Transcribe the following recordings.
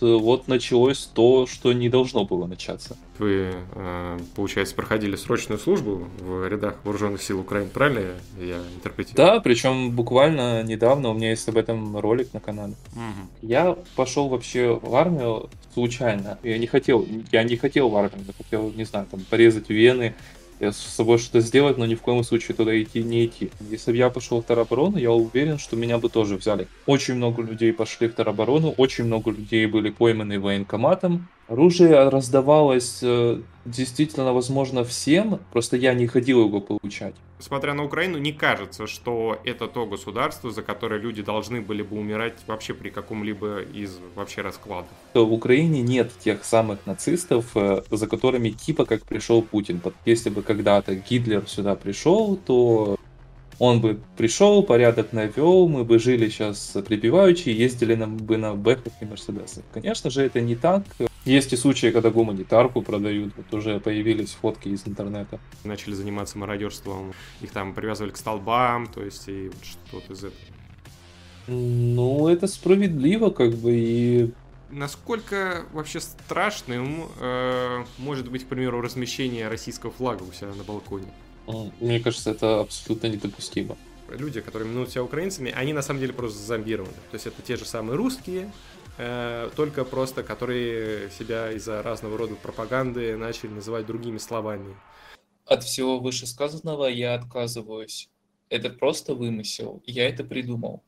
вот началось то, что не должно было начаться. Вы, э, получается, проходили срочную службу в рядах вооруженных сил Украины, правильно я интерпретирую? Да, причем буквально недавно у меня есть об этом ролик на канале. Угу. Я пошел вообще в армию случайно. Я не хотел, я не хотел в армию, я хотел, не знаю, там порезать вены, с собой что-то сделать, но ни в коем случае туда идти не идти. Если бы я пошел в тероборону, я уверен, что меня бы тоже взяли. Очень много людей пошли в тероборону, очень много людей были пойманы военкоматом. Оружие раздавалось э, действительно, возможно, всем, просто я не ходил его получать. Смотря на Украину, не кажется, что это то государство, за которое люди должны были бы умирать вообще при каком-либо из вообще раскладов. В Украине нет тех самых нацистов, э, за которыми типа как пришел Путин. Если бы когда-то Гитлер сюда пришел, то он бы пришел, порядок навел, мы бы жили сейчас припеваючи, ездили нам бы на бэхах и мерседесах. Конечно же, это не так. Есть и случаи, когда гуманитарку продают, вот уже появились фотки из интернета. Начали заниматься мародерством, их там привязывали к столбам, то есть и вот что-то из этого. Ну, это справедливо, как бы, и Насколько вообще страшным э, может быть, к примеру, размещение российского флага у себя на балконе? Мне кажется, это абсолютно недопустимо. Люди, которые минуют себя украинцами, они на самом деле просто зомбированы. То есть это те же самые русские, э, только просто которые себя из-за разного рода пропаганды начали называть другими словами. От всего вышесказанного я отказываюсь. Это просто вымысел. Я это придумал.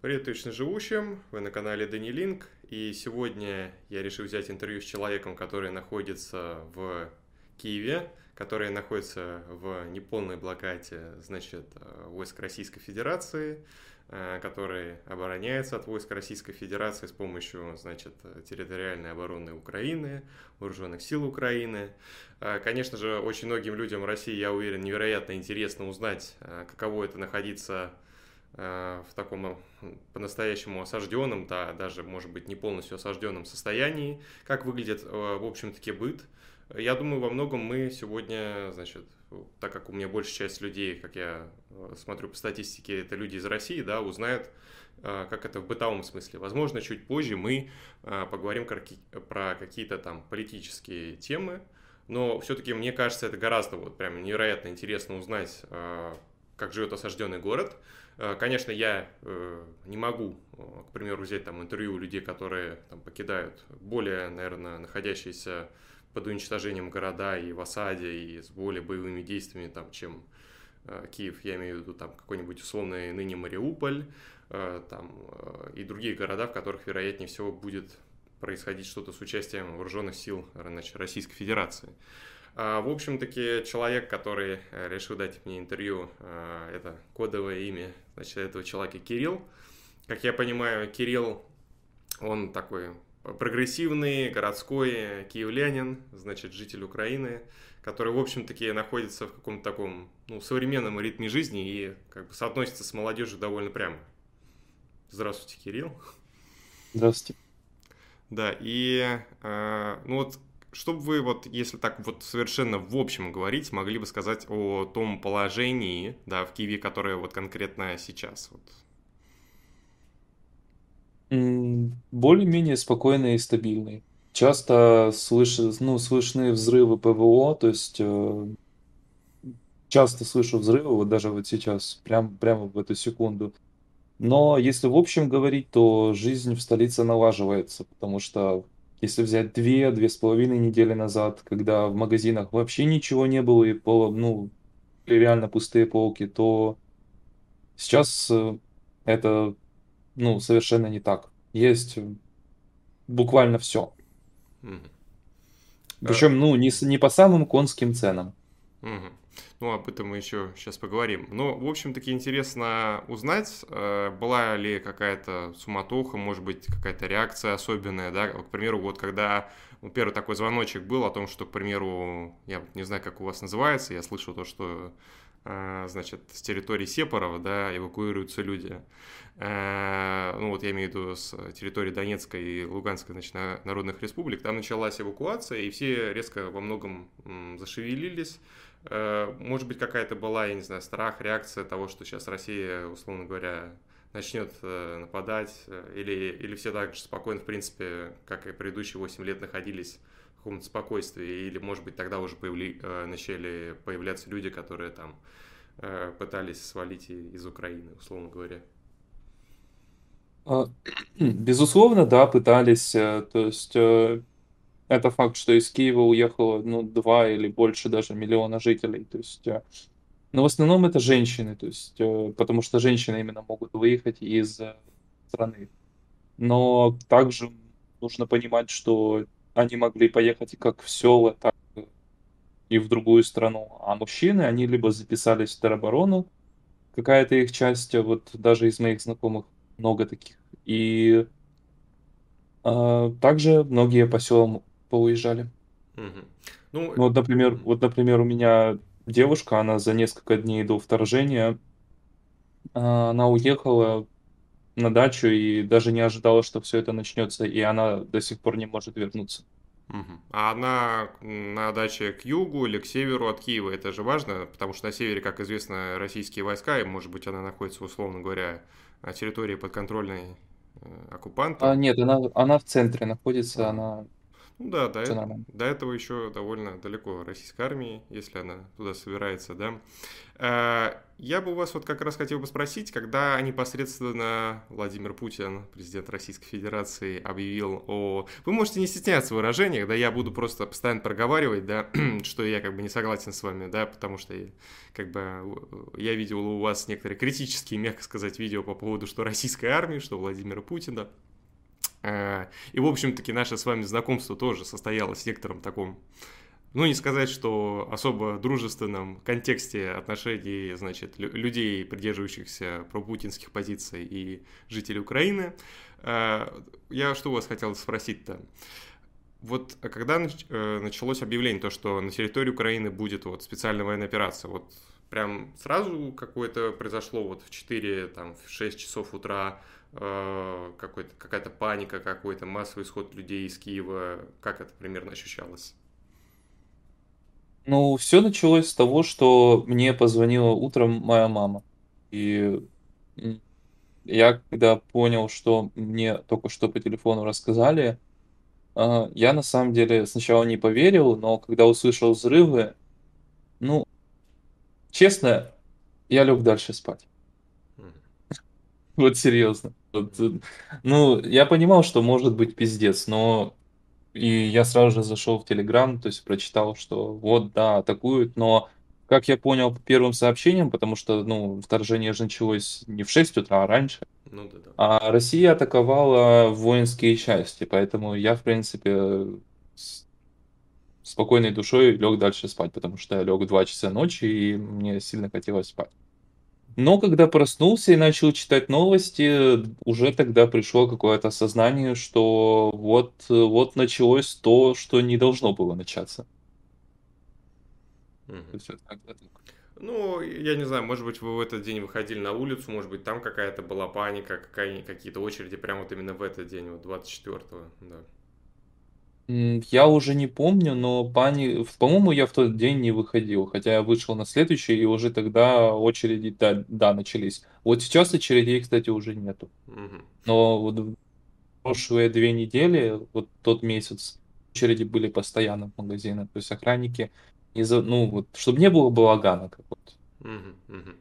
Привет точно живущим, вы на канале Данилинк, и сегодня я решил взять интервью с человеком, который находится в Киеве, который находится в неполной блокаде, значит, э, войск Российской Федерации, э, который обороняется от войск Российской Федерации с помощью, значит, территориальной обороны Украины, вооруженных сил Украины. Э, конечно же, очень многим людям России, я уверен, невероятно интересно узнать, каково это находиться в таком по-настоящему осажденном, да, даже, может быть, не полностью осажденном состоянии, как выглядит, в общем-таки, быт, я думаю, во многом мы сегодня, значит, так как у меня большая часть людей, как я э, смотрю по статистике, это люди из России, да, узнают, э, как это в бытовом смысле. Возможно, чуть позже мы э, поговорим про какие-то там политические темы, но все-таки мне кажется, это гораздо вот прям невероятно интересно узнать, как живет осажденный город. Конечно, я не могу, к примеру, взять там интервью у людей, которые там покидают более, наверное, находящиеся под уничтожением города и в осаде, и с более боевыми действиями, там, чем э, Киев, я имею в виду там какой-нибудь условный ныне Мариуполь, э, там, э, и другие города, в которых, вероятнее всего, будет происходить что-то с участием вооруженных сил значит, Российской Федерации. А, в общем-таки, человек, который решил дать мне интервью, это кодовое имя значит, этого человека Кирилл. Как я понимаю, Кирилл, он такой прогрессивный городской киевлянин, значит, житель Украины, который, в общем-таки, находится в каком-то таком ну, современном ритме жизни и как бы соотносится с молодежью довольно прямо. Здравствуйте, Кирилл. Здравствуйте. Да, и э, ну вот, чтобы вы вот, если так вот совершенно в общем говорить, могли бы сказать о том положении, да, в Киеве, которое вот конкретно сейчас, вот, более-менее спокойные и стабильные. Часто слыш... ну, слышны взрывы ПВО, то есть э, часто слышу взрывы, вот даже вот сейчас, прям, прямо в эту секунду. Но если в общем говорить, то жизнь в столице налаживается, потому что если взять две, две с половиной недели назад, когда в магазинах вообще ничего не было и пол, ну, реально пустые полки, то сейчас э, это ну, совершенно не так. Есть буквально все. Угу. Причем, ну, не, не по самым конским ценам. Угу. Ну, об этом мы еще сейчас поговорим. Но, в общем-таки, интересно узнать, э, была ли какая-то суматоха, может быть, какая-то реакция особенная, да, к примеру, вот когда ну, первый такой звоночек был о том, что, к примеру, я не знаю, как у вас называется, я слышал то, что значит, с территории Сепарова, да, эвакуируются люди. Э, ну вот я имею в виду с территории Донецкой и Луганской значит, народных республик, там началась эвакуация, и все резко во многом зашевелились. Э, может быть, какая-то была, я не знаю, страх, реакция того, что сейчас Россия, условно говоря, начнет э, нападать, э, или, или все так же спокойно, в принципе, как и предыдущие 8 лет находились каком-то спокойствии, или, может быть, тогда уже появли, э, начали появляться люди, которые там э, пытались свалить из Украины, условно говоря. А, безусловно, да, пытались. Э, то есть это факт, что из Киева уехало ну, 2 или больше даже миллиона жителей. То есть, но в основном это женщины, то есть, потому что женщины именно могут выехать из страны. Но также нужно понимать, что они могли поехать как в села, так и в другую страну. А мужчины, они либо записались в тероборону, какая-то их часть, вот даже из моих знакомых много таких. И а, также многие по селам поуезжали. Мгм. Ну, Ну, вот, например, вот, например, у меня девушка, она за несколько дней до вторжения, а, она уехала на дачу и даже не ожидала, что все это начнется, и она до сих пор не может вернуться. А она на даче к югу или к северу от Киева, это же важно, потому что на севере, как известно, российские войска, и, может быть, она находится, условно говоря, на территории подконтрольной э, А, оккупантам. нет, она, она в центре находится, она Ну да, до, э- до этого еще довольно далеко российской армии, если она туда собирается, да. Э, Я бы у вас вот как раз хотел бы спросить, когда непосредственно Владимир Путин, президент Российской Федерации, объявил о... Вы можете не стесняться в выражениях, да, я буду просто постоянно проговаривать, да, что я как бы не согласен с вами, да, потому что как бы я видел у вас некоторые критические, мягко сказать, видео по поводу, что российской армии, что Владимира Путина, И, в общем-таки, наше с вами знакомство тоже состоялось в некотором таком, ну, не сказать, что особо дружественном контексте отношений, значит, лю- людей, придерживающихся пропутинских позиций и жителей Украины. Э, Я что у вас хотел спросить-то? Вот а когда э, началось объявление, то, что на территории Украины будет вот специальная военная операция, вот прям сразу какое-то произошло вот в 4, там, в 6 часов утра, э, какой-то, какая-то паника, какой-то массовый исход людей из Киева, как это примерно ощущалось? Ну, все началось с того, что мне позвонила утром моя мама. И я когда понял, что мне только что по телефону рассказали, а, я на самом деле сначала не поверил, но когда услышал взрывы, ну, честно, я лег дальше спать. Вот серьезно. Вот, э, ну, я понимал, что может быть пиздец, но и я сразу же зашел в Телеграм, то есть прочитал, что вот, да, атакуют, но как я понял по первым сообщениям, потому что, ну, вторжение же началось не в 6 утра, а раньше, Ну да, да. а Россия атаковала воинские части, поэтому я, в принципе, с спокойной душой лег дальше спать, потому что я лег в 2 часа ночи, и мне сильно хотелось спать. Но когда проснулся и начал читать новости, уже тогда пришло какое-то осознание, что вот, вот началось то, что не должно было начаться. Ну, я не знаю, может быть, вы в этот день выходили на улицу, может быть, там какая-то была паника, какая, какие-то очереди прямо вот именно в этот день, вот 24-го, да. Я уже не помню, но пани... по-моему, я в тот день не выходил, хотя я вышел на следующий, и уже тогда очереди, да, да, начались. Вот сейчас очередей, кстати, уже нету. Но вот прошлые две недели, вот тот месяц, очереди были постоянно в магазинах, то есть охранники, из-за, ну вот, чтобы не было балагана какого-то. Мгм, мгм.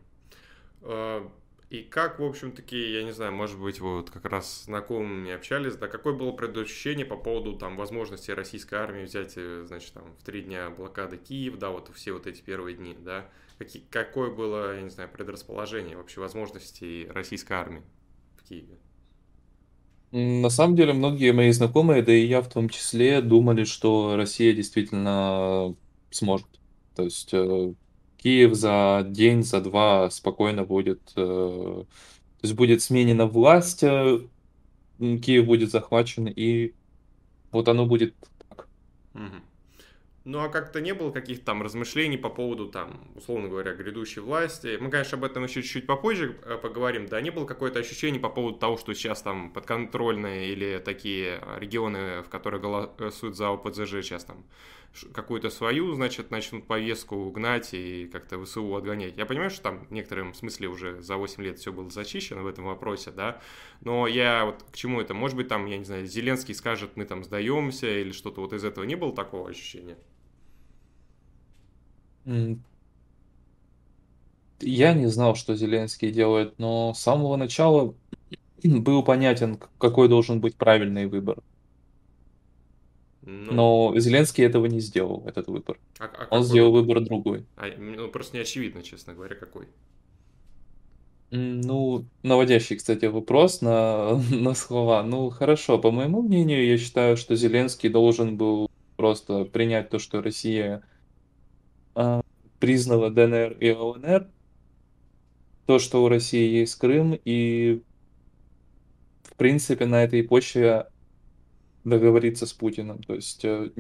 И как, в общем-таки, я не знаю, может быть, вы вот как раз с знакомыми общались, да, какое было предощущение по поводу там возможности российской армии взять, э, значит, там в три дня блокады Киев, да, вот все вот эти первые дни, да, Какие, какое было, я не знаю, предрасположение вообще возможностей российской армии в Киеве? На самом деле, многие мои знакомые, да и я в том числе, думали, что Россия действительно сможет. То есть э, Киев за день, за два спокойно будет, э, то есть будет сменена власть, э, Киев будет захвачен, и вот оно будет так. Мгм. Ну а как-то не было каких-то там размышлений по поводу там, условно говоря, грядущей власти? Мы, конечно, об этом еще чуть-чуть попозже э, поговорим. Да, не было какое-то ощущение по поводу того, что сейчас там подконтрольные или такие регионы, в которых голосуют за ОПЗЖ, сейчас там какую-то свою, значит, начнут повестку гнать и как-то ВСУ отгонять. Я понимаю, что там в некотором смысле уже за 8 лет все было зачищено в этом вопросе, да, но я вот к чему это? Может быть, там, я не знаю, Зеленский скажет, мы там сдаемся или что-то вот из этого не было такого ощущения? Я не знал, что Зеленский делает, но с самого начала был понятен, какой должен быть правильный выбор. Ну, Но Зеленский этого не сделал, этот выбор. а, а Он какой сделал выбор? другой. А, ну, просто не очевидно, честно говоря, какой. Ну, наводящий, кстати, вопрос на, на слова. Ну, хорошо, по моему мнению, я считаю, что Зеленский должен был просто принять то, что Россия а, признала ДНР и ЛНР, то, что у России есть Крым, и, в принципе, на этой почве договориться с Путиным. То есть э,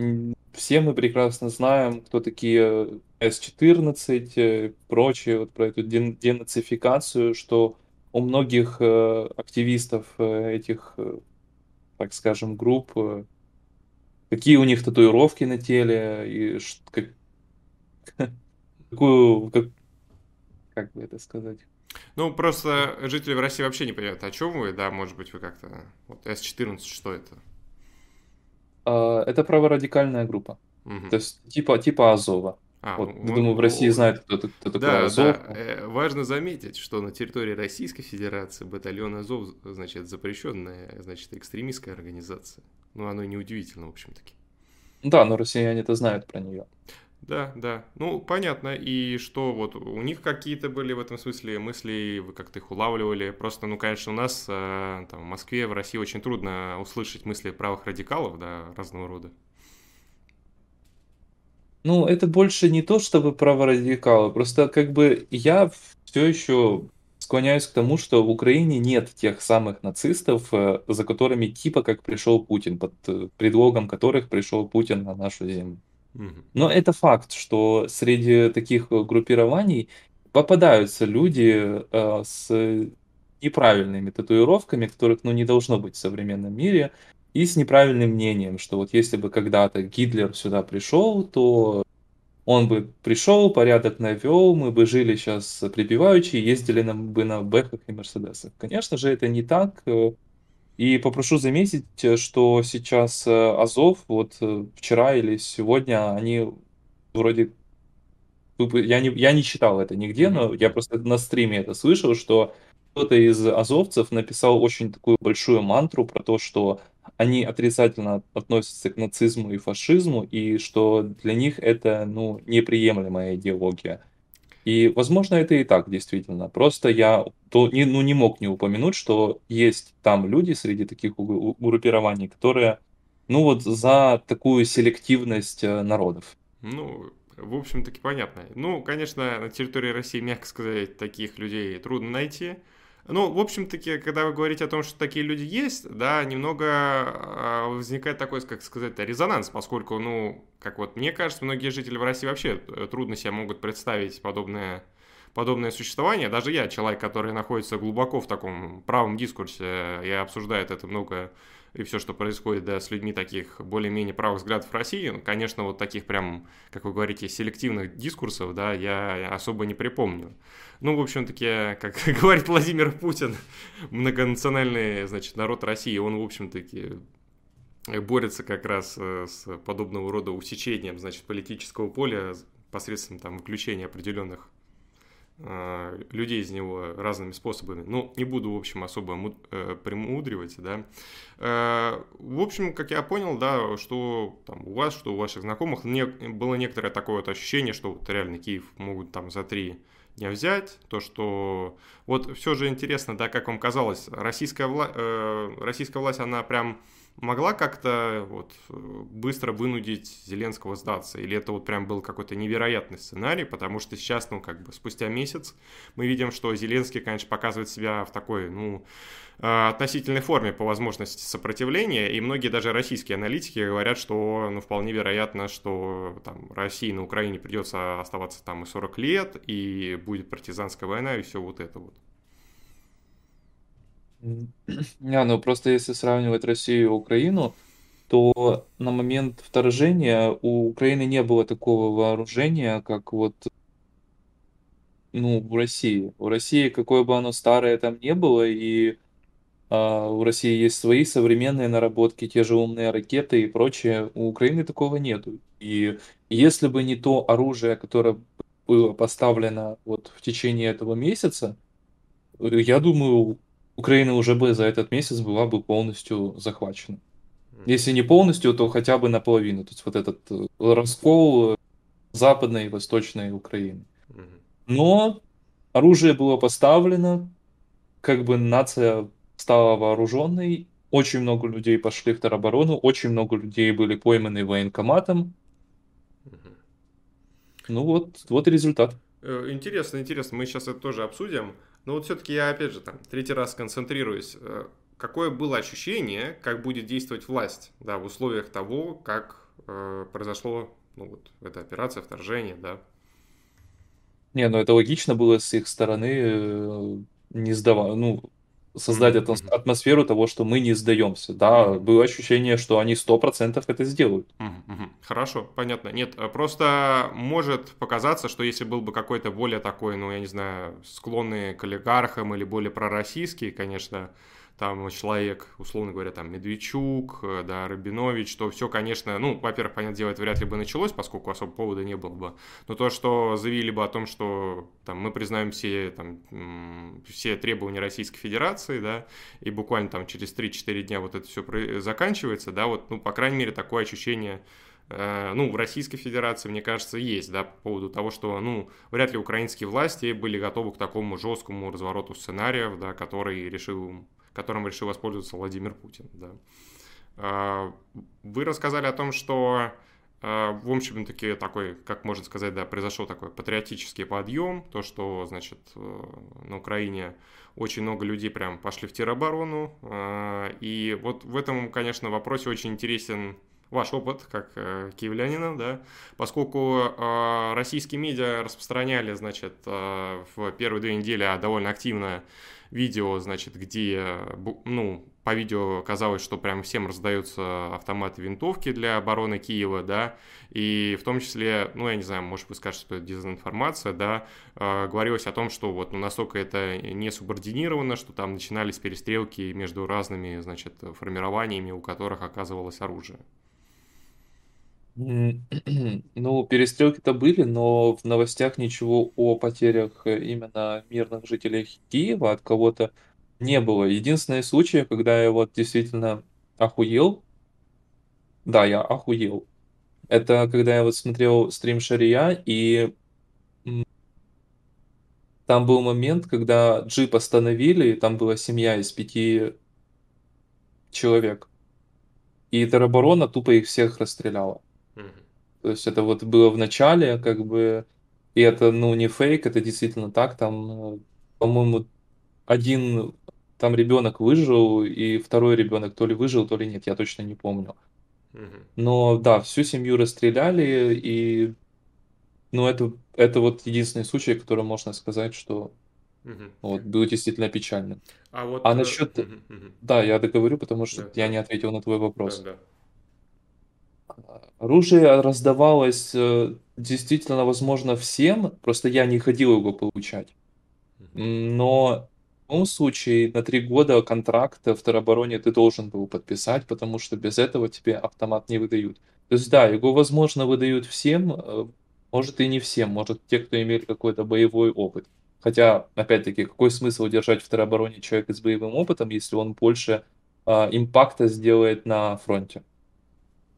все мы прекрасно знаем, кто такие С-14, э, прочие, вот про эту ден- денацификацию, что у многих э, активистов э, этих, э, так скажем, групп, э, какие у них татуировки на теле, и как- какую, как, как бы это сказать? Ну, просто жители в России вообще не понимают, о чем вы, да, может быть, вы как-то... Вот С-14, что это? А, Это праворадикальная группа. Мгм. То есть типа, типа Азова. А, Вот, ну, думаю, в России ну, знают, кто, кто такой Да, Азов. да. Э, Важно заметить, что на территории Российской Федерации батальон Азов, значит, запрещенная, значит, экстремистская организация. Ну, оно и неудивительно, в общем-таки. Да, но россияне-то знают про нее. Да, да. Ну, понятно. И что вот у них какие-то были в этом смысле мысли, вы как-то их улавливали? Просто, ну, конечно, у нас э, там в Москве, в России очень трудно услышать мысли правых радикалов, да, разного рода. Ну, это больше не то, чтобы праворадикалы, просто как бы я все еще склоняюсь к тому, что в Украине нет тех самых нацистов, э, за которыми типа как пришел Путин, под э, предлогом которых пришел Путин на нашу землю. Но это факт, что среди таких э, группирований попадаются люди э, с неправильными татуировками, которых ну, не должно быть в современном мире, и с неправильным мнением, что вот если бы когда-то Гитлер сюда пришел, то он бы пришел, порядок навел, мы бы жили сейчас припеваючи, ездили нам бы на Бэхах и Мерседесах. Конечно же, это не так. И попрошу заметить, э, что сейчас э, Азов, вот э, вчера или сегодня, они вроде... Я не, я не читал это нигде, но я просто на стриме это слышал, что кто-то из азовцев написал очень такую большую мантру про то, что они отрицательно относятся к нацизму и фашизму, и что для них это, ну, неприемлемая идеология. И, возможно, это и так действительно. Просто я то, не, ну, не мог не упомянуть, что есть там люди среди таких группирований, которые, ну вот, за такую селективность э, народов. Ну, в общем-таки понятно. Ну, конечно, на территории России, мягко сказать, таких людей трудно найти. Ну, в общем-таки, когда вы говорите о том, что такие люди есть, да, немного а, возникает такой, как сказать, резонанс, поскольку, ну, как вот мне кажется, многие жители в России вообще э, трудно себе могут представить подобное, подобное существование. Даже я, человек, который находится глубоко в таком правом дискурсе и обсуждает это много и все, что происходит, да, с людьми таких более-менее правых взглядов в России, ну, конечно, вот таких прям, как вы говорите, селективных дискурсов, да, я особо не припомню. Ну, в общем-таки, как говорит Владимир Путин, многонациональный, значит, народ России, он, в общем-таки, борется как раз э, с подобного рода усечением, значит, политического поля посредством там включения определенных людей из него разными способами. Ну, не буду, в общем, особо му- э, премудривать, да. Э, В общем, как я понял, да, что там у вас, что у ваших знакомых не, было некоторое такое вот ощущение, что вот реально Киев могут там за три дня взять, то, что вот все же интересно, да, как вам казалось, российская, вла... э, российская власть, она прям могла как-то вот быстро вынудить Зеленского сдаться? Или это вот прям был какой-то невероятный сценарий? Потому что сейчас, ну, как бы спустя месяц мы видим, что Зеленский, конечно, показывает себя в такой, ну, э, относительной форме по возможности сопротивления, и многие даже российские аналитики говорят, что ну, вполне вероятно, что там, России на Украине придется оставаться там и 40 лет, и будет партизанская война, и все вот это вот. Не, ну просто если сравнивать Россию и Украину, то на момент вторжения у Украины не было такого вооружения, как вот ну, в России. В России, какое бы оно старое там не было, и а, у России есть свои современные наработки, те же умные ракеты и прочее, у Украины такого нету. И если бы не то оружие, которое было поставлено вот в течение этого месяца, я думаю, Украина уже бы за этот месяц была бы полностью захвачена. Если не полностью, то хотя бы наполовину. То есть вот этот э, раскол западной и восточной Украины. Но оружие было поставлено, как бы нация стала вооруженной, очень много людей пошли в тероборону, очень много людей были пойманы военкоматом. Ну вот, вот и результат. Э, интересно, интересно, мы сейчас это тоже обсудим. Но вот все-таки я, опять же, там, третий раз концентрируюсь. Э, какое было ощущение, как будет действовать власть, да, в условиях того, как э, произошло, ну, вот, эта операция, вторжение, да? Не, ну это логично было с их стороны э, не сдавать, ну, создать эту атмосферу того, что мы не сдаемся. Да, было ощущение, что они сто процентов это сделают. Хорошо, понятно. Нет, э, просто может показаться, что если был бы какой-то более такой, ну, я не знаю, склонный к олигархам или более пророссийский, конечно, там человек, условно говоря, там Медведчук, э, да, Рабинович, то все, конечно, ну, во-первых, понятное дело, это вряд ли бы началось, поскольку особо повода не было бы. Но то, что заявили бы о том, что там мы признаем все, там, все требования Российской Федерации, да, и буквально там через 3-4 дня вот это все заканчивается, да, вот, ну, по крайней мере, такое ощущение э, ну, в Российской Федерации, мне кажется, есть, да, по поводу того, что, ну, вряд ли украинские власти были готовы к такому жесткому развороту сценариев, да, который решил которым решил воспользоваться Владимир Путин. Да. А, вы рассказали о том, что а, в общем-таки такой, как можно сказать, да, произошел такой патриотический подъем, то, что, значит, э, на Украине очень много людей прям пошли в тероборону, а, и вот в этом, конечно, вопросе очень интересен ваш опыт как э, киевлянина, да, поскольку э, российские медиа распространяли, значит, э, в первые две недели довольно активно видео, значит, где, ну, по видео казалось, что прям всем раздаются автоматы, винтовки для обороны Киева, да, и в том числе, ну, я не знаю, может, вы скажете, что это дезинформация, да, э, говорилось о том, что вот, ну, настолько это не субординировано, что там начинались перестрелки между разными, значит, формированиями, у которых оказывалось оружие. Ну, перестрелки-то были, но в новостях ничего о потерях э, именно мирных жителей Киева от кого-то не было. Единственный случай, когда я вот действительно охуел, да, я охуел, это когда я вот смотрел стрим Шария, и там был момент, когда джип остановили, и там была семья из пяти человек, и тероборона тупо их всех расстреляла. То есть это вот было в начале, как бы, и это, ну, не фейк, это действительно так, там, э, по-моему, один там ребенок выжил, и второй ребенок то ли выжил, то ли нет, я точно не помню. Но да, всю семью расстреляли, и ну, это, это вот единственный случай, который можно сказать, что вот, был действительно печальным. А, вот, а насчет... Угу, угу. Да, я договорю, потому что да, я да. не ответил на твой вопрос. Да, да. Оружие раздавалось э, действительно, возможно, всем, просто я не ходил его получать. Но в любом случае на три года контракт в теробороне ты должен был подписать, потому что без этого тебе автомат не выдают. То есть да, его, возможно, выдают всем, э, может и не всем, может те, кто имеет какой-то боевой опыт. Хотя, опять-таки, какой смысл держать в теробороне человека с боевым опытом, если он больше а, импакта сделает на фронте?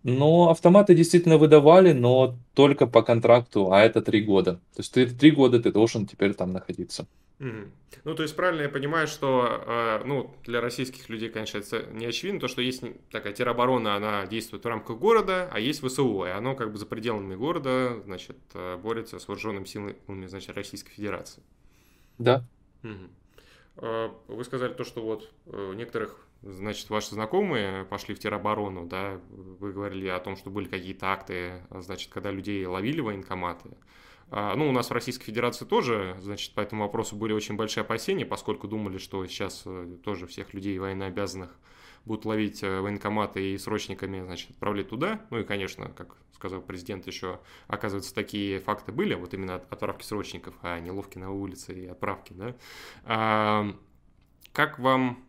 Но автоматы действительно выдавали, но только по контракту, а это три года. То есть ты три года ты должен теперь там находиться. Мгм. Ну, то есть правильно я понимаю, что э, ну, для российских людей, конечно, это не очевидно, то, что есть такая тероборона, она действует в рамках города, а есть ВСУ, и оно как бы за пределами города, значит, э, борется с вооруженными силами, значит, Российской Федерации. Да. Э, Вы сказали то, что вот э, некоторых, значит, ваши знакомые пошли в тероборону, да, вы говорили о том, что были какие-то акты, значит, когда людей ловили военкоматы. А, Ну, у нас в Российской Федерации тоже, значит, по этому вопросу были очень большие опасения, поскольку думали, что сейчас э, тоже всех людей военнообязанных будут ловить э, военкоматы и срочниками, значит, отправлять туда. Ну и, конечно, как сказал президент, еще, оказывается, такие факты были, вот именно от- отправки срочников, а не ловки на улице и отправки, да. А, как вам,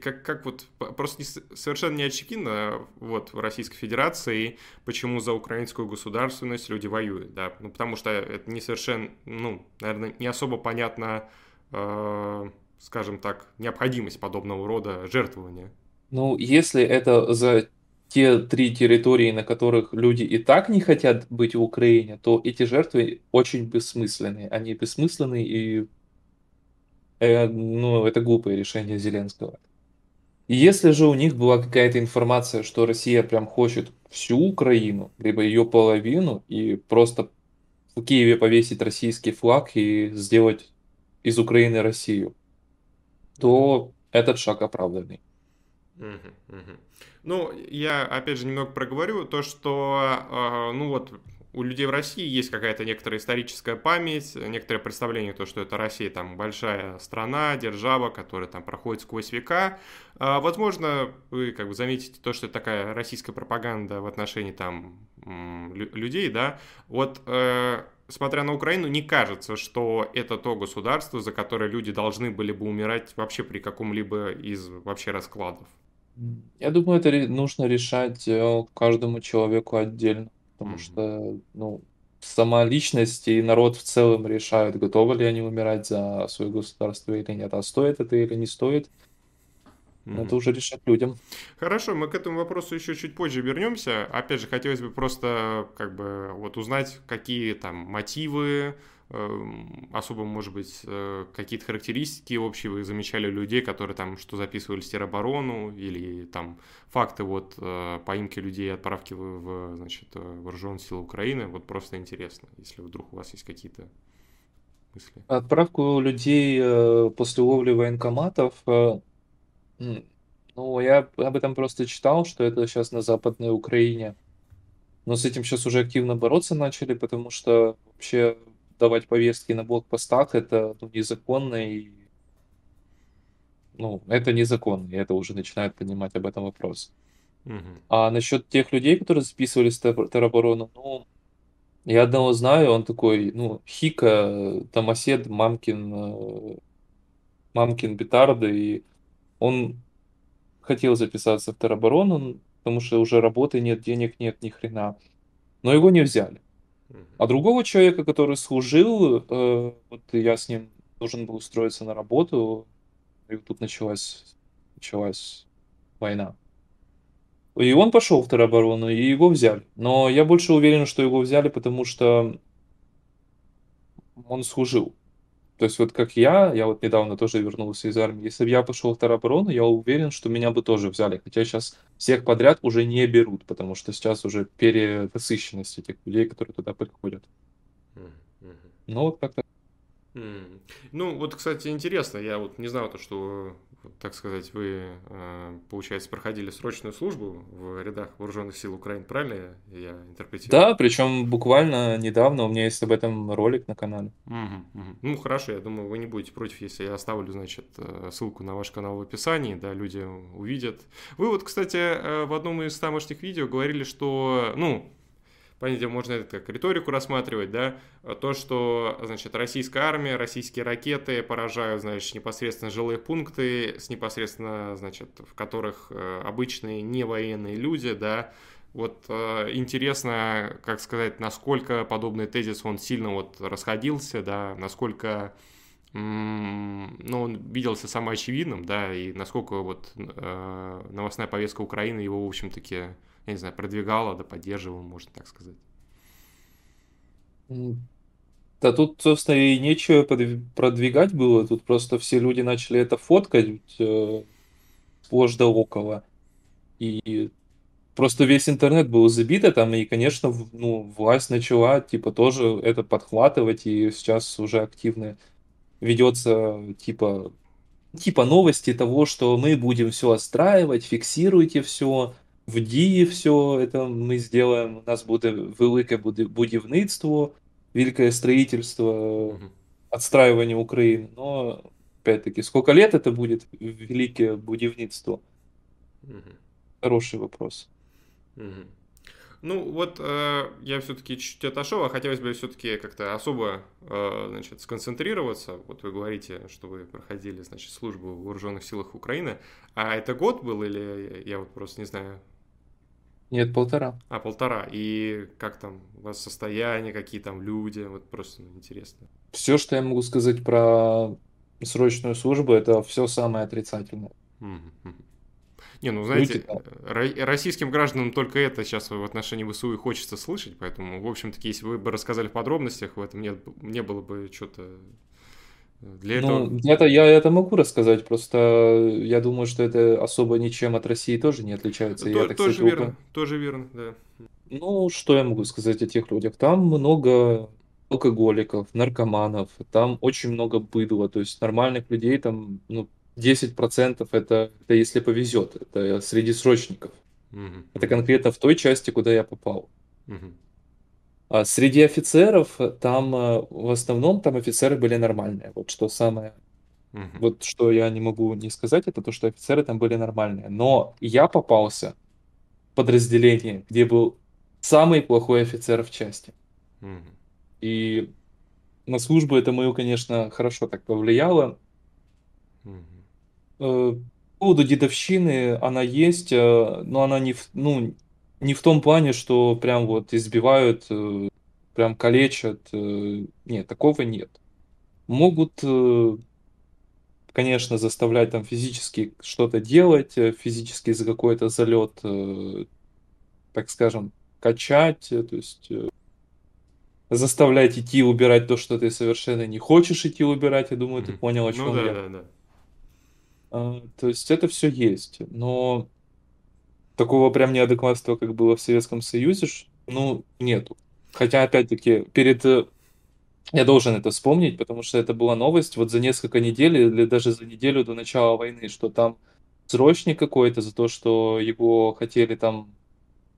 как, как вот, просто не совершенно не очевидно, вот, в Российской Федерации, почему за украинскую государственность люди воюют, да, ну, потому что это не совершенно, ну, наверное, не особо понятно, э, скажем так, необходимость подобного рода жертвования. Ну, если это за те три территории, на которых люди и так не хотят быть в Украине, то эти жертвы очень бессмысленные. Они бессмысленные и э, ну, это глупое решение Зеленского. И если же у них была какая-то информация, что Россия прям хочет всю Украину, либо ее половину, и просто в Киеве повесить российский флаг и сделать из Украины Россию, то этот шаг оправданный. Ну, я опять же немного проговорю то, что, э, ну вот, у людей в России есть какая-то некоторая историческая память, некоторое представление, то, что это Россия там большая страна, держава, которая там проходит сквозь века. А, Возможно, вы как бы заметите то, что это такая российская пропаганда в отношении там людей, да. Вот э, смотря на Украину, не кажется, что это то государство, за которое люди должны были бы умирать вообще при каком-либо из вообще раскладов. Я думаю, это нужно решать э, каждому человеку отдельно, потому Мгм. что, ну, сама личность и народ в целом решают, готовы ли они умирать за свое государство или нет, а стоит это или не стоит, Мгм. это уже решать людям. Хорошо, мы к этому вопросу еще чуть позже вернемся. Опять же, хотелось бы просто как бы вот узнать, какие там мотивы, особо, может быть, э, какие-то характеристики общие вы замечали у людей, которые там что записывали в тероборону, или там факты вот э, поимки людей отправки в, значит, э, вооруженные силы Украины. Вот просто интересно, если вдруг у вас есть какие-то мысли. Отправку людей после ловли военкоматов, ну, я об этом просто читал, что это сейчас на Западной Украине. Но с этим сейчас уже активно бороться начали, потому что вообще давать повестки на блокпостах это ну, незаконно и ну, это незаконно, и это уже начинают поднимать об этом вопрос. Мгм. А насчет тех людей, которые записывались в тер- тероборону, ну, я одного знаю, он такой, ну, Хика, Томасед, мамкин, э, мамкин Бетарда, и он хотел записаться в тероборону, потому что уже работы нет, денег нет, ни хрена. Но его не взяли. А другого человека, который служил, э, вот я с ним должен был устроиться на работу, и тут началась, началась война. И он пошел в тероборону, и его взяли. Но я больше уверен, что его взяли, потому что он служил. То есть вот как я, я вот недавно тоже вернулся из армии, если бы я пошел в тероборону, я уверен, что меня бы тоже взяли. Хотя сейчас всех подряд уже не берут, потому что сейчас уже перенасыщенность этих людей, которые туда приходят. Мгм. Ну вот как-то. Ну, вот, кстати, интересно, я вот не знал то, что, так сказать, вы, э, получается, проходили срочную службу в рядах вооруженных сил Украины, правильно я, интерпретирую? Да, причем буквально недавно у меня есть об этом ролик на канале. Мгм, мгм. Ну, хорошо, я думаю, вы не будете против, если я оставлю, значит, э, ссылку на ваш канал в описании, да, люди увидят. Вы вот, кстати, э, в одном из тамошних видео говорили, что, ну, понятие, можно это как риторику рассматривать, да, то, что, значит, российская армия, российские ракеты поражают, значит, непосредственно жилые пункты, с непосредственно, значит, в которых э, обычные не военные люди, да, вот э, интересно, как сказать, насколько подобный тезис, он сильно вот расходился, да, насколько, м, ну, он виделся самоочевидным, да, и насколько вот э, новостная повестка Украины его, в общем-таки, я не знаю, продвигала, да, поддерживала, можно так сказать. Да тут, собственно, и нечего продвигать было. Тут просто все люди начали это фоткать э, сплошь да около. И просто весь интернет был забит этим, и, конечно, ну, власть начала, типа, тоже это подхватывать, и сейчас уже активно ведется, типа, типа новости того, что мы будем все отстраивать, фиксируйте все, в дії все это мы сделаем, у нас буде велике буде будівництво, великое строительство, Мгм. отстраивание Украины. Но, опять-таки, сколько лет это будет великое будівництво? Мгм. Хороший вопрос. Мгм. Ну, вот э, я все-таки чуть-чуть отошел, а хотелось бы все-таки как-то особо, э, значит, сконцентрироваться. Вот вы говорите, что вы проходили, значит, службу в вооруженных силах Украины. А это год был или я вот просто не знаю, нет, полтора. а полтора? И как там у вас состояние, какие там люди? Вот просто ну, интересно. Все, что я могу сказать про срочную службу, это все самое отрицательное. Не, ну знаете, Люди российским гражданам только это сейчас в отношении ВСУ и хочется слышать, поэтому, в общем-таки, если вы бы рассказали в подробностях, в этом не, не было бы что-то для этого. Ну, это я это могу рассказать, просто я думаю, что это особо ничем от России тоже не отличается. Я То- так, тоже кстати, верно, опа- тоже верно, да. Ну, что я могу сказать о тех людях? Там много алкоголиков, наркоманов, там очень много быдла, то есть нормальных людей там, ну, 10% это, это если повезет, это среди срочников. Мгм, Это конкретно в той части, куда я попал. мгм, А среди офицеров э, там э, в основном там офицеры были нормальные. Вот что самое, мгм. вот что я не могу не сказать, это то, что офицеры там были нормальные. Но я попался в подразделение, где был самый плохой офицер в части. Мгм. И на службу это мою, конечно, хорошо так повлияло. Э, По поводу дедовщины она есть, но она не ну, не в том плане, что прям вот избивают, э, прям калечат. э, Нет, такого нет. Могут, э, конечно, заставлять там физически что-то делать, физически за какой-то залет, так скажем, качать, то есть заставлять идти убирать то, что ты совершенно не хочешь идти убирать. Я думаю, ты понял, о Ну чем да, я. да, да. А, То есть это все есть, но такого прям неадекватства, как было в Советском Союзе, ну, нету. Хотя, опять-таки, перед... э, Я должен это вспомнить, потому что это была новость вот за несколько недель или даже за неделю до начала войны, что там срочник какой-то за то, что его хотели там,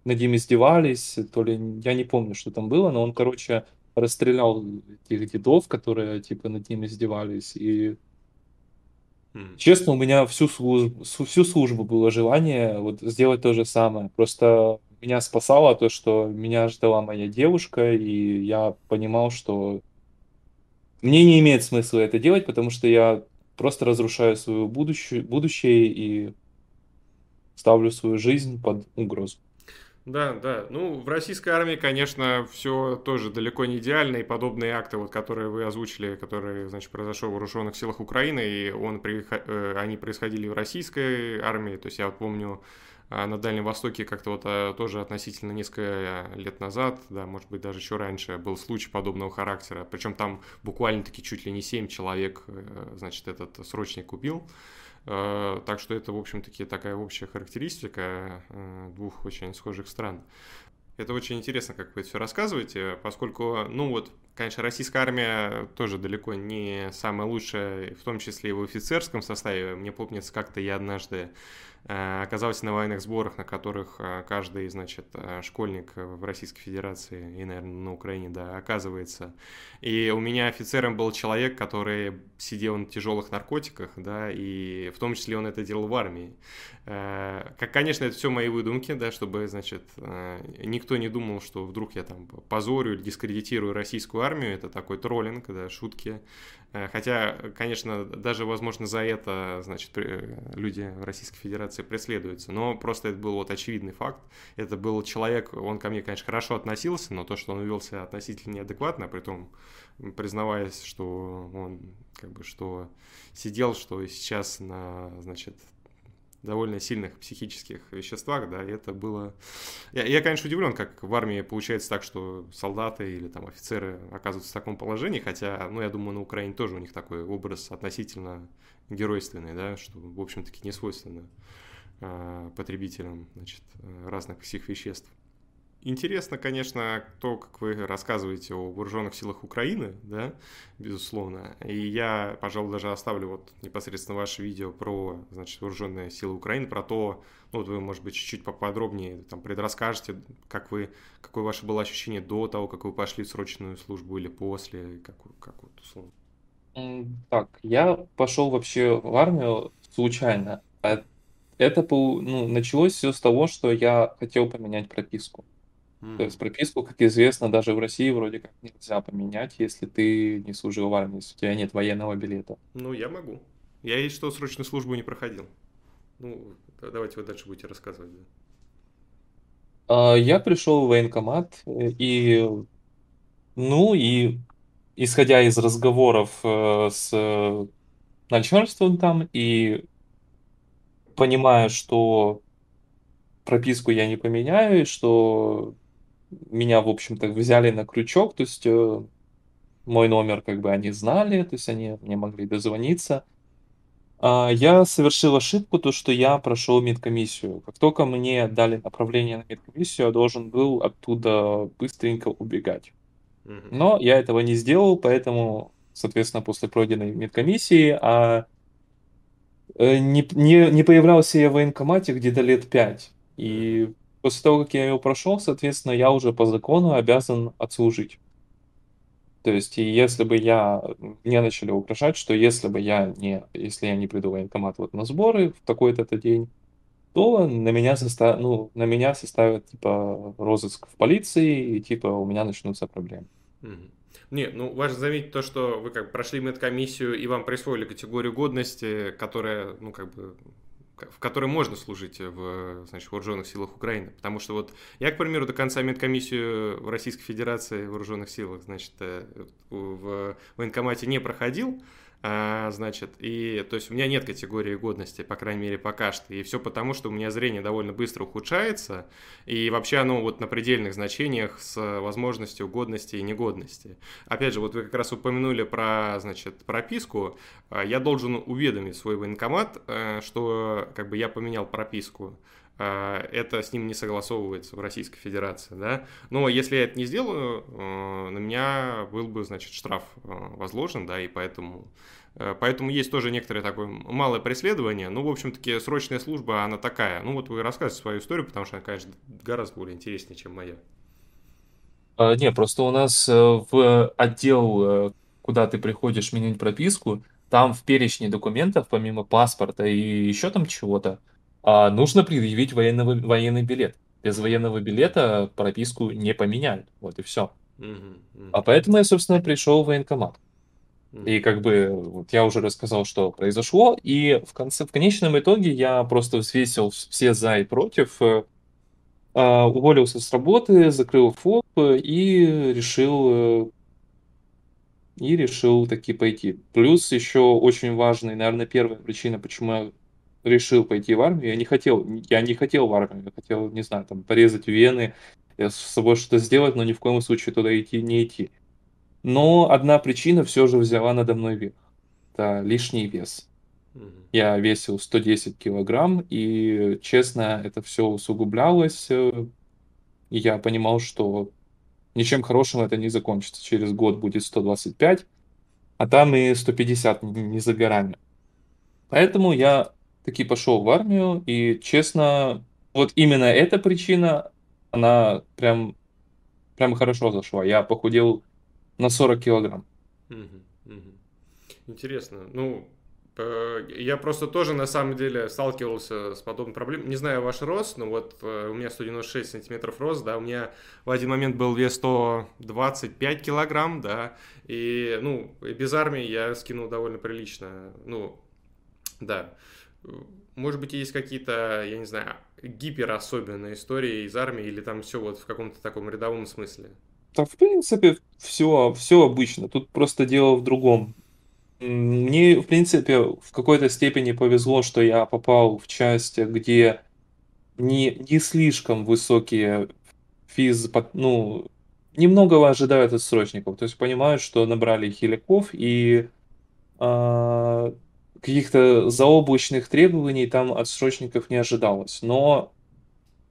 над ним издевались, то ли, я не помню, что там было, но он, короче, расстрелял этих дедов, которые, типа, над ним издевались, и Честно, у меня всю службу, всю службу было желание вот сделать то же самое. Просто меня спасало то, что меня ждала моя девушка, и я понимал, что мне не имеет смысла это делать, потому что я просто разрушаю свое будущее, будущее и ставлю свою жизнь под угрозу. Да, да. Ну, в российской армии, конечно, все тоже далеко не идеально, и подобные акты, вот, которые вы озвучили, которые, значит, произошел в вооруженных силах Украины, и он, э, они происходили в российской армии, то есть я вот помню, а, на Дальнем Востоке как-то вот а, тоже относительно несколько лет назад, да, может быть, даже еще раньше, был случай подобного характера, причем там буквально-таки чуть ли не 7 человек, э, значит, этот срочник убил, Так что это, в общем-таки, такая общая характеристика э, двух очень схожих стран. Это очень интересно, как вы это все рассказываете, поскольку, ну вот, конечно, российская армия тоже далеко не самая лучшая, в том числе и в офицерском составе. Мне помнится, как-то я однажды э, оказался на военных сборах, на которых э, каждый, значит, э, школьник в Российской Федерации и, наверное, на Украине, да, оказывается. И у меня офицером был человек, который сидел на тяжелых наркотиках, да, и в том числе он это делал в армии. Как, конечно, это все мои выдумки, да, чтобы, значит, никто не думал, что вдруг я там позорю или дискредитирую российскую армию, это такой троллинг, да, шутки. Э, Хотя, конечно, даже, возможно, за это, значит, при- люди в Российской Федерации преследуются, но просто это был вот очевидный факт. Это был человек, он ко мне, конечно, хорошо относился, но то, что он вел себя относительно неадекватно, при том признаваясь, что он как бы что сидел, что сейчас на, значит, довольно сильных психических веществах, да, и это было... Я, я, конечно, удивлен, как в армии получается так, что солдаты или там офицеры оказываются в таком положении, хотя, ну, я думаю, на Украине тоже у них такой образ относительно геройственный, да, что, в общем-таки, не свойственно э, потребителям, значит, разных психвеществ. Интересно, конечно, то, как вы рассказываете о вооруженных силах Украины, да, безусловно. И я, пожалуй, даже оставлю вот непосредственно ваше видео про, значит, вооруженные силы Украины, про то, ну, вот вы, может быть, чуть-чуть поподробнее там предрасскажете, как вы, какое ваше было ощущение до того, как вы пошли в срочную службу или после, как, как вот условно. Так, я пошел вообще в армию случайно. А это ну, началось все с того, что я хотел поменять прописку. То есть прописку, как известно, даже в России вроде как нельзя поменять, если ты не служил в армии, если у тебя нет военного билета. Ну, я могу. Я есть что срочную службу не проходил. Ну, давайте вы дальше будете рассказывать. Да. А, я пришел в военкомат, э, и, ну, и исходя из разговоров э, с начальством там, и понимая, что прописку я не поменяю, и что меня, в общем-то, взяли на крючок, то есть э, мой номер как бы они знали, то есть они мне могли дозвониться. А, я совершил ошибку, то что я прошел медкомиссию. Как только мне дали направление на медкомиссию, я должен был оттуда быстренько убегать. Но я этого не сделал, поэтому, соответственно, после пройденной медкомиссии, а э, не, не, не появлялся я в военкомате где-то лет пять. И После того, как я его прошел, соответственно, я уже по закону обязан отслужить. То есть, если бы я, мне начали угрожать, что если бы я не, если я не приду в военкомат вот на сборы в такой-то день, то на меня, состав, ну, на меня составят, типа, розыск в полиции, и, типа, у меня начнутся проблемы. Не, ну важно заметить то, что вы как прошли медкомиссию и вам присвоили категорию годности, которая, ну как бы в которой можно служить в значит, вооруженных силах Украины. Потому что вот я, к примеру, до конца медкомиссию в Российской Федерации вооруженных силах, значит, э, в военкомате не проходил, а, значит, и то есть у меня нет категории годности, по крайней мере, пока что. И все потому, что у меня зрение довольно быстро ухудшается, и вообще оно вот на предельных значениях с возможностью годности и негодности. Опять же, вот вы как раз упомянули про, значит, прописку. А, я должен уведомить свой военкомат, э, что как бы я поменял прописку это с ним не согласовывается в Российской Федерации, да. Но если я это не сделаю, э, на меня был бы, значит, штраф э, возложен, да, и поэтому Э, поэтому есть тоже некоторое такое малое преследование. Ну, в общем-таки, срочная служба, она такая. Ну, вот вы рассказываете свою историю, потому что она, конечно, гораздо более интереснее, чем моя. А, не, просто у нас в отдел, куда ты приходишь менять прописку, там в перечне документов, помимо паспорта и еще там чего-то, а, нужно предъявить военного, военный билет. Без военного билета прописку не поменяют. Вот и все. А поэтому я, собственно, пришел в военкомат. И как бы вот я уже рассказал, что произошло, и в конце, в конечном итоге я просто взвесил все за и против, э, а, уволился с работы, закрыл ФОП и решил э, и решил таки пойти. Плюс еще очень важный, наверное, первая причина, почему я решил пойти в армию, я не хотел, я не хотел в армию, я хотел, не знаю, там порезать вены, с собой что-то сделать, но ни в коем случае туда идти не идти. Но одна причина все же взяла надо мной верх. Это лишний вес. Я весил 110 килограмм, и, честно, это все усугублялось. Э, и я понимал, что ничем хорошим это не закончится. Через год будет 125, а там и 150 не за горами. Поэтому я таки пошел в армию, и, честно, вот именно эта причина, она прям, прям хорошо зашла. Я похудел на 40 килограмм. Интересно. Ну, э, я просто тоже на самом деле сталкивался с подобной проблемой. Не знаю ваш рост, но вот э, у меня 196 сантиметров рост, да, у меня в один момент был вес 125 килограмм, да, и, ну, без армии я скинул довольно прилично, ну, да. Может быть, есть какие-то, я не знаю, гиперособенные истории из армии или там все вот в каком-то таком рядовом смысле? Да, в принципе, все, все обычно. Тут просто дело в другом. Мне, в принципе, в какой-то степени повезло, что я попал в часть, где не, не слишком высокие физ, ну, немного ожидают от срочников. То есть понимают, что набрали хиляков и а, каких-то заоблачных требований там от срочников не ожидалось. Но,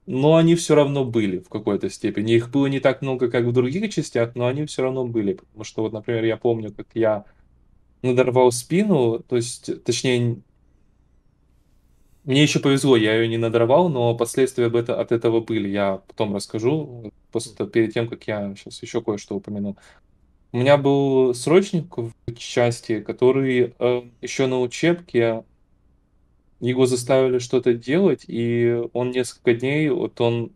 но они все равно были в какой-то степени. Их было не так много, как в других частях, но они все равно были. Потому что вот, например, я помню, как я надорвал спину, то есть, точнее, мне еще повезло, я ее не надорвал, но последствия от этого были. Я потом расскажу, после, перед тем, как я сейчас еще кое-что упомяну. У меня был срочник в части, который э, еще на учебке его заставили что-то делать, и он несколько дней, вот он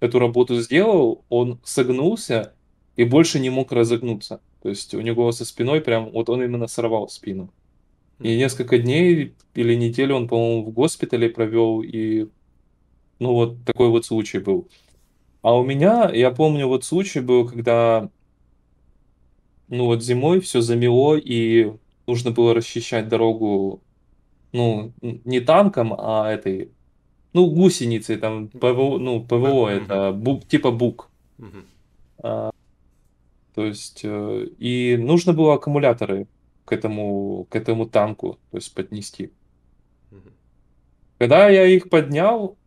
эту работу сделал, он согнулся и больше не мог разогнуться. То есть у него со спиной прям, вот он именно сорвал спину. И несколько дней или неделю он, по-моему, в госпитале провел, и ну вот такой вот случай был. А у меня, я помню, вот случай был, когда ну вот зимой все замело, и нужно было расчищать дорогу, ну, не танком, а этой, ну, гусеницей, там, ПВО, ну, ПВО, это бук, типа бук. А, то есть, э, и нужно было аккумуляторы к этому, к этому танку, то есть поднести. Когда я их поднял,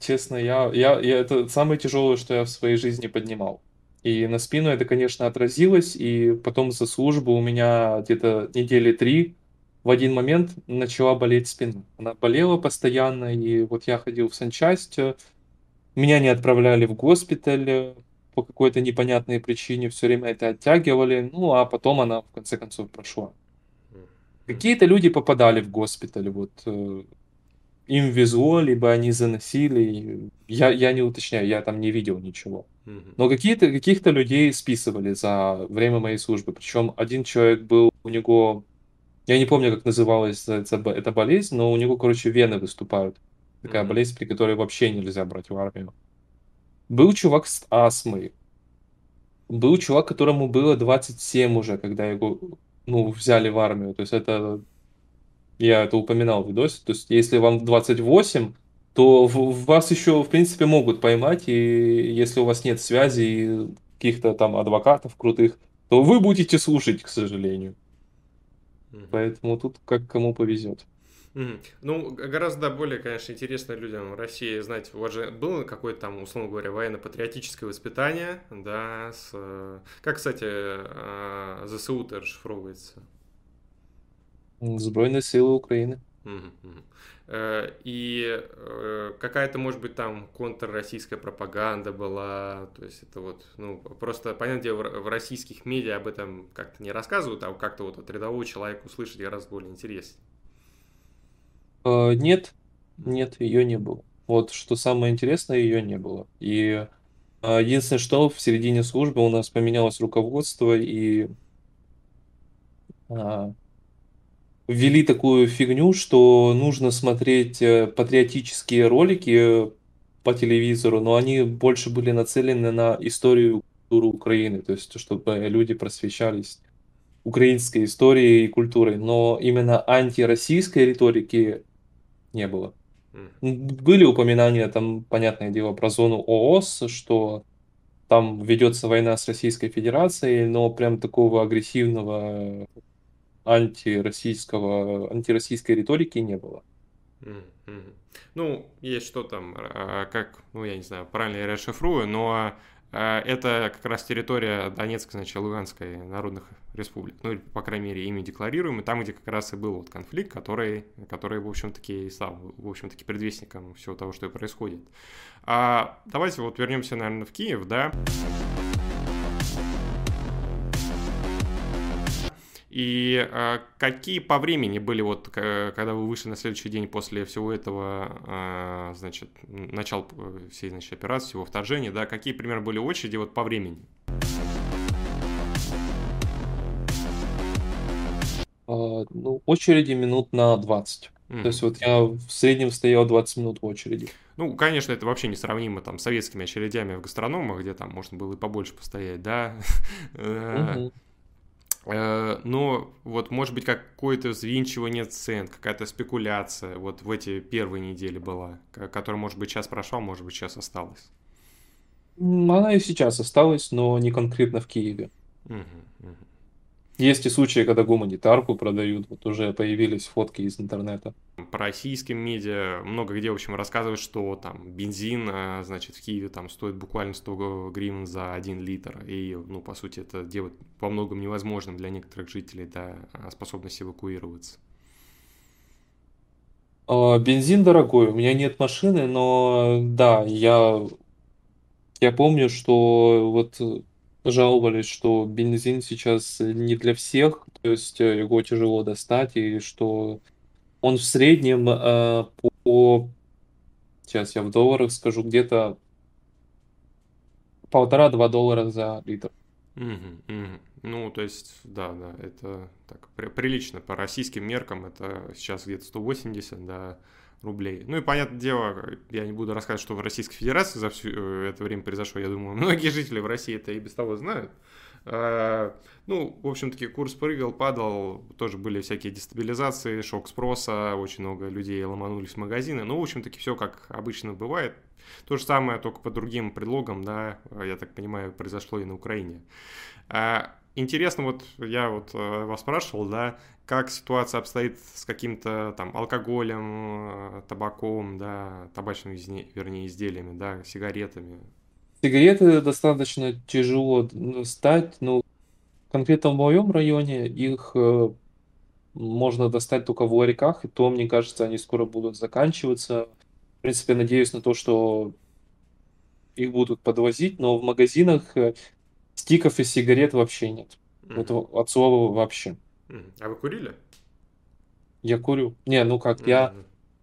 честно, я, я, я это самое тяжелое, что я в своей жизни поднимал. И на спину это, конечно, отразилось, и потом за службу у меня где-то недели три в один момент начала болеть спина. Она болела постоянно, и вот я ходил в санчасть, меня не отправляли в госпиталь, по какой-то непонятной причине все время это оттягивали, ну а потом она в конце концов прошла. Какие-то люди попадали в госпиталь, вот э, им везло, либо они заносили. Я, я не уточняю, я там не видел ничего. Но какие-то, каких-то людей списывали за время моей службы. Причем один человек был, у него, я не помню, как называлась эта, болезнь, но у него, короче, вены выступают. Такая болезнь, при которой вообще нельзя брать в армию. Был чувак с астмой. Был чувак, которому было 27 уже, когда его ну, взяли в армию. То есть это... Я это упоминал в видосе. То есть если вам 28, то в, вас еще, в принципе, могут поймать. И если у вас нет связи и каких-то там адвокатов крутых, то вы будете слушать, к сожалению. Поэтому тут как кому повезет. Ну, гораздо более, конечно, интересно людям в России знать, у вас же было какое-то там, условно говоря, военно-патриотическое воспитание, да, с... Как, кстати, а, ЗСУ-то расшифровывается? Сбройные силы Украины. И какая-то, может быть, там контрроссийская пропаганда была, то есть это вот, ну, просто, понятное дело, в российских медиа об этом как-то не рассказывают, а как-то вот от рядового человека услышать гораздо более интереснее. Э, нет, нет, ее не было. Вот что самое интересное, ее не было. И э, единственное, что в середине службы у нас поменялось руководство и а, ввели такую фигню, что нужно смотреть э, патриотические ролики по телевизору, но они больше были нацелены на историю и культуру Украины, то есть чтобы люди просвещались украинской историей и культурой, но именно антироссийской риторики не было. Были упоминания, там, понятное дело, про зону ООС, что там ведется война с Российской Федерацией, но прям такого агрессивного антироссийского, антироссийской риторики не было. Ну, есть что там, а, как, ну, я не знаю, правильно я расшифрую, но а, это как раз территория Донецкой, значит, Луганской народных республик, ну, или, по крайней мере, ими декларируемый, там, где как раз и был вот конфликт, который, который в общем-таки, стал, в общем-таки, предвестником всего того, что и происходит. А, давайте вот вернемся, наверное, в Киев, да. И э, какие по времени были вот, когда вы вышли на следующий день после всего этого, э, значит, начала э, всей, значит, операции, всего вторжения, да, какие примерно были очереди вот по времени? А, ну, очереди минут на 20. Mm. То есть вот я в среднем стоял 20 минут в очереди. Ну, конечно, это вообще несравнимо там с советскими очередями в гастрономах, где там можно было и побольше постоять, да. Mm-hmm. Э, но вот, может быть, какое-то взвинчивание цен, какая-то спекуляция вот в эти первые недели была, которая, может быть, сейчас прошла, может быть, сейчас осталась. Она и сейчас осталась, но не конкретно в Киеве. Угу, угу. Есть и случаи, когда гуманитарку продают, вот уже появились фотки из интернета. По российским медиа много где, в общем, рассказывают, что там бензин, а, значит, в Киеве там стоит буквально 100 гривен за один литр. И, ну, по сути, это делает во многом невозможным для некоторых жителей, да, а, способность эвакуироваться. А, бензин дорогой, у меня нет машины, но да, я, я помню, что вот жаловались, что бензин сейчас не для всех, то есть э, его тяжело достать, и что он в среднем э, по... Сейчас я в долларах скажу, где-то полтора-два доллара за литр. Угу, угу. Ну, то есть, да, да, это так прилично по российским меркам, это сейчас где-то 180, да, рублей. Ну и, понятное дело, я не буду рассказывать, что в Российской Федерации за все э, это время произошло. Я думаю, многие жители в России это и без того знают. А, ну, в общем-таки, курс прыгал, падал, тоже были всякие дестабилизации, шок спроса, очень много людей ломанулись в магазины. Ну, в общем-таки, все как обычно бывает. То же самое, только по другим предлогам, да, я так понимаю, произошло и на Украине. А, интересно, вот я вот э, вас спрашивал, да, как ситуация обстоит с каким-то там алкоголем, э, табаком, да, табачными, вернее, изделиями, да, сигаретами. Сигареты достаточно тяжело достать, но конкретно в моем районе их э, можно достать только в ларьках, и то, мне кажется, они скоро будут заканчиваться. В принципе, надеюсь на то, что их будут подвозить, но в магазинах стиков и сигарет вообще нет. Mm-hmm. Это от слова вообще. А вы курили? Я курю. Не, ну как, я,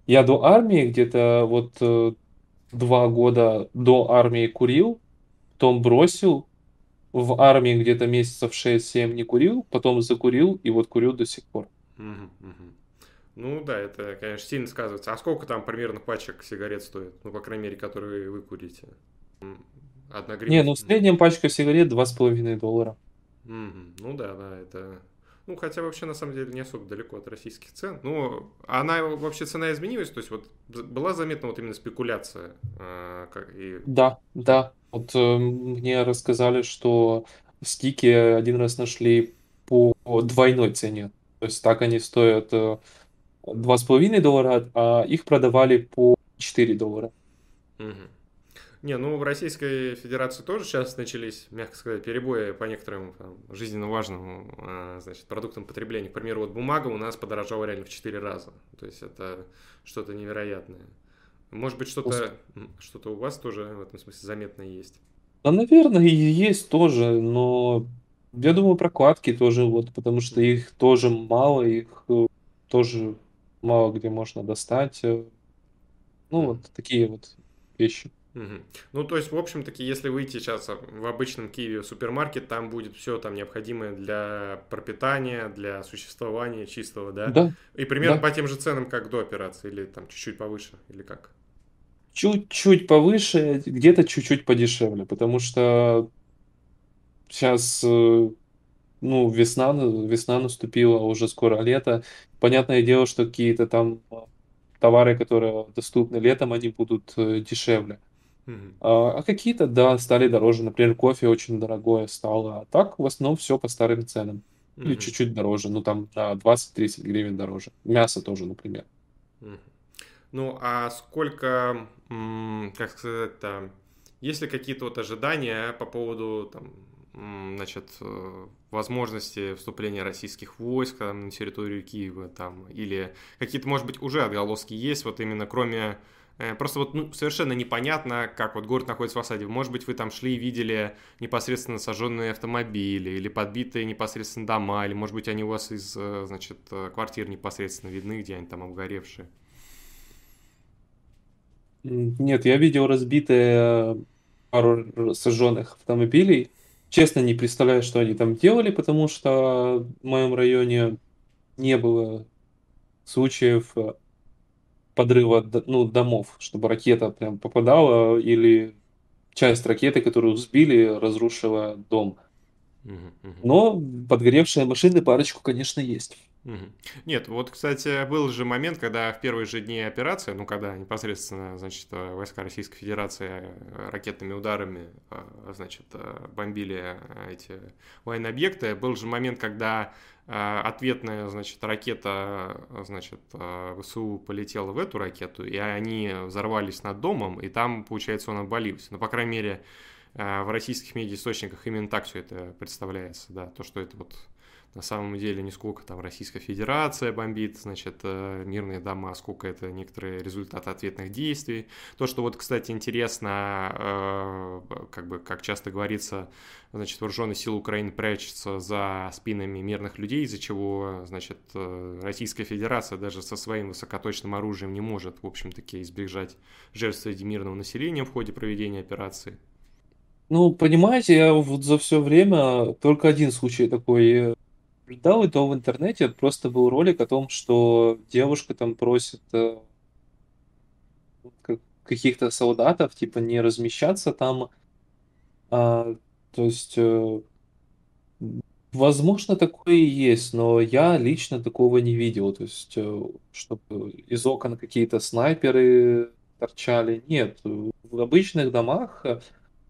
я до армии где-то вот э, два года до армии курил, потом бросил, в армии где-то месяцев 6-7 не курил, потом закурил и вот курю до сих пор. Ну да, это, конечно, сильно сказывается. А сколько там примерно пачек сигарет стоит? Ну, по крайней мере, которые вы курите? Одна гривна? Не, ну в среднем пачка сигарет 2,5 доллара. Ну да, да, это ну, хотя вообще, на самом деле, не особо далеко от российских цен. Но она вообще цена изменилась, то есть вот была заметна вот именно спекуляция. Э, как, и... Да, да. Вот э, мне рассказали, что стики один раз нашли по двойной цене. То есть так они стоят э, два с половиной доллара, а их продавали по 4 доллара. Угу. Не, ну в Российской Федерации тоже сейчас начались, мягко сказать, перебои по некоторым там, жизненно важным а, значит, продуктам потребления. К примеру, вот бумага у нас подорожала реально в 4 раза. То есть это что-то невероятное. Может быть, что-то что у вас тоже в этом смысле заметно есть? Да, наверное, есть тоже, но я думаю, прокладки тоже, вот, потому что их тоже мало, их э, тоже мало где можно достать. Э. Ну, вот такие вот вещи. Угу. Ну, то есть, в общем-таки, если выйти сейчас в обычном Киеве в супермаркет, там будет все там необходимое для пропитания, для существования чистого, да? Да. И примерно да. по тем же ценам, как до операции, или там чуть-чуть повыше, или как? Чуть-чуть повыше, где-то чуть-чуть подешевле, потому что сейчас, э, ну, весна, весна наступила, уже скоро лето. Понятное дело, что какие-то там товары, которые доступны летом, они будут э, А, а какие-то, да, стали дороже. Например, кофе очень дорогое стало. А так в основном все по старым ценам. Или чуть-чуть дороже. Ну, там на 20-30 гривен дороже. Мясо тоже, например. Ну, а сколько, как сказать, там, есть ли какие-то вот ожидания по поводу там, значит, э, возможности вступления российских войск там, на территорию Киева, там, или какие-то, может быть, уже отголоски есть, вот именно кроме Э, просто вот ну, совершенно непонятно, как вот город находится в осаде. Может быть, вы там шли и видели непосредственно сожженные автомобили или подбитые непосредственно дома, или, может быть, они у вас из, э, значит, э, квартир непосредственно видны, где они там обгоревшие. Нет, я видел разбитые пару сожженных автомобилей. Честно, не представляю, что они там делали, потому что в моем районе не было случаев подрыва ну, домов, чтобы ракета прям попадала или часть ракеты, которую сбили, разрушила дом. Но подгоревшие машины парочку, конечно, есть. Нет, вот, кстати, был же момент, когда в первые же дни операции, ну, когда непосредственно, значит, э, войска Российской Федерации э, ракетными ударами, э, значит, бомбили эти военные объекты, был же момент, когда ответная, значит, ракета, э, значит, э, ВСУ полетела в эту ракету, и они взорвались над домом, и там, получается, он обвалился. Ну, по крайней мере, в российских медиаисточниках именно так все это представляется, да, то, что это вот на самом деле не сколько там Российская Федерация бомбит, значит, э, мирные дома, сколько это некоторые результаты ответных действий. То, что вот, кстати, интересно, э, как бы, как часто говорится, значит, вооруженные силы Украины прячутся за спинами мирных людей, из-за чего, значит, э, Российская Федерация даже со своим высокоточным оружием не может, в общем-таки, избежать жертв среди мирного населения в ходе проведения операции. Ну, понимаете, я вот за все время только один случай такой наблюдал, и то в интернете просто был ролик о том, что девушка там просит э, как- каких-то солдатов, типа, не размещаться там. А, то есть, э, возможно, такое и есть, но я лично такого не видел. То есть, э, чтобы из окон какие-то снайперы торчали. Нет, в обычных домах,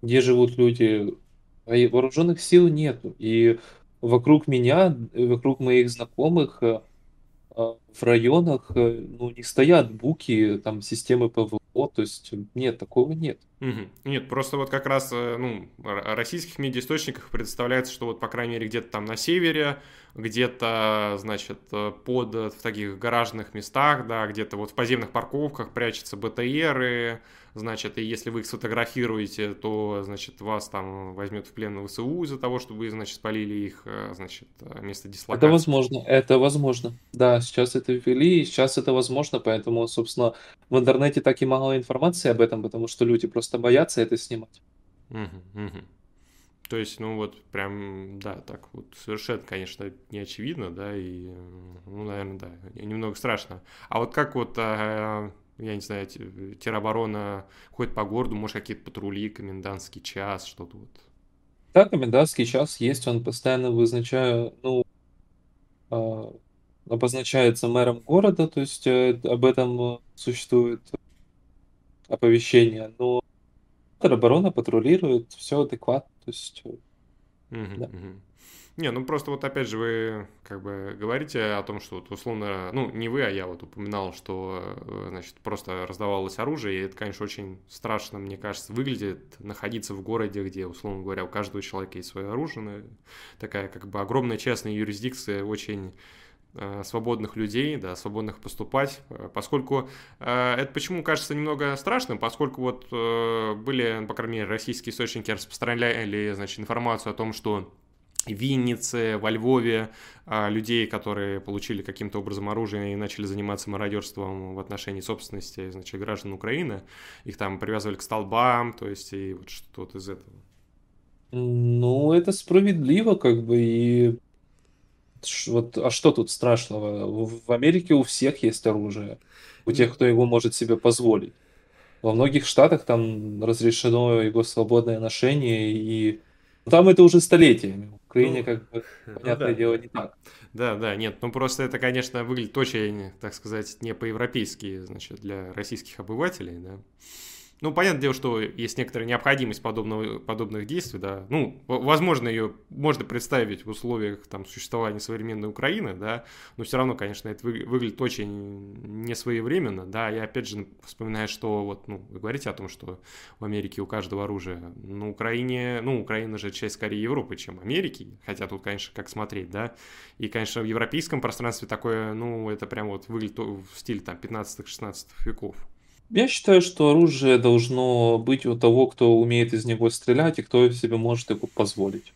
где живут люди, а вооруженных сил нету. И вокруг меня, э, вокруг моих знакомых, э, а, в районах, э, ну, не стоят буки, там, системы ПВО, то есть э, нет, такого нет. Нет, просто вот как раз, э, ну, российских медиаисточниках представляется, что вот, по крайней мере, где-то там на севере, где-то, значит, э, под, э, в таких гаражных местах, да, где-то вот в подземных парковках прячутся БТРы, значит, и если вы их сфотографируете, то, значит, вас там возьмет в плен ВСУ из-за того, что вы, значит, спалили их, значит, место Это дислокации. возможно, это возможно. Да, сейчас это ввели, и сейчас это возможно, поэтому, собственно, в интернете так и мало информации об этом, потому что люди просто боятся это снимать. Мгм, мгм. То есть, ну вот, прям, да, так вот, совершенно, конечно, не очевидно, да, и, э, ну, наверное, да, немного страшно. А вот как вот, а, я не знаю, те- тероборона ходит по городу, может, какие-то патрули, комендантский час, что-то вот. Да, комендантский час есть, он постоянно вызначаю, ну, а, обозначается мэром города, то есть э, об этом э, существует оповещение, но тероборона патрулирует, все адекватно, то есть, Мгм, да. мгм. Не, ну просто вот опять же вы как бы говорите о том, что вот условно, ну не вы, а я вот упоминал, что э, значит просто раздавалось оружие, и это, конечно, очень страшно, мне кажется, выглядит находиться в городе, где, условно говоря, у каждого человека есть свое оружие, такая как бы огромная частная юрисдикция очень свободных людей, да, свободных поступать, э, поскольку э, это почему кажется немного страшным, поскольку вот э, были, по крайней мере, российские источники распространяли, значит, информацию о том, что в Виннице, во Львове людей, которые получили каким-то образом оружие и начали заниматься мародерством в отношении собственности, значит, граждан Украины, их там привязывали к столбам, то есть и вот что-то из этого. Ну, это справедливо, как бы, и вот, а что тут страшного? В Америке у всех есть оружие, у тех, кто его может себе позволить. Во многих штатах там разрешено его свободное ношение, и ну, там это уже столетиями. В Украине, Ну, как бы, ну понятное да. дело, не так. Да, да, нет, ну просто это, конечно, выглядит очень, так сказать, не по-европейски, значит, для российских обывателей, да. Ну, понятное дело, что есть некоторая необходимость подобного, подобных действий, да. Ну, возможно, ее можно представить в условиях там существования современной Украины, да, но все равно, конечно, это вы- выглядит очень несвоевременно, да. Я опять же вспоминаю, что вот, ну, вы говорите о том, что в Америке у каждого оружие. На Украине, ну, Украина же часть скорее Европы, чем Америки, хотя тут, конечно, как смотреть, да. И, конечно, в европейском пространстве такое, ну, это прям вот выглядит в стиле там 15-16 веков. Я считаю, что оружие должно быть у того, кто умеет из него стрелять и кто себе может его позволить.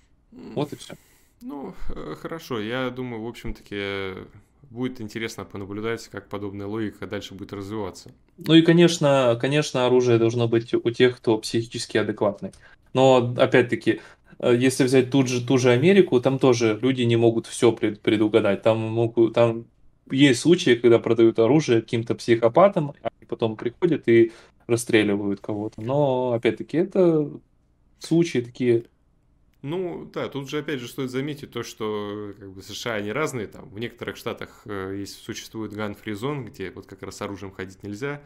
Вот и все. Ну, э, хорошо, я думаю, в общем-таки, будет интересно понаблюдать, как подобная логика дальше будет развиваться. Ну и, конечно, конечно, оружие должно быть у тех, кто психически адекватный. Но, опять-таки, э, если взять тут же, ту же Америку, там тоже люди не могут все предугадать. Там могут, там есть случаи, когда продают оружие каким-то психопатам, а они потом приходят и расстреливают кого-то. Но, опять-таки, это случаи такие Ну, да, тут же опять же стоит заметить то, что как бы, США они разные, там в некоторых штатах э, есть, существует zone, где вот как раз оружием ходить нельзя,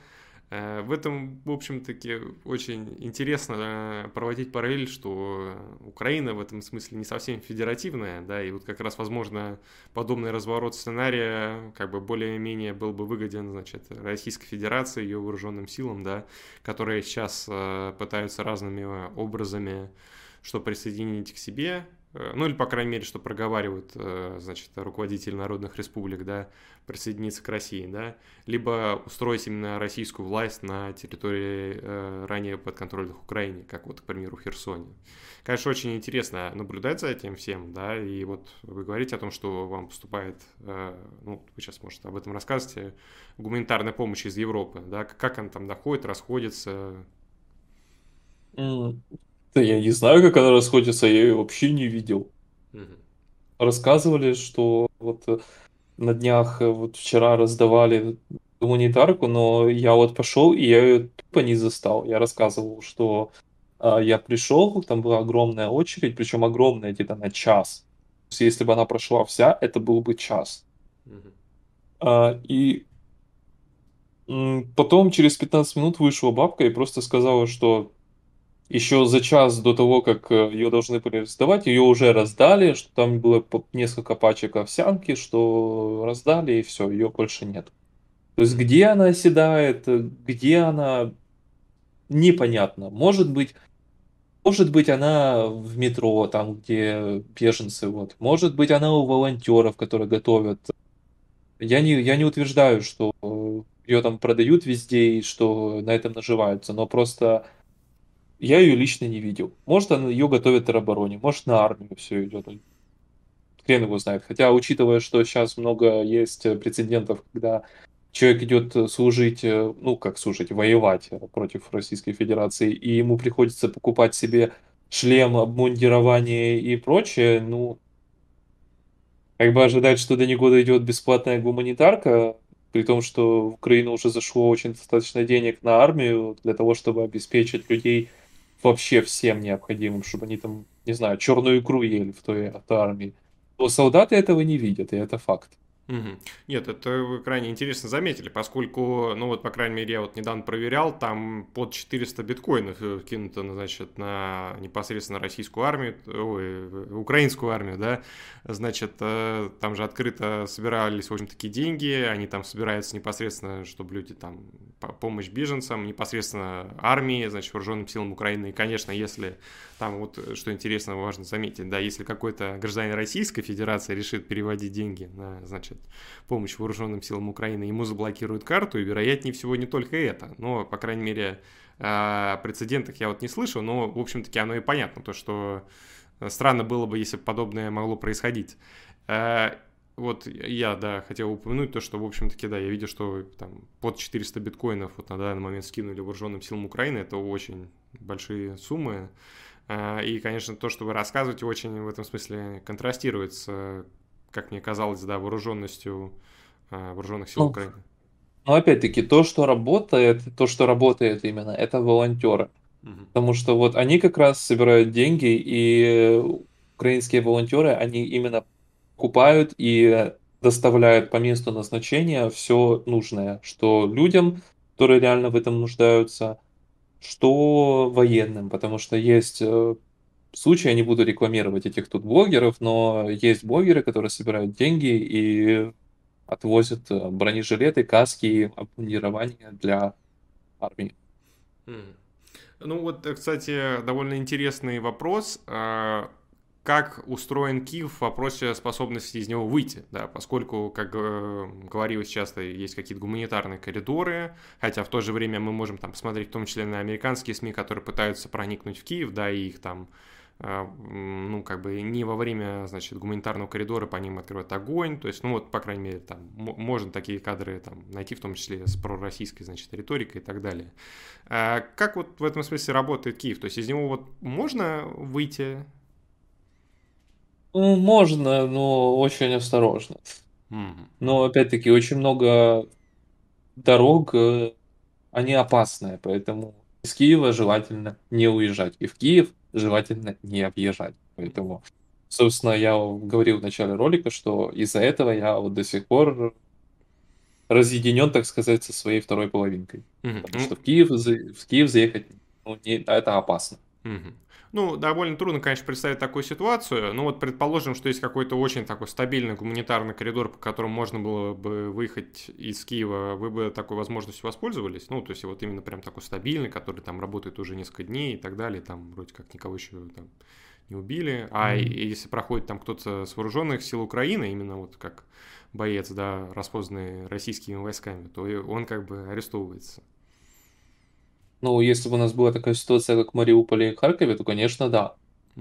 в этом, в общем-таки, очень интересно э, проводить параллель, что Украина в этом смысле не совсем федеративная, да, и вот как раз, возможно, подобный разворот сценария как бы более-менее был бы выгоден, значит, Российской Федерации, ее вооруженным силам, да, которые сейчас э, пытаются разными образами что присоединить к себе, Э, ну или, по крайней мере, что проговаривают, э, значит, руководители народных республик, да, присоединиться к России, да, либо устроить именно российскую власть на территории э, ранее подконтрольных Украине, как вот, к примеру, Херсоне. Конечно, очень интересно наблюдать за этим всем, да, и вот вы говорите о том, что вам поступает, ну, вы сейчас, может, об этом расскажете, гуманитарная помощь из Европы, да, как она там доходит, расходится, да я не знаю, как она расходится, я ее вообще не видел. Рассказывали, что вот э, на днях, э, вот вчера раздавали гуманитарку, но я вот пошел, и я ее тупо не застал. Я рассказывал, что а, я пришел, там была огромная очередь, причем огромная, где-то на час. То есть, если бы она прошла вся, это был бы час. А, и потом через 15 минут вышла бабка и просто сказала, что еще за час до того, как э, ее должны были раздавать, ее уже раздали, что там было несколько пачек овсянки, что раздали, и все, ее больше нет. То есть где она оседает, э, где она, непонятно. Может быть, может быть, она в метро, там, где беженцы, вот. Может быть, она у волонтеров, которые готовят. Я не, я не утверждаю, что ее там продают везде и что на этом наживаются, но просто я ее лично не видел. Может, она ее готовят теробороне, может, на армию все идет. Хрен его знает. Хотя, учитывая, что сейчас много есть прецедентов, когда человек идет служить, э, ну, как служить, воевать против Российской Федерации, и ему приходится покупать себе шлем, обмундирование и прочее, ну, как бы ожидать, что до него дойдет бесплатная гуманитарка, при том, что в Украину уже зашло очень достаточно денег на армию для того, чтобы обеспечить людей вообще всем необходимым, чтобы они там, не знаю, черную икру ели в той, той армии, то солдаты этого не видят, и это факт. Угу. Нет, это вы крайне интересно заметили, поскольку, ну вот, по крайней мере, я вот недавно проверял, там под 400 биткоинов э, кинуто, ну, значит, на непосредственно российскую армию, ой, украинскую армию, да, значит, э, там же открыто собирались, в общем, такие деньги, они там собираются непосредственно, чтобы люди там, помощь беженцам, непосредственно армии, значит, вооруженным силам Украины, и, конечно, если там вот, что интересно, важно заметить, да, если какой-то гражданин Российской Федерации решит переводить деньги на, значит, помощь вооруженным силам Украины, ему заблокируют карту, и вероятнее всего не только это. Но, по крайней мере, о прецедентах я вот не слышал, но, в общем-таки, оно и понятно, то, что странно было бы, если бы подобное могло происходить. Э, вот я, да, хотел упомянуть то, что, в общем-таки, да, я видел, что там под 400 биткоинов вот на данный момент скинули вооруженным силам Украины, это очень большие суммы. Э, и, конечно, то, что вы рассказываете, очень в этом смысле контрастирует с как мне казалось, да, вооруженностью а, вооруженных сил Ну, Украины. но опять-таки, то, что работает, то, что работает именно, это волонтеры. Мгм. Потому что вот они как раз собирают деньги, и украинские волонтеры, они именно покупают и доставляют по месту назначения все нужное, что людям, которые реально в этом нуждаются, что военным, потому что есть э, случае я не буду рекламировать этих тут блогеров, но есть блогеры, которые собирают деньги и отвозят э, бронежилеты, каски и обмундирование для армии. Ну вот, э, кстати, довольно интересный вопрос. Как устроен Киев в вопросе способности из него выйти, да, поскольку, как э, говорилось часто, есть какие-то гуманитарные коридоры, хотя в то же время мы можем там посмотреть в том числе на американские СМИ, которые пытаются проникнуть в Киев, да, и их там а, ну, как бы не во время, значит, гуманитарного коридора по ним открывать огонь, то есть, ну, вот, по крайней мере, там, можно такие кадры там найти, в том числе с пророссийской, значит, риторикой и так далее. А как вот в этом смысле работает Киев? То есть, из него вот можно выйти? Ну, можно, но очень осторожно. Но, опять-таки, очень много дорог, э, они опасные, поэтому из Киева желательно не уезжать. И в Киев желательно не объезжать. Поэтому, собственно, я говорил в начале ролика, что из-за этого я вот до сих пор разъединен, так сказать, со своей второй половинкой. Мгм. Потому Ну, что в Киев, за- в Киев заехать ну, не, это опасно. Мгм. Ну, довольно трудно, конечно, представить такую ситуацию. Ну, вот предположим, что есть какой-то очень такой стабильный гуманитарный коридор, по которому можно было бы выехать из Киева. Вы бы такой возможностью воспользовались? Ну, то есть вот именно прям такой стабильный, который там работает уже несколько дней и так далее. Там вроде как никого еще там не убили. А и- если проходит там кто-то с вооруженных сил Украины, именно вот как боец, да, распознанный российскими войсками, то он как бы арестовывается. Ну, если бы у нас была такая ситуация, как в Мариуполе и Харькове, то, конечно, да.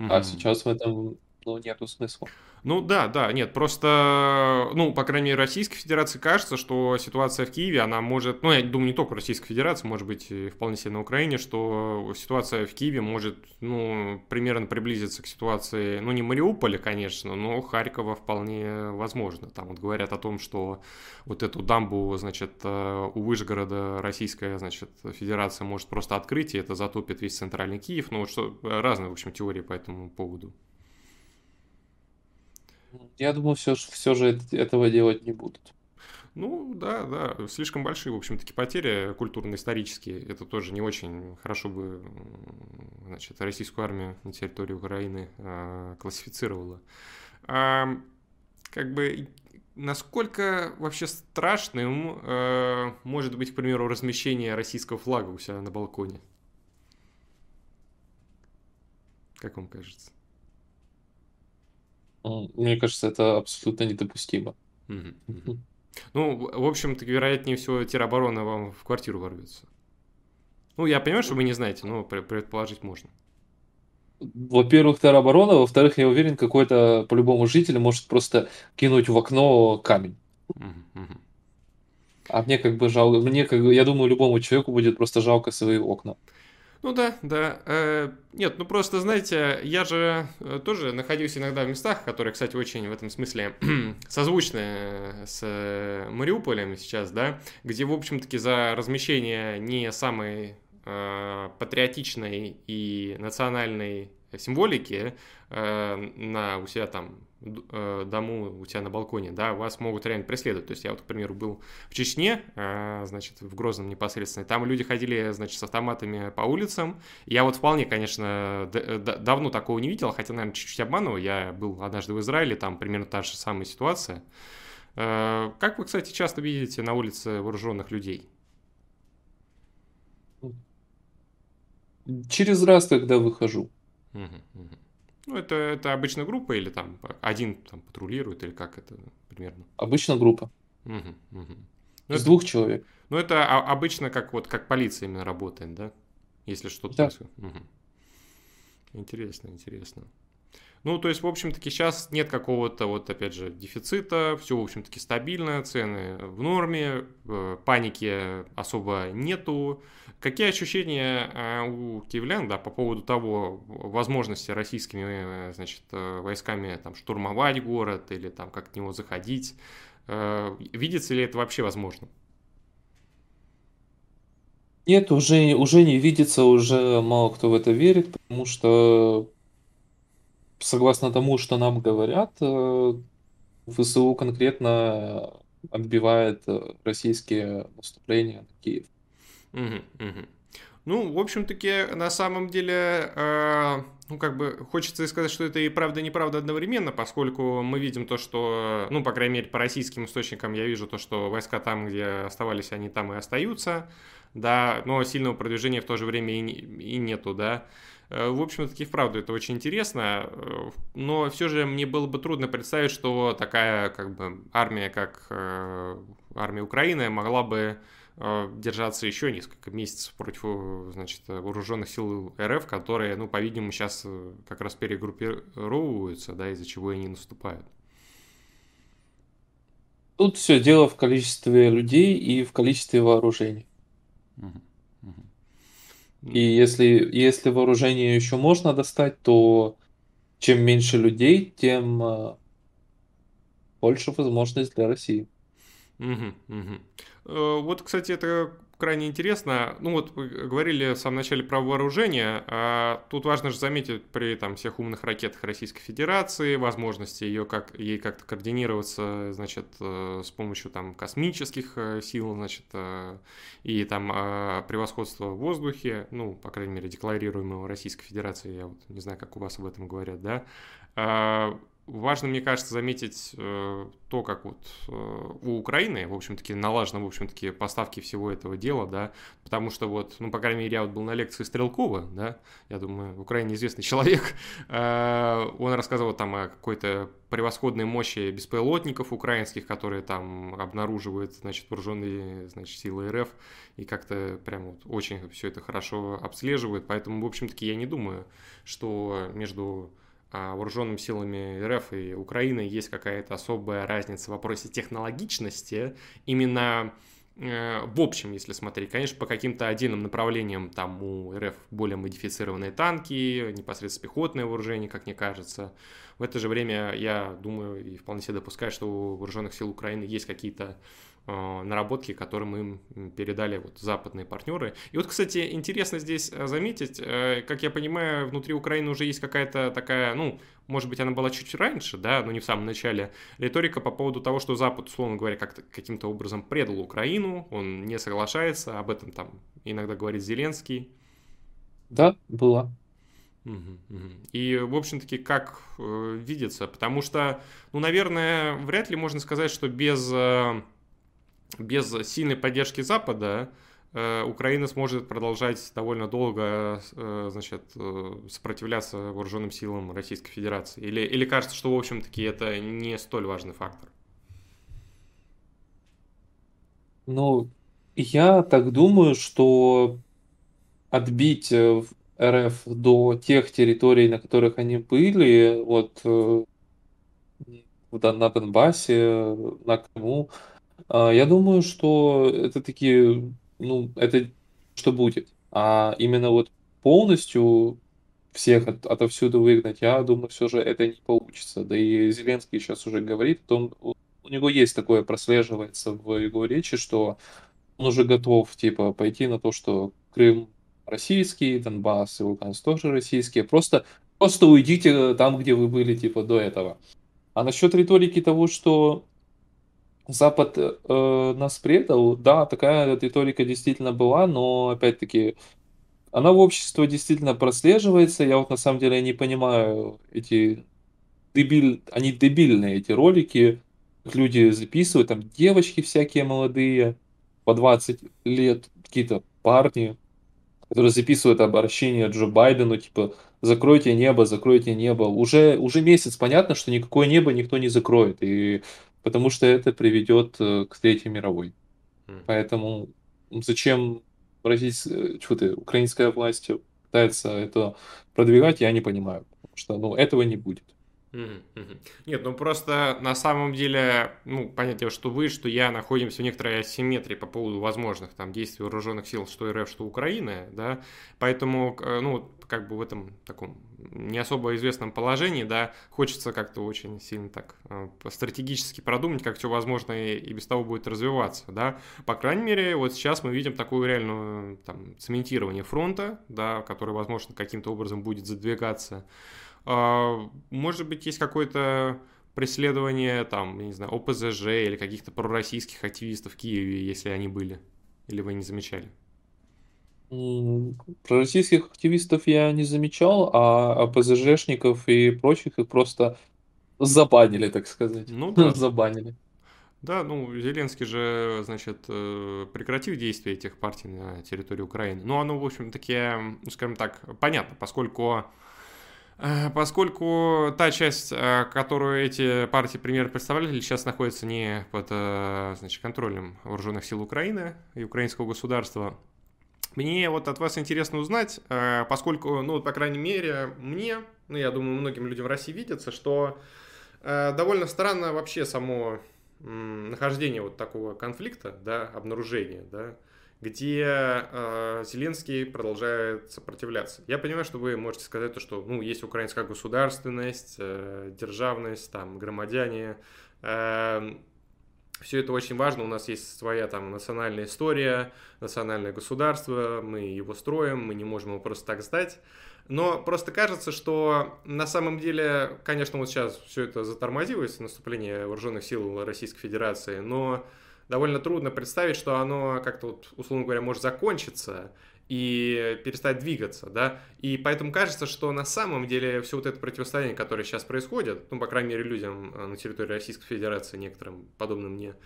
А Мгм. сейчас в этом, ну, нету смысла. Ну да, да, нет, просто, ну, по крайней мере, Российской Федерации кажется, что ситуация в Киеве, она может, ну, я думаю, не только в Российской Федерации, может быть, вполне себе на Украине, что ситуация в Киеве может, ну, примерно приблизиться к ситуации, ну, не Мариуполя, конечно, но Харькова вполне возможно. Там вот говорят о том, что вот эту дамбу, значит, э, у Вышгорода Российская, значит, Федерация может просто открыть, и это затопит весь центральный Киев, ну, вот что, разные, в общем, теории по этому поводу. Я думаю, все, все же эт- этого делать не будут. Ну, да, да, слишком большие, в общем-таки, потери культурно-исторические. Это тоже не очень хорошо бы, значит, российскую армию на территории Украины а, классифицировала. А, как бы, насколько вообще страшным э, может быть, к примеру, размещение российского флага у себя на балконе? Как вам кажется? Мне кажется, это абсолютно недопустимо. Ну, в общем-то, вероятнее всего, тероборона вам в квартиру ворвется. Ну, я понимаю, что вы не знаете, но пре- предположить можно. Во-первых, тероборона, во-вторых, я уверен, какой-то по-любому житель может просто кинуть в окно камень. А мне как бы жалко, мне как бы, я думаю, любому человеку будет просто жалко свои окна. Ну да, да. Э, нет, ну просто, знаете, я же э, тоже находился иногда в местах, которые, кстати, очень в этом смысле созвучны э, с э, Мариуполем сейчас, да, где, в общем-таки, за размещение не самой э, патриотичной и национальной символики э, на у себя там дому, у тебя на балконе, да, вас могут реально преследовать. То есть я вот, к примеру, был в Чечне, э, значит, в Грозном непосредственно, и там люди ходили, значит, с автоматами по улицам. Я вот вполне, конечно, д- давно такого не видел, хотя, наверное, чуть-чуть обманываю. Я был однажды в Израиле, там примерно та же самая ситуация. Э, Как вы, кстати, часто видите на улице вооруженных людей? Через раз, когда выхожу. Мгм, мгм. Ну, это, это обычно группа или там один там патрулирует, или как это примерно? Обычно группа. Мгм, мгм. Ну, Из это, двух человек. ну, это обычно как вот как полиция именно работает, да? Если что-то Да. происходит. Мгм. Интересно, интересно. Ну, то есть, в общем-таки, сейчас нет какого-то, вот, опять же, дефицита, все, в общем-таки, стабильно, цены в норме, э, паники особо нету. Какие ощущения э, у киевлян, да, по поводу того, возможности российскими, э, значит, войсками там штурмовать город или там как к нему заходить? Видится ли это вообще возможно? Нет, уже, уже не видится, уже мало кто в это верит, потому что, согласно тому, что нам говорят, э, ВСУ конкретно отбивает э, российские наступления на Киев. Мгм, мгм. Ну, в общем-таки, на самом деле, э, ну, как бы, хочется сказать, что это и правда, и неправда одновременно, поскольку мы видим то, что, ну, по крайней мере, по российским источникам я вижу то, что войска там, где оставались, они там и остаются, да, но сильного продвижения в то же время и, и нету, да. Э, В общем-таки, вправду это очень интересно, э, но все же мне было бы трудно представить, что такая, как бы, армия, как э, армия Украины, могла бы э, держаться еще несколько месяцев против, э, значит, вооруженных сил РФ, которые, ну, по-видимому, сейчас э, как раз перегруппировываются, да, из-за чего и не наступают. Тут все дело в количестве людей и в количестве вооружений. Мгм. И если, если вооружение еще можно достать, то чем меньше людей, тем э, больше возможность для России. Мгм. Э, Вот, кстати, это крайне интересно. Ну вот вы говорили в самом начале про вооружение. А тут важно же заметить при там, всех умных ракетах Российской Федерации, возможности ее как, ей как-то координироваться, значит, э, с помощью там космических э, сил, значит, э, и там превосходства в воздухе, ну, по крайней мере, декларируемого Российской Федерации, я вот не знаю, как у вас об этом говорят, да, а, Важно, мне кажется, заметить э, то, как вот э, у Украины, в общем-таки, налажены, в общем-таки, поставки всего этого дела, да, потому что вот, ну, по крайней мере, я вот был на лекции Стрелкова, да, я думаю, в Украине известный человек, э, он рассказывал там о какой-то превосходной мощи беспилотников украинских, которые там обнаруживают, значит, вооруженные, значит, силы РФ, и как-то прям вот очень все это хорошо обслеживают, поэтому, в общем-таки, я не думаю, что между вооруженными силами РФ и Украины есть какая-то особая разница в вопросе технологичности именно э, в общем, если смотреть, конечно, по каким-то отдельным направлениям там у РФ более модифицированные танки, непосредственно пехотное вооружение, как мне кажется. В это же время я думаю и вполне себе допускаю, что у вооруженных сил Украины есть какие-то наработки, которые мы им передали вот западные партнеры. И вот, кстати, интересно здесь э, заметить, э, как я понимаю, внутри Украины уже есть какая-то такая, ну, может быть, она была чуть раньше, да, но не в самом начале, риторика по поводу того, что Запад, условно говоря, как каким-то образом предал Украину, он не соглашается, об этом там иногда говорит Зеленский. Да, была. И, в общем-таки, как э, видится, потому что, ну, наверное, вряд ли можно сказать, что без э, без сильной поддержки Запада э, Украина сможет продолжать довольно долго э, значит, э, сопротивляться вооруженным силам Российской Федерации? Или, или кажется, что, в общем-таки, это не столь важный фактор? Ну, я так думаю, что отбить РФ до тех территорий, на которых они были, вот на Донбассе, на Крыму, я думаю, что это такие, ну, это что будет. А именно вот полностью всех от, отовсюду выгнать, я думаю, все же это не получится. Да и Зеленский сейчас уже говорит, он, у него есть такое, прослеживается в его речи, что он уже готов, типа, пойти на то, что Крым российский, Донбасс и Луганск тоже российские. Просто, просто уйдите там, где вы были, типа, до этого. А насчет риторики того, что Запад э, нас предал, да, такая риторика действительно была, но опять-таки она в обществе действительно прослеживается. Я вот на самом деле не понимаю эти дебиль, они дебильные эти ролики, люди записывают, там девочки всякие молодые, по 20 лет, какие-то парни, которые записывают обращение Джо Байдену, типа, закройте небо, закройте небо. Уже, уже месяц понятно, что никакое небо никто не закроет. И потому что это приведет э, к Третьей мировой. Mm. Поэтому зачем российская, что ты, украинская власть пытается это продвигать, я не понимаю. Потому что ну, этого не будет. Нет, ну просто на самом деле, ну, понятно, что вы, что я находимся в некоторой асимметрии по поводу возможных там действий вооруженных сил, что РФ, что Украины, да, поэтому, э, ну, как бы в этом таком не особо известном положении, да, хочется как-то очень сильно так э, стратегически продумать, как все возможно и, и без того будет развиваться, да. По крайней мере, вот сейчас мы видим такую реальную там цементирование фронта, да, который, возможно, каким-то образом будет задвигаться. А, может быть, есть какое-то преследование, там, не знаю, ОПЗЖ или каких-то пророссийских активистов в Киеве, если они были? Или вы не замечали? Пророссийских активистов я не замечал, а ОПЗЖшников и прочих их просто забанили, так сказать. Ну да. Забанили. Да, ну, Зеленский же, значит, э, прекратил действия этих партий на территории Украины. Ну, оно, в общем-таки, ну, скажем так, понятно, поскольку поскольку та часть, э, которую эти партии, пример представляли, сейчас находится не под э, значит, контролем вооруженных сил Украины и украинского государства, мне вот от вас интересно узнать, поскольку, ну, по крайней мере, мне, ну, я думаю, многим людям в России видится, что довольно странно вообще само нахождение вот такого конфликта, да, обнаружения, да, где э, Зеленский продолжает сопротивляться. Я понимаю, что вы можете сказать то, что ну, есть украинская государственность, э, державность, там, громадяне. Э, все это очень важно, у нас есть своя там национальная история, национальное государство, мы его строим, мы не можем его просто так сдать. Но просто кажется, что на самом деле, конечно, вот сейчас все это затормозилось, наступление вооруженных сил Российской Федерации, но довольно трудно представить, что оно как-то, вот, условно говоря, может закончиться и перестать двигаться, да, и поэтому кажется, что на самом деле все вот это противостояние, которое сейчас происходит, ну, по крайней мере, людям э, на территории Российской Федерации, некоторым подобным мне,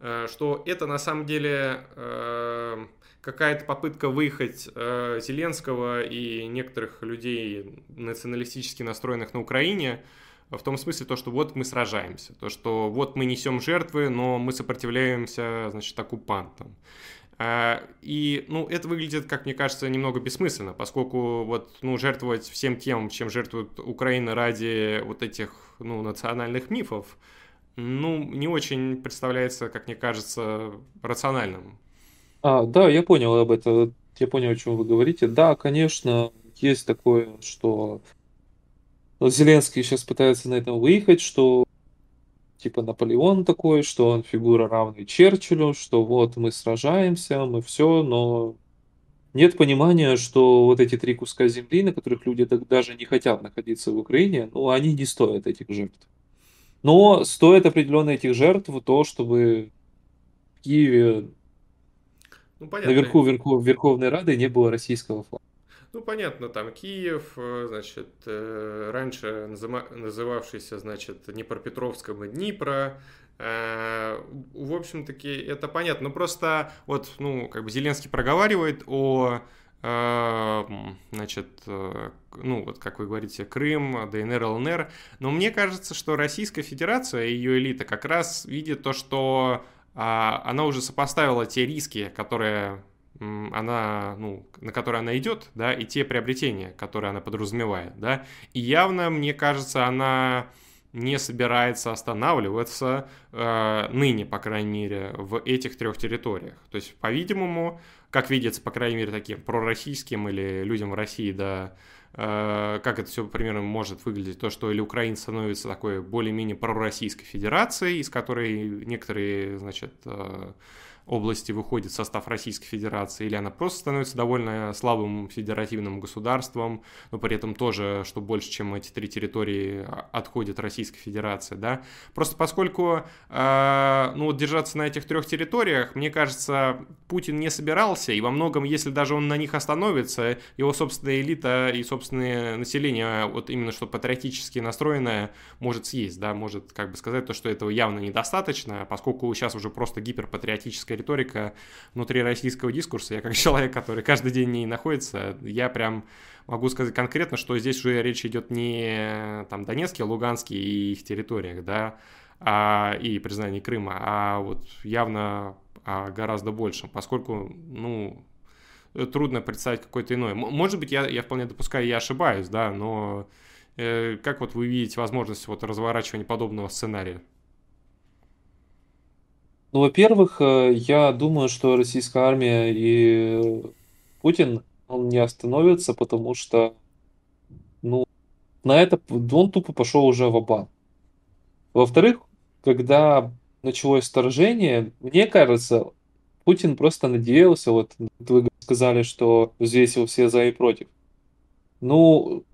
э, что это на самом деле э, какая-то попытка выехать Зеленского и некоторых людей националистически настроенных на Украине в том смысле то, что вот мы сражаемся, то, что вот мы несем жертвы, но мы сопротивляемся, значит, оккупантам. А, и, ну, это выглядит, как мне кажется, немного бессмысленно, поскольку вот, ну, жертвовать всем тем, чем жертвует Украина ради вот этих, ну, национальных мифов, ну, не очень представляется, как мне кажется, рациональным. А, да, я понял об этом. Я понял, о чем вы говорите. Да, конечно, есть такое, что Зеленский сейчас пытается на этом выехать, что типа Наполеон такой, что он фигура равная Черчиллю, что вот мы сражаемся, мы все, но нет понимания, что вот эти три куска земли, на которых люди даже не хотят находиться в Украине, ну, они не стоят этих жертв. Но стоит определенно этих жертв то, чтобы в Киеве ну, наверху Верхов, Верховной Рады не было российского флага. Ну, понятно, там Киев, э, значит, э, раньше называвшийся, значит, Днепропетровском и Днепра, э, в общем-таки, это понятно. Но просто вот, ну, как бы Зеленский проговаривает о значит, ну, вот как вы говорите, Крым, ДНР, ЛНР. Но мне кажется, что Российская Федерация и ее элита как раз видит то, что а, она уже сопоставила те риски, которые она, ну, на которые она идет, да, и те приобретения, которые она подразумевает, да, и явно, мне кажется, она не собирается останавливаться э, ныне, по крайней мере, в этих трех территориях. То есть, по-видимому, как видится, по крайней мере, таким пророссийским или людям в России, да, э, как это все примерно может выглядеть, то, что или Украина становится такой более-менее пророссийской федерацией, из которой некоторые, значит, э, области выходит в состав Российской Федерации, или она просто становится довольно слабым федеративным государством, но при этом тоже, что больше, чем эти три территории а, отходит Российской Федерации, да. Просто поскольку, э, ну вот держаться на этих трех территориях, мне кажется, Путин не собирался, и во многом, если даже он на них остановится, его собственная элита и собственное население, вот именно что патриотически настроенное, может съесть, да, может как бы сказать то, что этого явно недостаточно, поскольку сейчас уже просто гиперпатриотическая риторика внутри российского дискурса. Я как человек, который каждый день в ней находится, я прям могу сказать конкретно, что здесь уже речь идет не там Донецке, Луганске и их территориях, да, а, и признании Крыма, а вот явно о гораздо большем, поскольку, ну, трудно представить какой-то иной. Может быть, я, я вполне допускаю, я ошибаюсь, да, но э, как вот вы видите возможность вот разворачивания подобного сценария? Ну, во-первых, э, я думаю, что российская армия и Путин, он не остановится, потому что, ну, на это он тупо пошел уже в банк Во-вторых, когда началось вторжение, мне кажется, Путин просто надеялся, вот вы сказали, что взвесил все за и против. Ну,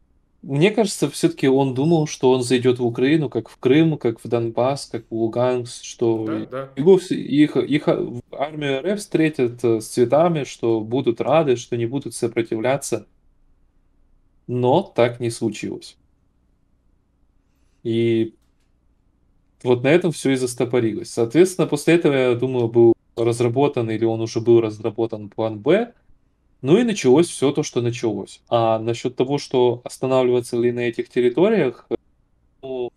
мне кажется, все-таки он думал, что он зайдет в Украину, как в Крым, как в Донбасс, как в Луганск, что Да, да. его, их, их армию РФ встретят э, с цветами, что будут рады, что не будут сопротивляться. Но так не случилось. И вот на этом все и застопорилось. Соответственно, после этого, я думаю, был разработан, или он уже был разработан план «Б», ну и началось все то, что началось. А насчет того, что останавливаться ли на этих территориях, ну,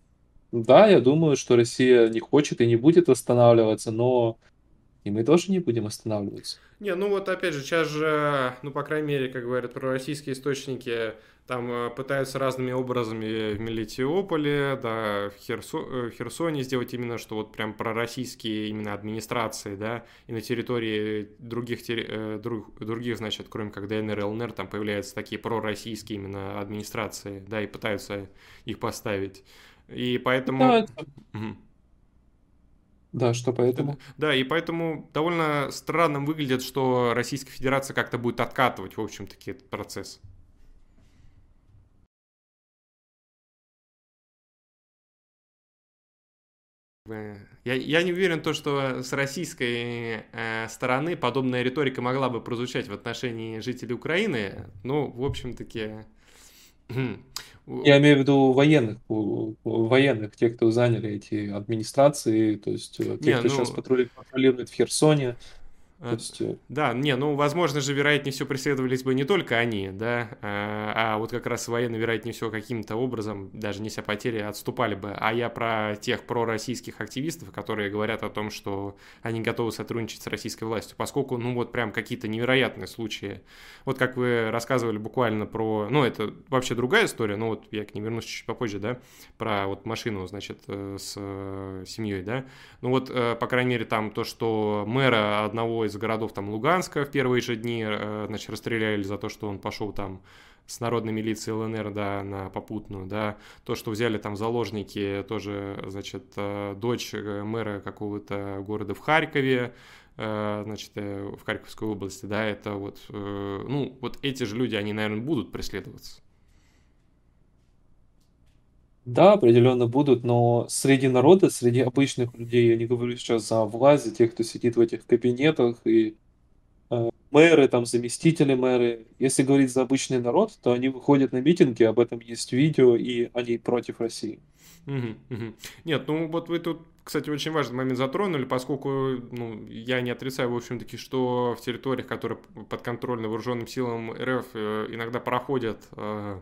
да, я думаю, что Россия не хочет и не будет останавливаться, но и мы тоже не будем останавливаться. Не, ну вот опять же, сейчас же, ну по крайней мере, как говорят про российские источники, там э, пытаются разными образами в Мелитиополе, да, в, Херсо, э, в Херсоне сделать именно, что вот прям пророссийские именно администрации, да, и на территории других, э, друг, других, значит, кроме как ДНР, ЛНР, там появляются такие пророссийские именно администрации, да, и пытаются их поставить. И поэтому... Да, это... Да, что поэтому? Да, и поэтому довольно странным выглядит, что Российская Федерация как-то будет откатывать, в общем-таки, этот процесс. Я, я не уверен, то, что с российской э, стороны подобная риторика могла бы прозвучать в отношении жителей Украины. Ну, в общем-таки... Я имею в виду военных, военных, тех, кто заняли эти администрации, то есть э, тех, кто ну... сейчас патрулирует в Херсоне, то есть... Э, да, не, ну, возможно же, вероятнее всего, преследовались бы не только они, да, а, а вот как раз военные, вероятнее всего, каким-то образом, даже неся потери, отступали бы. А я про тех пророссийских активистов, которые говорят о том, что они готовы сотрудничать с российской властью, поскольку, ну, вот прям какие-то невероятные случаи. Вот как вы рассказывали буквально про, ну, это вообще другая история, но вот я к ней вернусь чуть попозже, да, про вот машину, значит, э, с семьей, да. Ну, вот, по крайней мере, там то, что мэра одного из городов там Луганска в первые же дни, э, значит, расстреляли за то, что он пошел там с народной милицией ЛНР, да, на попутную, да, то, что взяли там заложники, тоже, значит, э, дочь э, мэра какого-то города в Харькове, значит, в Харьковской области, да, это вот, ну, вот эти же люди, они, наверное, будут преследоваться. Да, определенно будут, но среди народа, среди обычных людей, я не говорю сейчас за власть, за тех, кто сидит в этих кабинетах, и э, мэры, там, заместители мэры. Если говорить за обычный народ, то они выходят на митинги, об этом есть видео, и они против России. Нет, ну вот вы тут, кстати, очень важный момент затронули, поскольку ну, я не отрицаю, в общем-таки, что в территориях, которые подконтрольны вооруженным силам РФ, э, иногда проходят э,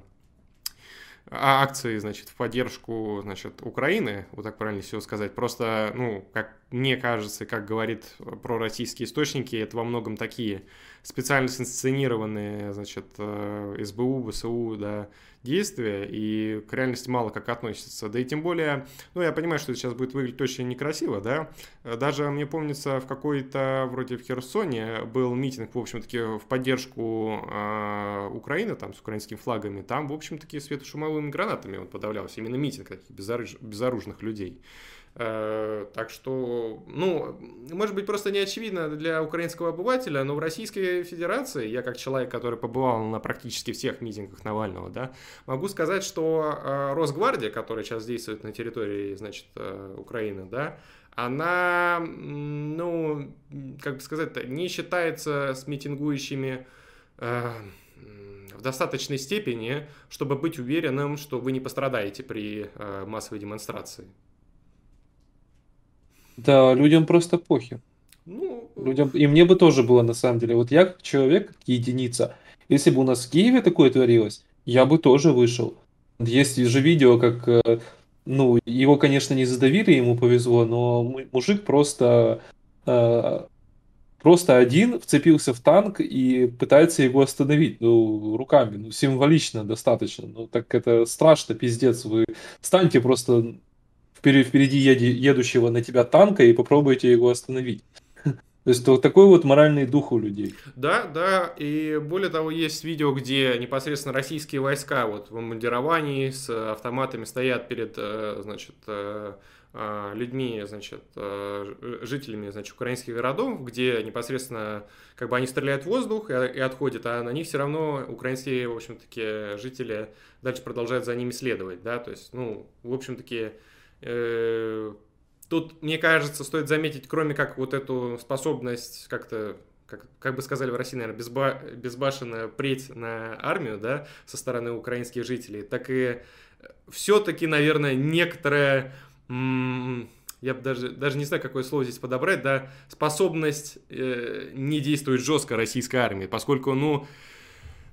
акции, значит, в поддержку, значит, Украины, вот так правильно все сказать. Просто, ну, как мне кажется, как говорит про российские источники, это во многом такие специально синсценированные, значит, э, СБУ, ВСУ, да, действия, и к реальности мало как относятся. Да и тем более, ну, я понимаю, что это сейчас будет выглядеть очень некрасиво, да, даже, мне помнится, в какой-то, вроде в Херсоне, был митинг, в общем-таки, в поддержку э, Украины, там, с украинскими флагами, там, в общем-таки, светошумовыми гранатами он подавлялся, именно митинг таких безоруж... безоружных людей. Э, так что, ну, может быть, просто не очевидно для украинского обывателя, но в Российской Федерации, я как человек, который побывал на практически всех митингах Навального, да, могу сказать, что э, Росгвардия, которая сейчас действует на территории, значит, э, Украины, да, она, ну, как бы сказать не считается с митингующими в достаточной степени, чтобы быть уверенным, что вы не пострадаете при массовой демонстрации. Да, людям просто похер. Ну, людям, и мне бы тоже было на самом деле. Вот я как человек, как единица, если бы у нас в Киеве такое творилось, я бы тоже вышел. Есть же видео, как, э, ну, его, конечно, не задавили, ему повезло, но мужик просто, э, просто один вцепился в танк и пытается его остановить, ну, руками, ну, символично достаточно. Ну, так это страшно, пиздец. Вы станьте просто впереди едущего на тебя танка и попробуйте его остановить. То есть вот такой вот моральный дух у людей. Да, да, и более того, есть видео, где непосредственно российские войска вот в мундировании с автоматами стоят перед, э, значит, э, э, людьми, значит, жителями, значит, украинских городов, где непосредственно, как бы они стреляют в воздух и, отходят, а на них все равно украинские, в общем-таки, жители дальше продолжают за ними следовать, да, то есть, ну, в общем-таки, тут, мне кажется, стоит заметить, кроме как вот эту способность как-то как, как бы сказали в России, наверное, безба, безбашенно преть на армию, да, со стороны украинских жителей, так и все-таки, наверное, некоторая, я даже, даже не знаю, какое слово здесь подобрать, да, способность э, не действовать жестко российской армии, поскольку, ну,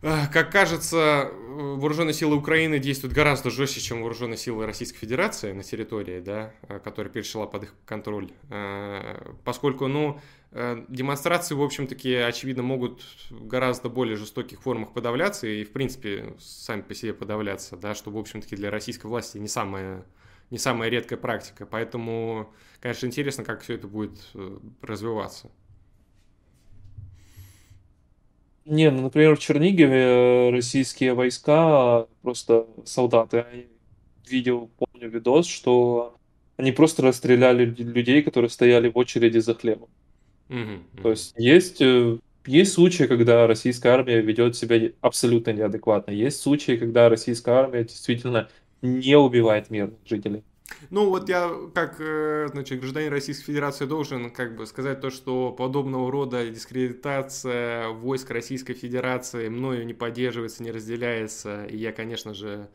как кажется, вооруженные силы Украины действуют гораздо жестче, чем вооруженные силы Российской Федерации на территории, да, которая перешла под их контроль. Э, поскольку, ну, э, демонстрации, в общем-таки, очевидно, могут в гораздо более жестоких формах подавляться и, в принципе, сами по себе подавляться, да, что, в общем-таки, для российской власти не самая, не самая редкая практика. Поэтому, конечно, интересно, как все это будет э, развиваться. Не, ну, например, в Чернигове э, российские войска, просто солдаты, видел, помню видос, что они просто расстреляли людей, которые стояли в очереди за хлебом. Угу, То есть есть, э, есть случаи, когда российская армия ведет себя абсолютно неадекватно. Есть случаи, когда российская армия действительно не убивает мирных жителей. Ну вот я как, э, значит, гражданин Российской Федерации должен как бы сказать то, что подобного рода дискредитация войск Российской Федерации мною не поддерживается, не разделяется. И я, конечно же,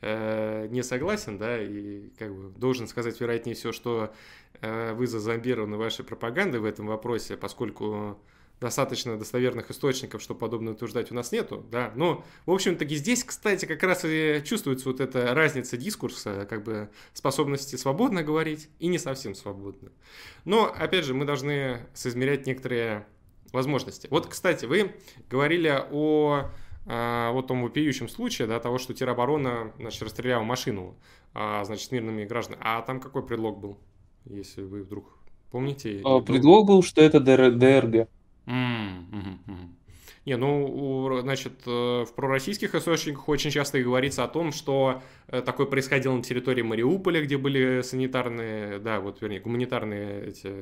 э, не согласен, да, и как бы должен сказать вероятнее всего, что э, вы зазомбированы вашей пропагандой в этом вопросе, поскольку достаточно достоверных источников, что подобное утверждать у нас нету, да, но, в общем-таки, здесь, кстати, как раз и чувствуется вот эта разница дискурса, как бы способности свободно говорить и не совсем свободно. Но, опять же, мы должны соизмерять некоторые возможности. Вот, кстати, вы говорили о а, вот том вопиющем случае, да, того, что тероборона, значит, расстреляла машину, а, значит, мирными гражданами. А там какой предлог был, если вы вдруг помните? А, предлог был, что это ДРГ. Mm. Не, ну, значит, э, в пророссийских источниках очень часто говорится о том, что э, такое происходило на территории Мариуполя, где были санитарные, да, вот, вернее, гуманитарные эти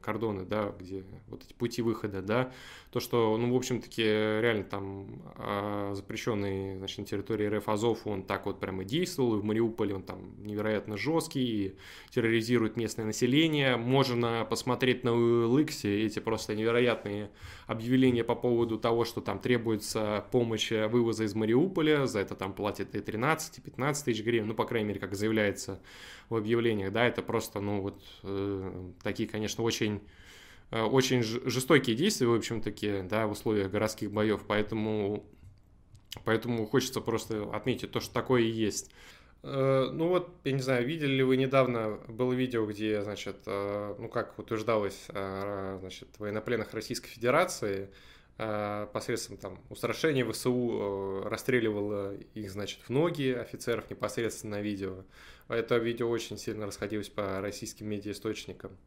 кордоны, да, где вот эти пути выхода, да, то, что, ну, в общем-таки, реально там а, запрещенный, значит, на территории РФ Азов, он так вот прямо действовал, и в Мариуполе он там невероятно жесткий, и терроризирует местное население. Можно посмотреть на LX эти просто невероятные объявления по поводу того, что там требуется помощь вывоза из Мариуполя, за это там платят и 13, и 15 тысяч гривен, ну, по крайней мере, как заявляется в объявлениях, да, это просто, ну, вот э, такие, конечно, очень Э, очень жестокие действия, в общем-таки, да, в условиях городских боев, поэтому, поэтому хочется просто отметить то, что такое и есть. Э, ну вот, я не знаю, видели ли вы недавно, было видео, где, значит, э, ну как утверждалось, значит, военнопленных Российской Федерации посредством там устрашения ВСУ расстреливало их, значит, в ноги офицеров непосредственно на видео. Это видео очень сильно расходилось по российским медиаисточникам.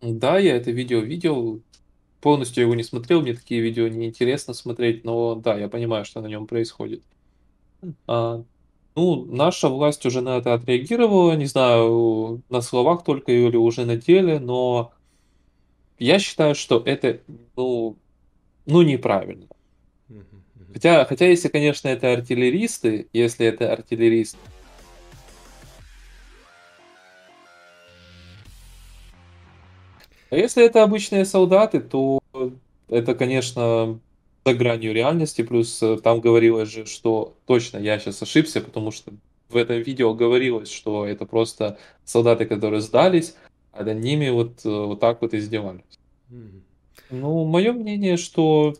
Да, я это видео видел. Полностью его не смотрел, мне такие видео не интересно смотреть, но да, я понимаю, что на нем происходит. А, ну, наша власть уже на это отреагировала, не знаю, на словах только или уже на деле, но я считаю, что это, ну, ну неправильно. Хотя, хотя, если, конечно, это артиллеристы, если это артиллерист, А если это обычные солдаты, то это, конечно, за гранью реальности. Плюс э, там говорилось же, что точно я сейчас ошибся, потому что в этом видео говорилось, что это просто солдаты, которые сдались, а над ними вот, э, вот так вот издевались. Mm-hmm. Ну, мое мнение, что...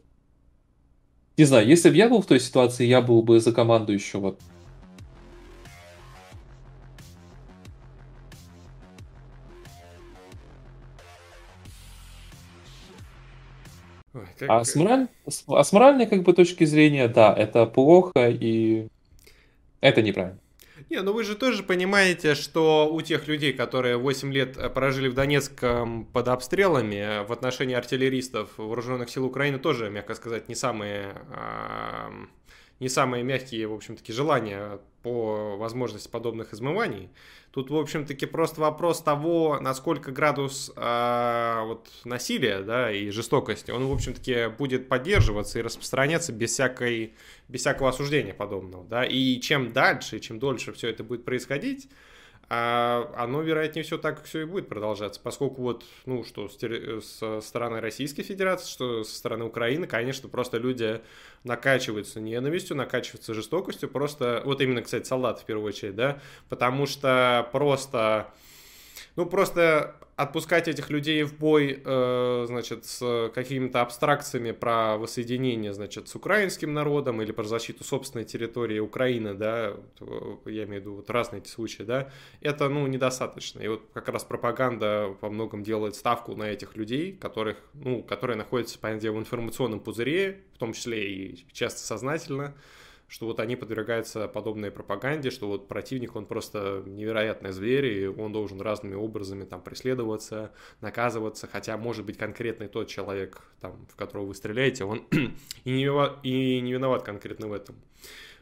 Не знаю, если бы я был в той ситуации, я был бы за команду еще вот Как... А, с мораль... а с моральной как бы точки зрения, да, это плохо и это неправильно. Не, ну вы же тоже понимаете, что у тех людей, которые 8 лет э, прожили в Донецком под обстрелами, э, в отношении артиллеристов вооруженных сил Украины тоже, мягко сказать, не самые не самые мягкие, в общем-таки, желания по возможности подобных измываний. Тут, в общем-таки, просто вопрос того, насколько градус э, вот, насилия да, и жестокости, он, в общем-таки, будет поддерживаться и распространяться без, всякой, без всякого осуждения подобного. Да? И чем дальше, чем дольше все это будет происходить, а оно, вероятнее всего, так все и будет продолжаться, поскольку вот, ну, что со стороны Российской Федерации, что со стороны Украины, конечно, просто люди накачиваются ненавистью, накачиваются жестокостью, просто, вот именно, кстати, солдаты в первую очередь, да, потому что просто, ну, просто отпускать этих людей в бой, э, значит, с какими-то абстракциями про воссоединение, значит, с украинским народом или про защиту собственной территории Украины, да, я имею в виду вот разные эти случаи, да, это, ну, недостаточно. И вот как раз пропаганда во многом делает ставку на этих людей, которых, ну, которые находятся, понятное дело, в информационном пузыре, в том числе и часто сознательно, что вот они подвергаются подобной пропаганде, что вот противник, он просто невероятный зверь, и он должен разными образами там преследоваться, наказываться, хотя, может быть, конкретный тот человек, там, в которого вы стреляете, он и, не виноват, и не виноват конкретно в этом.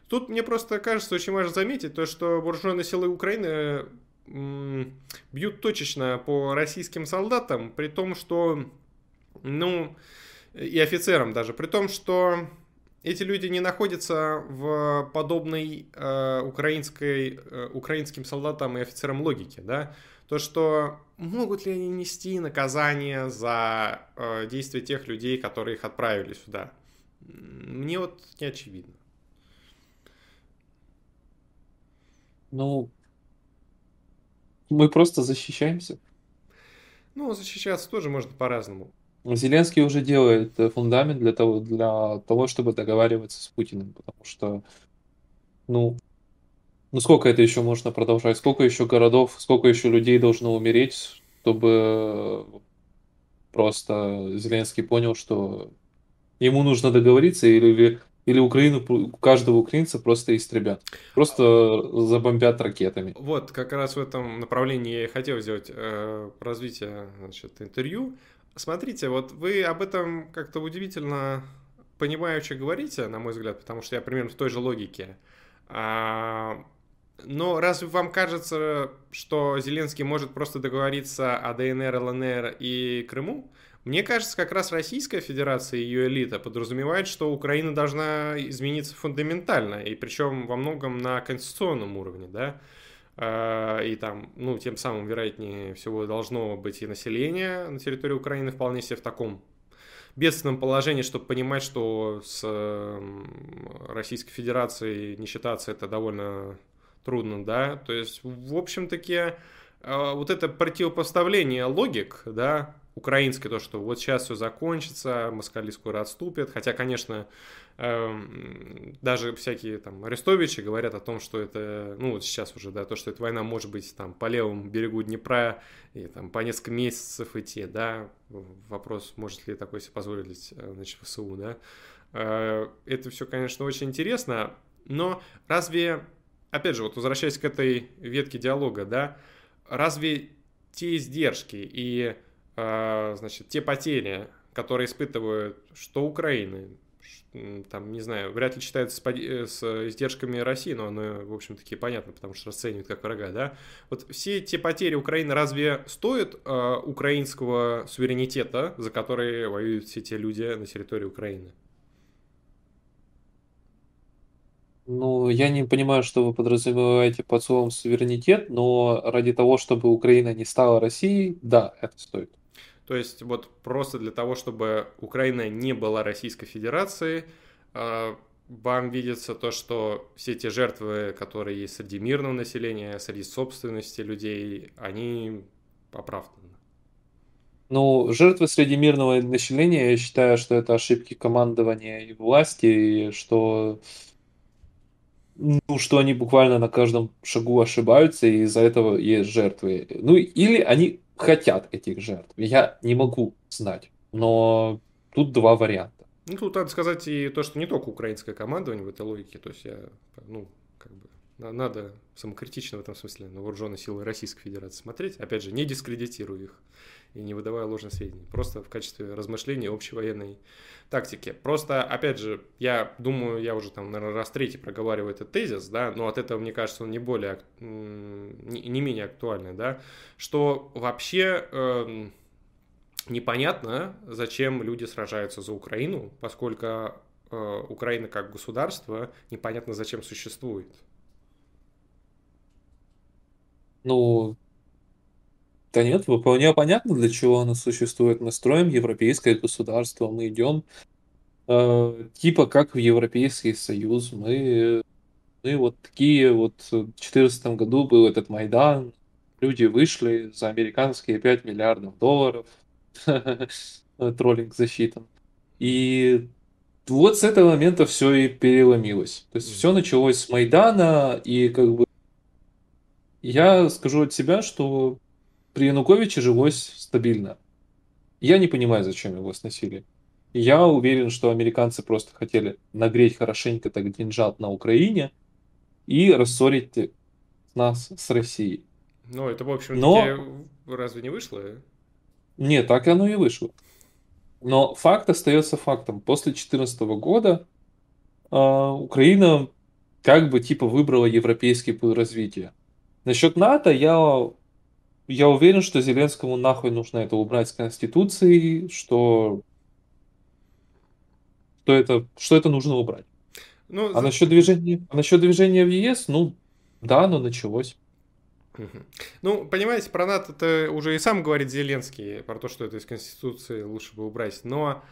Тут мне просто кажется очень важно заметить то, что вооруженные силы Украины бьют точечно по российским солдатам, при том, что, ну, и офицерам даже, при том, что эти люди не находятся в подобной э, украинской, э, украинским солдатам и офицерам логике, да, то, что могут ли они нести наказание за э, действия тех людей, которые их отправили сюда, мне вот не очевидно. Ну, мы просто защищаемся. Ну, защищаться тоже можно по-разному. Зеленский уже делает э, фундамент для того, для того, чтобы договариваться с Путиным, потому что, ну, ну сколько это еще можно продолжать? Сколько еще городов, сколько еще людей должно умереть, чтобы просто Зеленский понял, что ему нужно договориться или или Украину, каждого украинца просто истребят. Просто забомбят ракетами. Вот, как раз в этом направлении я и хотел сделать э, развитие значит, интервью. Смотрите, вот вы об этом как-то удивительно понимающе говорите, на мой взгляд, потому что я примерно в той же логике. А, но разве вам кажется, что Зеленский может просто договориться о ДНР, ЛНР и Крыму? Мне кажется, как раз Российская Федерация и ее элита подразумевает, что Украина должна измениться фундаментально, и причем во многом на конституционном уровне, да, и там, ну, тем самым, вероятнее всего, должно быть и население на территории Украины вполне себе в таком бедственном положении, чтобы понимать, что с Российской Федерацией не считаться это довольно трудно, да, то есть, в общем-таки, а, вот это противопоставление логик, да, украинской, то, что вот сейчас все закончится, москали скоро отступят. Хотя, конечно, эм, даже всякие там арестовичи говорят о том, что это, ну вот сейчас уже, да, то, что эта война может быть там по левому берегу Днепра и там по несколько месяцев идти, да. Вопрос, может ли такое себе позволить, э, значит, ВСУ, да. Э, это все, конечно, очень интересно, но разве, опять же, вот возвращаясь к этой ветке диалога, да, разве те издержки и значит, те потери, которые испытывают что Украины, там, не знаю, вряд ли считается с, э, с издержками России, но оно, в общем-таки, понятно, потому что расценивают как врага, да. Вот все те потери Украины разве стоят э, украинского суверенитета, за который воюют все те люди на территории Украины? Ну, я не понимаю, что вы подразумеваете под словом суверенитет, но ради того, чтобы Украина не стала Россией, да, это стоит. То есть вот просто для того, чтобы Украина не была Российской Федерацией, а, вам видится то, что все те жертвы, которые есть среди мирного населения, среди собственности людей, они оправданы. Ну, жертвы среди мирного населения, я считаю, что это ошибки командования и власти, и что ну, что они буквально на каждом шагу ошибаются, и из-за этого есть жертвы. Ну, или они хотят этих жертв. Я не могу знать. Но тут два варианта. Ну, тут надо сказать и то, что не только украинское командование в этой логике. То есть я, ну, как бы, надо самокритично в этом смысле на вооруженные силы Российской Федерации смотреть. Опять же, не дискредитируя их и не выдавая ложных сведений. Просто в качестве размышления общей военной тактики. Просто, опять же, я думаю, я уже там, наверное, раз третий проговариваю этот тезис, да, но от этого, мне кажется, он не более, не менее актуальный, да, что вообще э, непонятно, зачем люди сражаются за Украину, поскольку э, Украина как государство непонятно зачем существует. Ну, да нет, вполне понятно, для чего оно существует. Мы строим европейское государство, мы идем э, типа как в Европейский Союз. Мы, мы вот такие вот в 2014 году был этот Майдан, люди вышли за американские 5 миллиардов долларов, троллинг засчитан. И вот с этого момента все и переломилось. То есть все началось с Майдана, и как бы я скажу от себя, что при Януковиче жилось стабильно. Я не понимаю, зачем его сносили. Я уверен, что американцы просто хотели нагреть хорошенько так деньжат на Украине и рассорить нас с Россией. Ну, это, в общем, Но... разве не вышло? Нет, так оно и вышло. Но факт остается фактом. После 2014 года э, Украина как бы типа выбрала европейский путь развития. Насчет НАТО я, я уверен, что Зеленскому нахуй нужно это убрать с Конституции, что, что, это, что это нужно убрать. Ну, а, за... насчет движения, а насчет движения в ЕС, ну, да, оно началось. Ну, понимаете, про НАТО это уже и сам говорит Зеленский, про то, что это из Конституции лучше бы убрать. Но,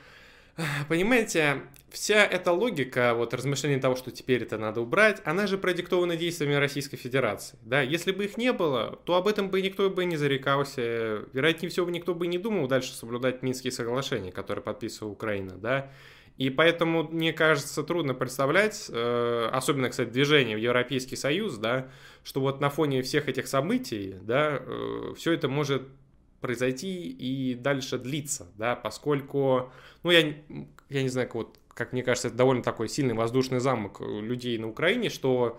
понимаете, вся эта логика, вот размышления того, что теперь это надо убрать, она же продиктована действиями Российской Федерации. Да, если бы их не было, то об этом бы никто бы не зарекался. Вероятнее всего, никто бы не думал дальше соблюдать Минские соглашения, которые подписывала Украина, да. И поэтому, мне кажется, трудно представлять, э, особенно, кстати, движение в Европейский Союз, да, что вот на фоне всех этих событий, да, э, все это может произойти и дальше длиться, да, поскольку, ну, я, я не знаю, вот, как мне кажется, это довольно такой сильный воздушный замок людей на Украине, что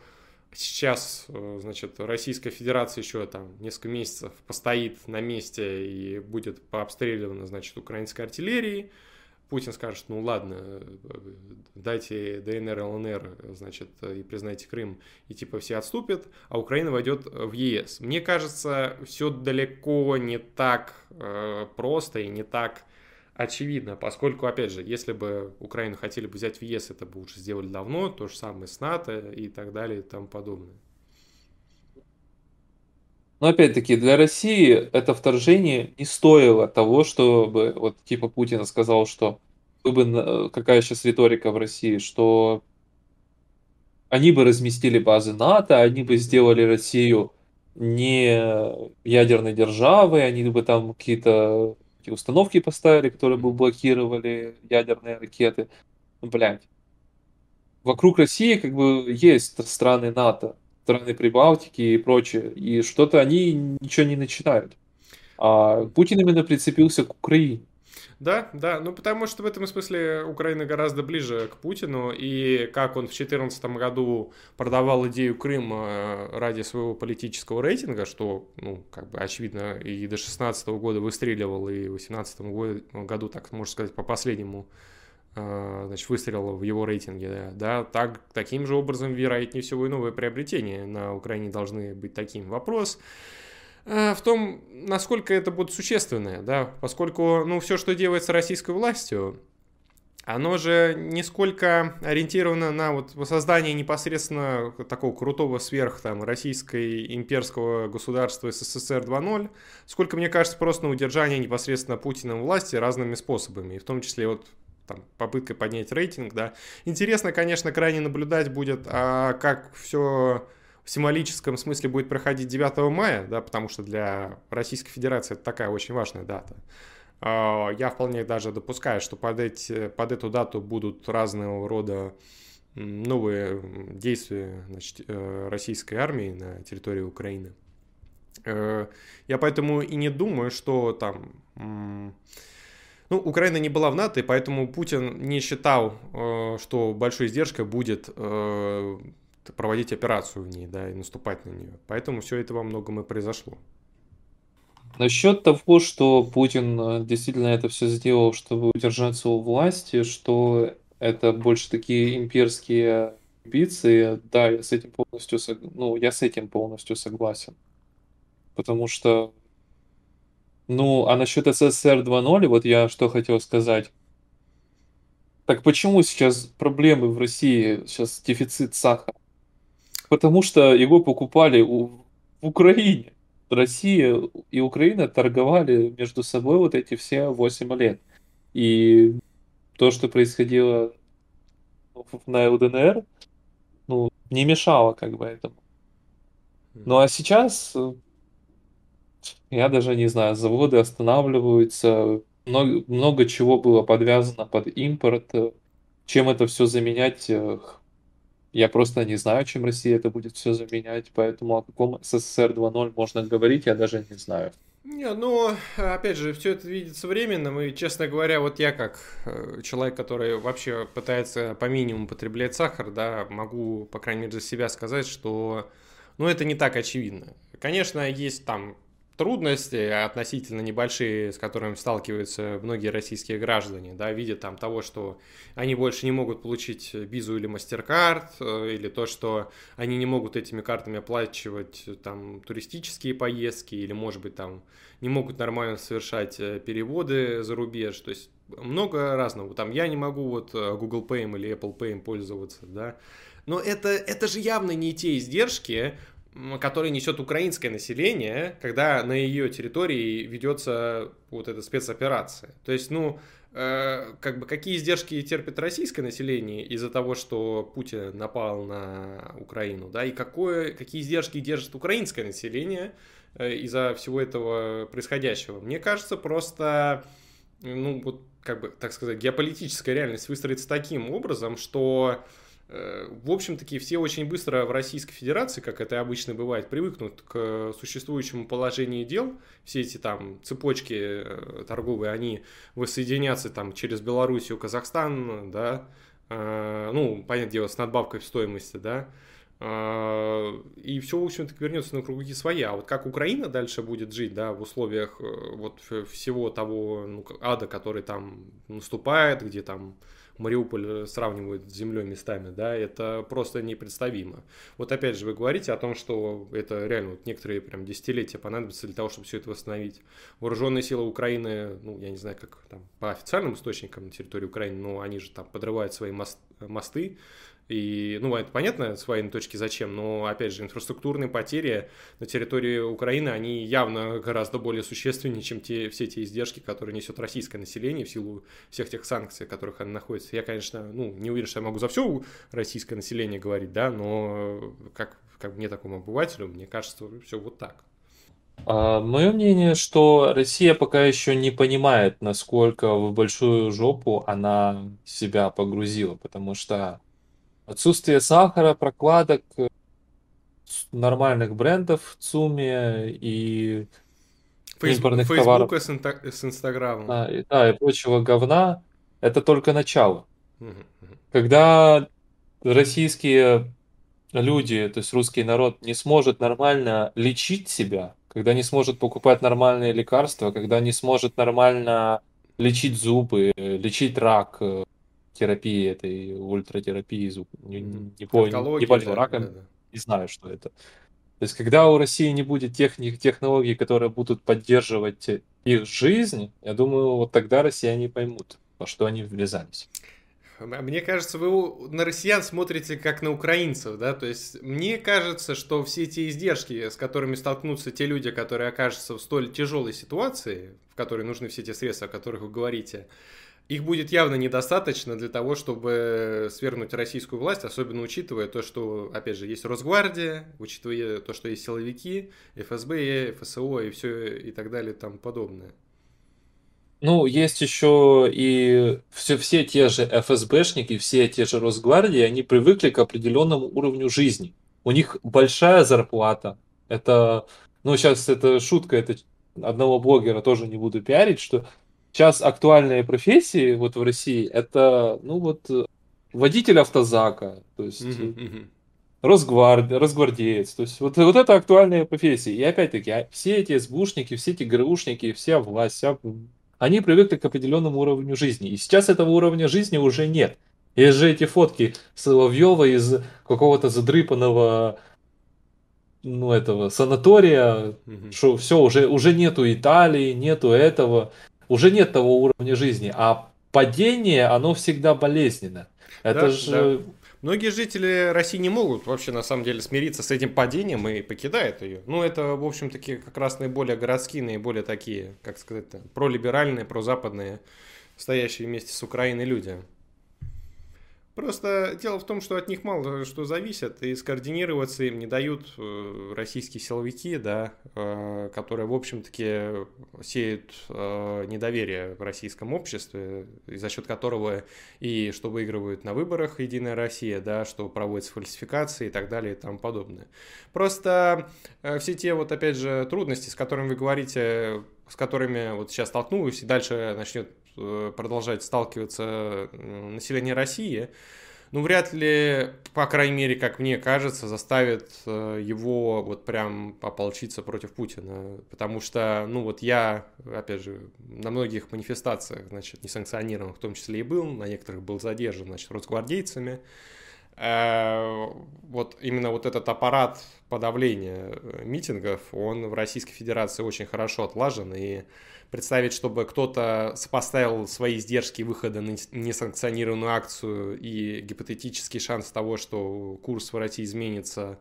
сейчас, э, значит, Российская Федерация еще там несколько месяцев постоит на месте и будет пообстреливана, значит, украинской артиллерией, Путин скажет, ну ладно, дайте ДНР, ЛНР, значит, и признайте Крым, и типа все отступят, а Украина войдет в ЕС. Мне кажется, все далеко не так э, просто и не так очевидно, поскольку, опять же, если бы Украину хотели бы взять в ЕС, это бы уже сделали давно, то же самое с НАТО и так далее и тому подобное. Но опять-таки, для России это вторжение не стоило того, чтобы, вот типа Путин сказал, что бы, какая сейчас риторика в России, что они бы разместили базы НАТО, они бы сделали Россию не ядерной державой, они бы там какие-то установки поставили, которые бы блокировали ядерные ракеты. Блядь. Вокруг России как бы есть страны НАТО страны Прибалтики и прочее, и что-то они ничего не начинают. А Путин именно прицепился к Украине. Да, да, ну потому что в этом смысле Украина гораздо ближе к Путину, и как он в 2014 году продавал идею Крыма ради своего политического рейтинга, что, ну, как бы очевидно, и до 2016 года выстреливал, и в 2018 году, так можно сказать, по последнему значит, выстрела в его рейтинге, да, да так, таким же образом, вероятнее всего, и новые приобретения на Украине должны быть таким. Вопрос э, в том, насколько это будет существенное, да, поскольку, ну, все, что делается российской властью, оно же нисколько ориентировано на вот создание непосредственно такого крутого сверх там российской имперского государства СССР 2.0, сколько, мне кажется, просто на удержание непосредственно Путиным власти разными способами, и в том числе вот там, попыткой поднять рейтинг, да. Интересно, конечно, крайне наблюдать будет, а как все в символическом смысле будет проходить 9 мая, да, потому что для Российской Федерации это такая очень важная дата. А, я вполне даже допускаю, что под, эти, под эту дату будут разного рода новые действия значит, э, российской армии на территории Украины. Э, я поэтому и не думаю, что там ну, Украина не была в НАТО, и поэтому Путин не считал, э, что большой издержкой будет э, проводить операцию в ней, да, и наступать на нее. Поэтому все это во многом и произошло. Насчет того, что Путин э, действительно это все сделал, чтобы удержаться у власти, что это больше такие имперские амбиции, да, я с этим полностью, ну, я с этим полностью согласен. Потому что ну, а насчет СССР 2.0, вот я что хотел сказать. Так почему сейчас проблемы в России, сейчас дефицит сахара? Потому что его покупали у, в Украине. Россия и Украина торговали между собой вот эти все 8 лет. И то, что происходило на ЛДНР, ну, не мешало как бы этому. Ну а сейчас я даже не знаю, заводы останавливаются, много, много чего было подвязано под импорт. Чем это все заменять, э, я просто не знаю, чем Россия это будет все заменять, поэтому о каком СССР 2.0 можно говорить, я даже не знаю. Не, ну, опять же, все это видится временным, и, честно говоря, вот я как э, человек, который вообще пытается по минимуму потреблять сахар, да, могу, по крайней мере, за себя сказать, что, ну, это не так очевидно. Конечно, есть там трудности относительно небольшие, с которыми сталкиваются многие российские граждане, да, видя там того, что они больше не могут получить визу или мастер-карт, э, или то, что они не могут этими картами оплачивать там туристические поездки, или, может быть, там не могут нормально совершать э, переводы за рубеж, то есть много разного. Там я не могу вот э, Google Pay или Apple Pay пользоваться, да, но это, это же явно не те издержки, который несет украинское население, когда на ее территории ведется вот эта спецоперация. То есть, ну, э, как бы какие издержки терпит российское население из-за того, что Путин напал на Украину, да, и какое, какие издержки держит украинское население э, из-за всего этого происходящего. Мне кажется, просто, ну, вот, как бы, так сказать, геополитическая реальность выстроится таким образом, что в общем-таки, все очень быстро в Российской Федерации, как это обычно бывает, привыкнут к существующему положению дел. Все эти там цепочки э, торговые, они воссоединятся там через Белоруссию, Казахстан, да, э, ну, понятное дело, с надбавкой в стоимости, да, и все, в общем-то, вернется на круги свои. А вот как Украина дальше будет жить, да, в условиях вот всего того ну, ада, который там наступает, где там Мариуполь э, сравнивают с землей местами, да, это просто непредставимо. Вот опять же, вы говорите о том, что это реально вот некоторые прям десятилетия понадобятся для того, чтобы все это восстановить. Вооруженные силы Украины, ну, я не знаю, как там по официальным источникам на территории Украины, но они же там подрывают свои мост, мосты, и, ну, это понятно с военной точки зачем, но, опять же, инфраструктурные потери на территории Украины, они явно гораздо более существеннее, чем те, все те издержки, которые несет российское население в силу всех тех санкций, в которых оно находится. Я, конечно, ну, не уверен, что я могу за все российское население говорить, да, но как, как мне такому обывателю, мне кажется, все вот так. А, мое мнение, что Россия пока еще не понимает, насколько в большую жопу она себя погрузила, потому что Отсутствие сахара, прокладок, э, нормальных брендов ЦУМе и импортных товаров. Фейсбука с, Инстаграмом. Да, и, да, и прочего говна, это только начало. Когда российские люди, то есть русский народ, не сможет нормально лечить себя, когда не сможет покупать нормальные лекарства, когда не сможет нормально лечить зубы, лечить рак, э, терапии этой ультратерапии звук. Не, не, помню, не болел да, раком, да, да. не знаю, что это. То есть, когда у России не будет техник, технологий, которые будут поддерживать их жизнь, я думаю, вот тогда россияне поймут, во что они ввязались. Мне кажется, вы на россиян смотрите как на украинцев, да, то есть мне кажется, что все эти издержки, с которыми столкнутся те люди, которые окажутся в столь тяжелой ситуации, в которой нужны все эти средства, о которых вы говорите, их будет явно недостаточно для того, чтобы свергнуть российскую власть, особенно учитывая то, что, опять же, есть Росгвардия, учитывая то, что есть силовики, ФСБ, ФСО и все и так далее и тому подобное. Ну, есть еще и все, все те же ФСБшники, все те же Росгвардии, они привыкли к определенному уровню жизни. У них большая зарплата. Это, ну, сейчас это шутка, это одного блогера тоже не буду пиарить, что сейчас актуальные профессии вот в России это, ну вот, водитель автозака, то есть mm-hmm. Росгвард, Росгвардеец, то есть вот, вот это актуальные профессии. И опять-таки, а все эти СБУшники, все эти ГРУшники, вся власть, вся... они привыкли к определенному уровню жизни. И сейчас этого уровня жизни уже нет. Есть же эти фотки Соловьева из какого-то задрыпанного ну, этого санатория, mm-hmm. что все, уже, уже нету Италии, нету этого уже нет того уровня жизни, а падение, оно всегда болезненно. Это да, же... Да. Многие жители России не могут вообще на самом деле смириться с этим падением и покидают ее. Ну, это, в общем-таки, как раз наиболее городские, наиболее такие, как сказать, пролиберальные, прозападные, стоящие вместе с Украиной люди. Просто дело в том, что от них мало что зависит, и скоординироваться им не дают э, российские силовики, да, э, которые, в общем-таки, сеют э, недоверие в российском обществе, за счет которого и что выигрывают на выборах Единая Россия, да, что проводятся фальсификации и так далее и тому подобное. Просто все те, вот опять же, трудности, с которыми вы говорите, с которыми вот сейчас столкнулась и дальше начнет продолжать сталкиваться население России, ну, вряд ли, по крайней мере, как мне кажется, заставит э, его вот прям ополчиться против Путина. Потому что, ну, вот я, опять же, на многих манифестациях, значит, несанкционированных в том числе и был, на некоторых был задержан, значит, росгвардейцами. Э, вот именно вот этот аппарат подавления э, митингов, он в Российской Федерации очень хорошо отлажен, и представить, чтобы кто-то сопоставил свои издержки выхода на несанкционированную акцию и гипотетический шанс того, что курс в России изменится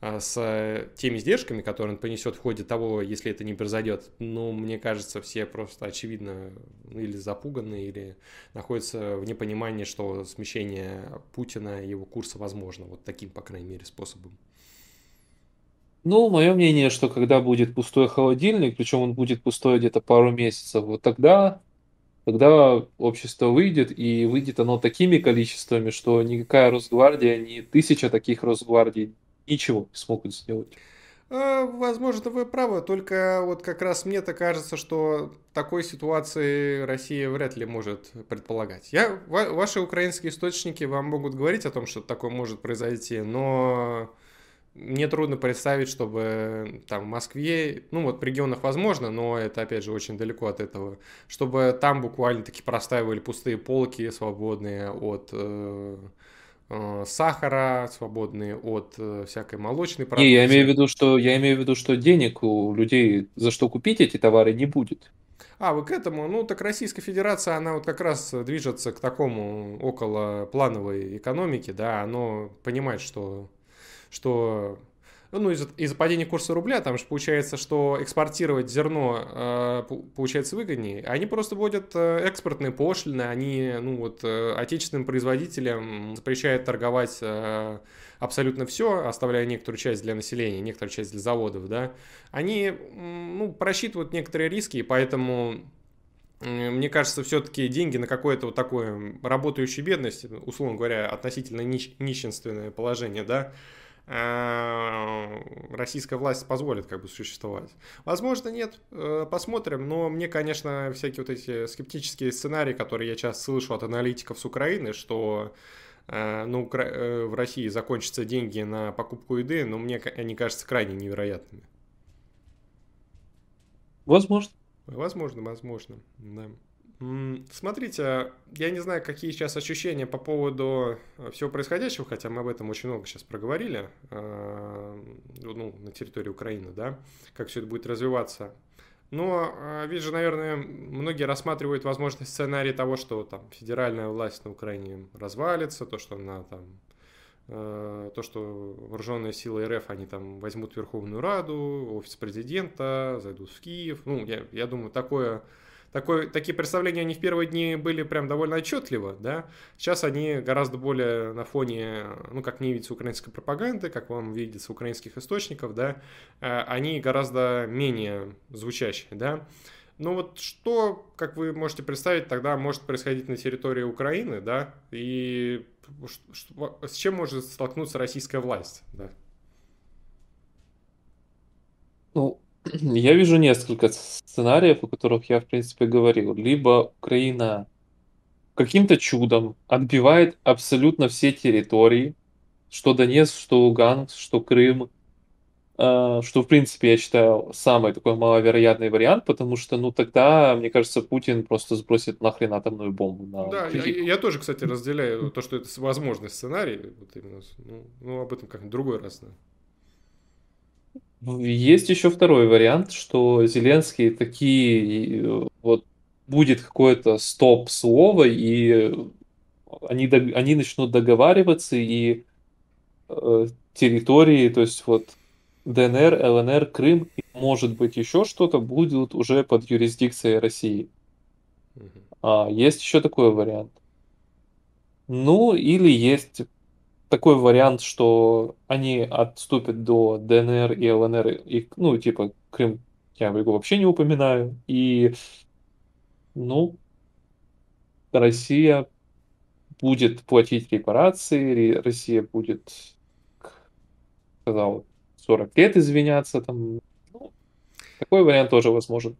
а, с теми издержками, которые он понесет в ходе того, если это не произойдет, ну, мне кажется, все просто очевидно или запуганы, или находятся в непонимании, что смещение Путина и его курса возможно, вот таким, по крайней мере, способом. Ну, мое мнение, что когда будет пустой холодильник, причем он будет пустой где-то пару месяцев, вот тогда, тогда общество выйдет, и выйдет оно такими количествами, что никакая Росгвардия, ни тысяча таких Росгвардий ничего не смогут сделать. А, возможно, вы правы, только вот как раз мне-то кажется, что такой ситуации Россия вряд ли может предполагать. Я, ваши украинские источники вам могут говорить о том, что такое может произойти, но мне трудно представить, чтобы там в Москве, ну вот в регионах возможно, но это опять же очень далеко от этого, чтобы там буквально таки простаивали пустые полки, свободные от э, э, сахара, свободные от э, всякой молочной продукции. Не, я имею в виду, что я имею в виду, что денег у людей за что купить эти товары не будет. А, вы к этому? Ну, так Российская Федерация, она вот как раз движется к такому около плановой экономике, да, оно понимает, что что ну, из-за из падения курса рубля, там же получается, что экспортировать зерно э, получается выгоднее. Они просто вводят э, экспортные пошлины, они, ну, вот, э, отечественным производителям запрещают торговать э, абсолютно все, оставляя некоторую часть для населения, некоторую часть для заводов, да. Они, ну, просчитывают некоторые риски, и поэтому мне кажется, все-таки деньги на какое-то вот такое работающую бедность, условно говоря, относительно нищ- нищенственное положение, да, российская власть позволит как бы существовать. Возможно, нет, э, посмотрим, но мне, конечно, всякие вот эти скептические сценарии, которые я часто слышу от аналитиков с Украины, что э, ну, в России закончатся деньги на покупку еды, но мне они кажутся крайне невероятными. Возможно. Возможно, возможно, да. Смотрите, я не знаю, какие сейчас ощущения по поводу э, всего происходящего, хотя мы об этом очень много сейчас проговорили, э, ну, на территории Украины, да, как все это будет развиваться. Но, э, вижу, наверное, многие рассматривают возможность сценарий того, что там федеральная власть на Украине развалится, то, что она там то, что вооруженные силы РФ, они там возьмут Верховную Раду, офис президента, зайдут в Киев. Ну, я, я думаю, такое такой, такие представления, они в первые дни были прям довольно отчетливо, да, сейчас они гораздо более на фоне, ну, как мне видится, украинской пропаганды, как вам видится, украинских источников, да, э, они гораздо менее звучащие, да, ну вот что, как вы можете представить, тогда может происходить на территории Украины, да, и с чем может столкнуться российская власть, да? Ну, я вижу несколько сценариев, о которых я, в принципе, говорил. Либо Украина каким-то чудом отбивает абсолютно все территории, что Донецк, что Луганск, что Крым, а, что, в принципе, я считаю, самый такой маловероятный вариант, потому что, ну, тогда, мне кажется, Путин просто сбросит нахрен атомную бомбу на Да, я, я тоже, кстати, разделяю то, что это возможный сценарий, вот именно, ну, ну об этом как-нибудь другой раз, да. Есть еще второй вариант, что Зеленский такие э, вот будет какое-то стоп-слово, и они, они начнут договариваться, и э, территории, то есть вот ДНР, ЛНР, Крым, и может быть еще что-то, будут уже под юрисдикцией России. А, есть еще такой вариант. Ну, или есть такой вариант, что они отступят до ДНР и ЛНР, и, ну, типа, Крым я его вообще не упоминаю, и, ну, Россия будет платить репарации, Россия будет, сказал, 40 лет извиняться, там, ну, такой вариант тоже возможен.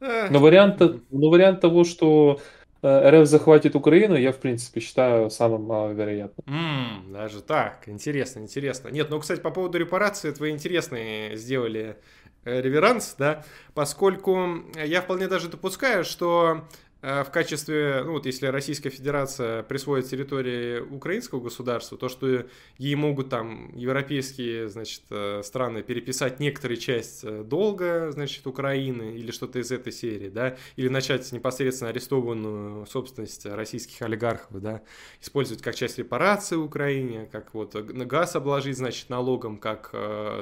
Но вариант, но вариант того, что РФ захватит Украину, я, в принципе, считаю самым маловероятным. М, даже так, интересно, интересно. Нет, ну, кстати, по поводу репарации, твои интересные сделали э, реверанс, да, поскольку я вполне даже допускаю, что Э, в качестве, ну вот если Российская Федерация присвоит территории украинского государства, то что ей могут там европейские, значит, э, страны переписать некоторые часть э, долга, значит, Украины или что-то из этой серии, да, или начать непосредственно арестованную собственность российских олигархов, да, использовать как часть репарации Украине, как вот газ обложить, значит, налогом, как,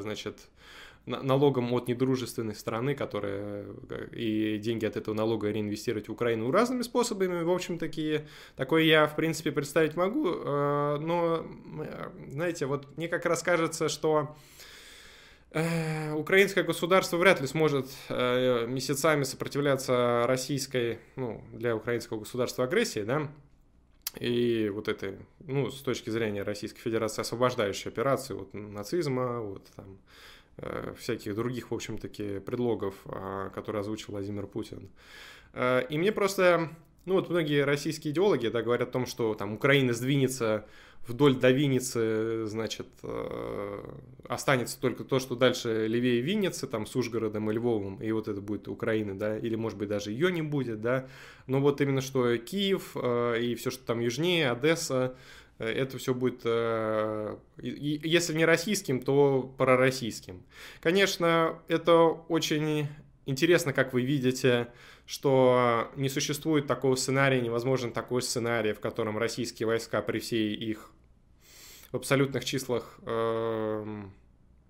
значит, налогом от недружественной страны, которая и деньги от этого налога реинвестировать в Украину разными способами. В общем, такие, такое я, в принципе, представить могу. Э, но, знаете, вот мне как раз кажется, что э, украинское государство вряд ли сможет э, месяцами сопротивляться российской, ну, для украинского государства агрессии, да, и вот этой, ну, с точки зрения Российской Федерации, освобождающей операции от нацизма, вот там, Э, всяких других, в общем-таки, предлогов, а, которые озвучил Владимир Путин. Э, и мне просто, ну вот многие российские идеологи да, говорят о том, что там Украина сдвинется вдоль до Винницы, значит, э, останется только то, что дальше левее Винницы, там, с Ужгородом и Львовом, и вот это будет Украина, да, или, может быть, даже ее не будет, да, но вот именно что Киев и все, что там южнее, Одесса, Э, это все будет, э, если не российским, то пророссийским. Конечно, это очень интересно, как вы видите, что не существует такого сценария, невозможен такой сценарий, в котором российские войска при всей их в абсолютных числах э,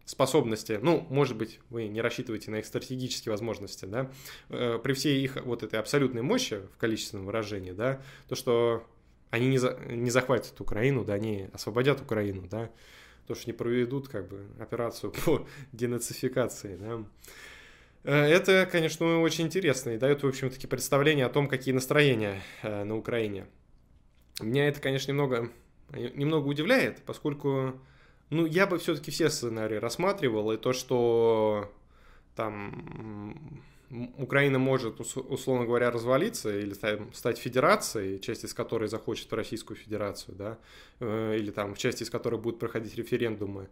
способности, ну, может быть, вы не рассчитываете на их стратегические возможности, да, при всей их вот этой абсолютной мощи в количественном выражении, да, то, что они не, за, не захватят Украину, да, они освободят Украину, да, то, что не проведут как бы операцию по денацификации, да. Э, это, конечно, очень интересно и дает, в общем-таки, представление о том, какие настроения э, на Украине. Меня это, конечно, немного, немного удивляет, поскольку, ну, я бы все-таки все сценарии рассматривал, и то, что там Украина может, условно говоря, развалиться или стать федерацией, часть из которой захочет в Российскую Федерацию, да, э, или там в части из которой будут проходить референдумы,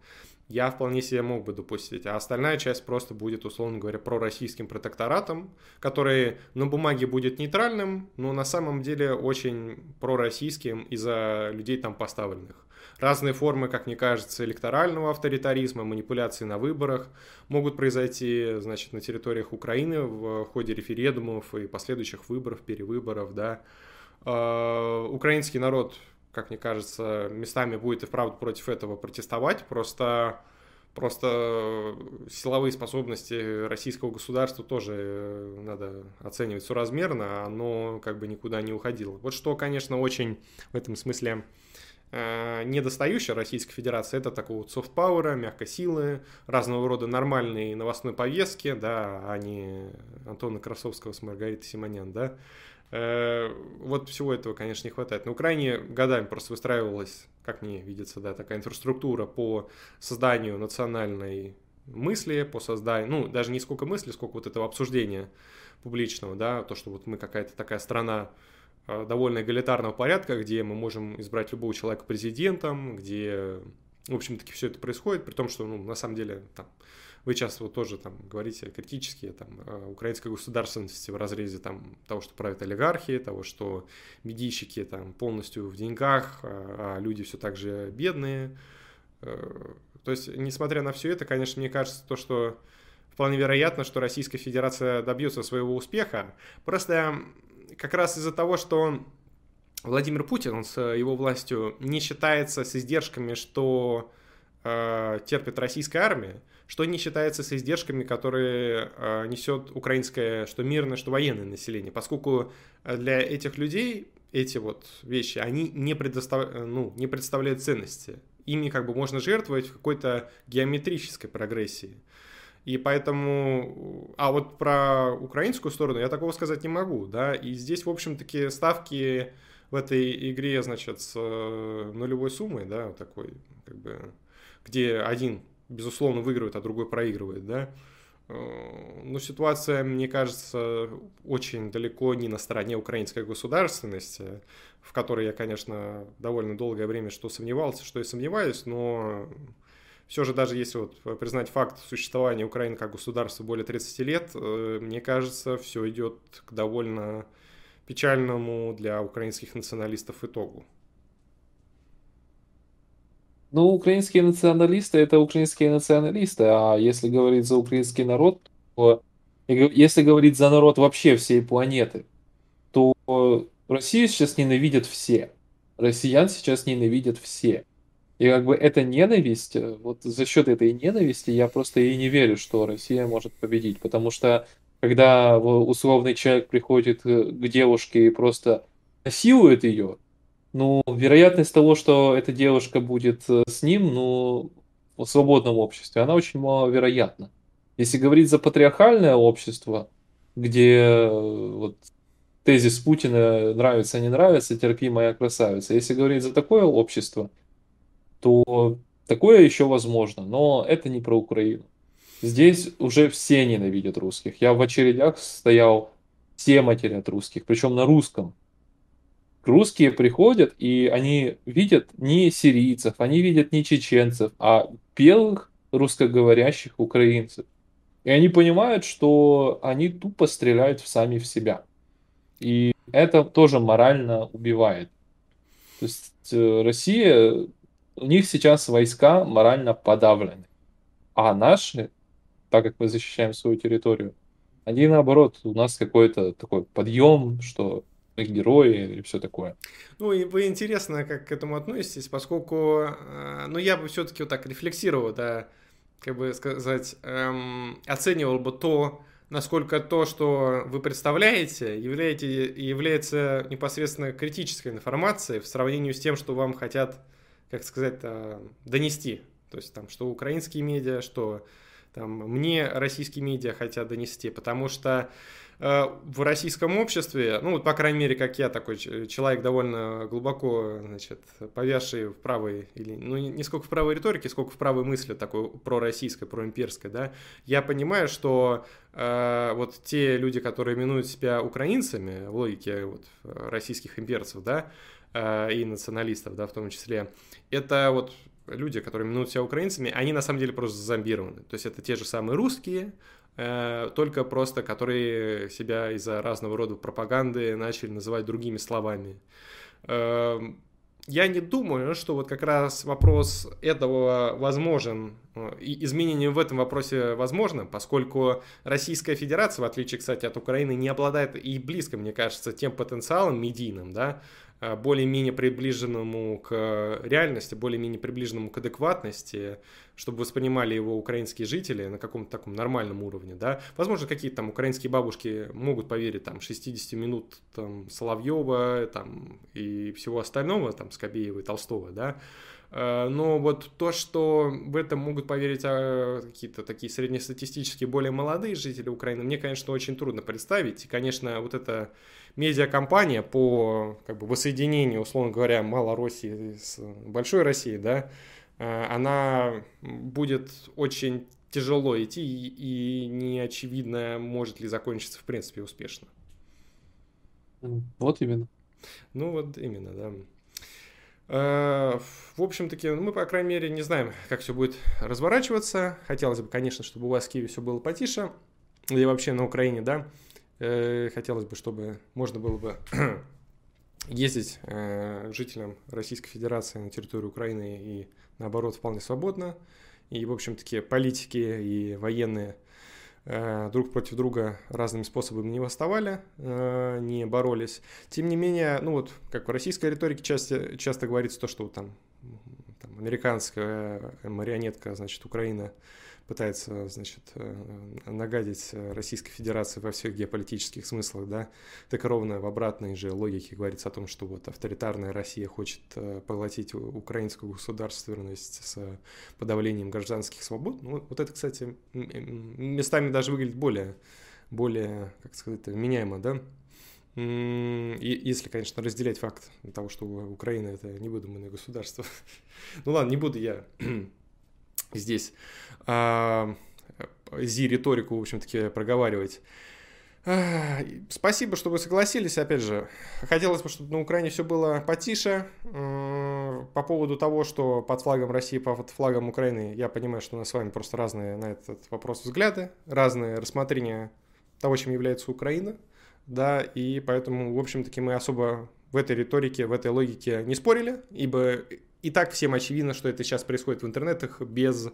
я вполне себе мог бы допустить. А остальная часть просто будет, условно говоря, пророссийским протекторатом, который на бумаге будет нейтральным, но на самом деле очень пророссийским из-за людей там поставленных. Разные формы, как мне кажется, электорального авторитаризма, манипуляции на выборах могут произойти, значит, на территориях Украины в ходе референдумов и последующих выборов, перевыборов, да. А, украинский народ, как мне кажется, местами будет и вправду против этого протестовать, просто Просто силовые способности российского государства тоже э, надо оценивать соразмерно, оно как бы никуда не уходило. Вот что, конечно, очень в этом смысле э, недостающая Российской Федерации, это такого софт-пауэра, мягкой силы, разного рода нормальные новостной повестки, да, а не Антона Красовского с Маргаритой Симонян, да. Э, вот всего этого, конечно, не хватает. На Украине годами просто выстраивалась, как мне видится, да, такая инфраструктура по созданию национальной мысли, по созданию, ну, даже не сколько мысли, сколько вот этого обсуждения публичного, да, то, что вот мы какая-то такая страна, довольно эгалитарного порядка, где мы можем избрать любого человека президентом, где, в общем-таки, все это происходит, при том, что, ну, на самом деле, там, вы часто вот тоже там говорите критически там, украинской государственности в разрезе там, того, что правят олигархи, того, что медийщики там полностью в деньгах, а, а люди все так же бедные. Э, то есть, несмотря на все это, конечно, мне кажется, то, что вполне вероятно, что Российская Федерация добьется своего успеха. Просто как раз из-за того, что Владимир Путин, он с его властью не считается с издержками, что э, терпит российская армия, что не считается с издержками, которые э, несет украинское, что мирное, что военное население, поскольку для этих людей эти вот вещи, они не, предостав... ну, не представляют ценности. Ими как бы можно жертвовать в какой-то геометрической прогрессии. И поэтому... А вот про украинскую сторону я такого сказать не могу, да. И здесь, в общем-таки, ставки в этой игре, значит, с э, нулевой суммой, да, такой, как бы, где один, безусловно, выигрывает, а другой проигрывает, да, ну, ситуация, мне кажется, очень далеко не на стороне украинской государственности, в которой я, конечно, довольно долгое время что сомневался, что и сомневаюсь, но все же даже если вот признать факт существования Украины как государства более 30 лет, э, мне кажется, все идет к довольно печальному для украинских националистов итогу. Ну, украинские националисты это украинские националисты, а если говорить за украинский народ, то если говорить за народ вообще всей планеты, то Россию сейчас ненавидят все. Россиян сейчас ненавидят все. И как бы эта ненависть, э, вот за счет этой ненависти я просто и не верю, что Россия может победить. Потому что когда условный человек приходит э, к девушке и просто насилует ее, ну, вероятность того, что эта девушка будет э, с ним, ну, в свободном обществе, она очень маловероятна. Если говорить за патриархальное общество, где вот тезис Путина нравится, не нравится, терпи моя красавица. Если говорить за такое общество, то такое еще возможно, но это не про Украину. Здесь уже все ненавидят русских. Я в очередях стоял, все матерят русских, причем на русском. Русские приходят, и они видят не сирийцев, они видят не чеченцев, а белых русскоговорящих украинцев. И они понимают, что они тупо стреляют сами в себя. И это тоже морально убивает. То есть э, Россия у них сейчас войска морально подавлены. А наши, так как мы защищаем свою территорию, они наоборот, у нас какой-то такой подъем, что мы герои и все такое. Ну, и вы интересно, как к этому относитесь, поскольку, э, ну, я бы все-таки вот так рефлексировал, да, как бы сказать, эм, оценивал бы то, насколько то, что вы представляете, являете, является непосредственно критической информацией в сравнении с тем, что вам хотят как сказать, э, донести. То есть там, что украинские медиа, что там мне российские медиа хотят донести, потому что э, в российском обществе, ну вот по крайней мере, как я такой человек довольно глубоко, значит, повязший в правой, или, ну не сколько в правой риторике, сколько в правой мысли такой пророссийской, проимперской, да, я понимаю, что э, вот те люди, которые именуют себя украинцами в логике вот, российских имперцев, да, и националистов, да, в том числе, это вот люди, которые минуют себя украинцами, они на самом деле просто зомбированы. То есть это те же самые русские, э, только просто которые себя из-за разного рода пропаганды начали называть другими словами. Э, я не думаю, что вот как раз вопрос этого возможен, э, и изменение в этом вопросе возможно, поскольку Российская Федерация, в отличие, кстати, от Украины, не обладает и близко, мне кажется, тем потенциалом медийным, да, Э, более-менее приближенному к реальности, более-менее приближенному к адекватности, чтобы воспринимали его украинские жители на каком-то таком нормальном уровне, да. Возможно, какие-то там украинские бабушки могут поверить там 60 минут там Соловьева там и всего остального, там Скобеева и Толстого, да, Э, но вот то, что в этом могут поверить а, какие-то такие среднестатистические, более молодые жители Украины, мне, конечно, очень трудно представить. И, конечно, вот эта медиакомпания по как бы, воссоединению, условно говоря, Малороссии с Большой Россией, да, э, она будет очень тяжело идти и не очевидно, может ли закончиться в принципе успешно. Вот именно. Ну вот именно, да. Э, в общем-таки, ну, мы, по крайней мере, не знаем, как все будет разворачиваться. Хотелось бы, конечно, чтобы у вас в Киеве все было потише. И вообще на Украине, да. Э, хотелось бы, чтобы можно было бы ездить э, жителям Российской Федерации на территорию Украины и наоборот вполне свободно. И, в общем-таки, политики и военные – Э, друг против друга разными способами не восставали, не боролись. Тем не менее, ну вот, как в российской риторике часто, часто говорится то, что там, там американская марионетка, значит, Украина пытается, значит, э, нагадить Российской Федерации во всех геополитических смыслах, да, так ровно в обратной же логике говорится о том, что вот авторитарная Россия хочет э, поглотить украинскую государственность с подавлением гражданских свобод. Ну, вот это, кстати, местами даже выглядит более, более, как сказать, меняемо, да, и, если, конечно, разделять факт того, что Украина это невыдуманное государство. ну ладно, не буду я здесь а, зи-риторику, в общем-таки, проговаривать. Спасибо, что вы согласились. Опять же, хотелось бы, чтобы на Украине все было потише. По поводу того, что под флагом России, под флагом Украины, я понимаю, что у нас с вами просто разные на этот вопрос взгляды, разные рассмотрения того, чем является Украина. Да, и поэтому, в общем-таки, мы особо в этой риторике, в этой логике не спорили, ибо и так всем очевидно, что это сейчас происходит в интернетах без,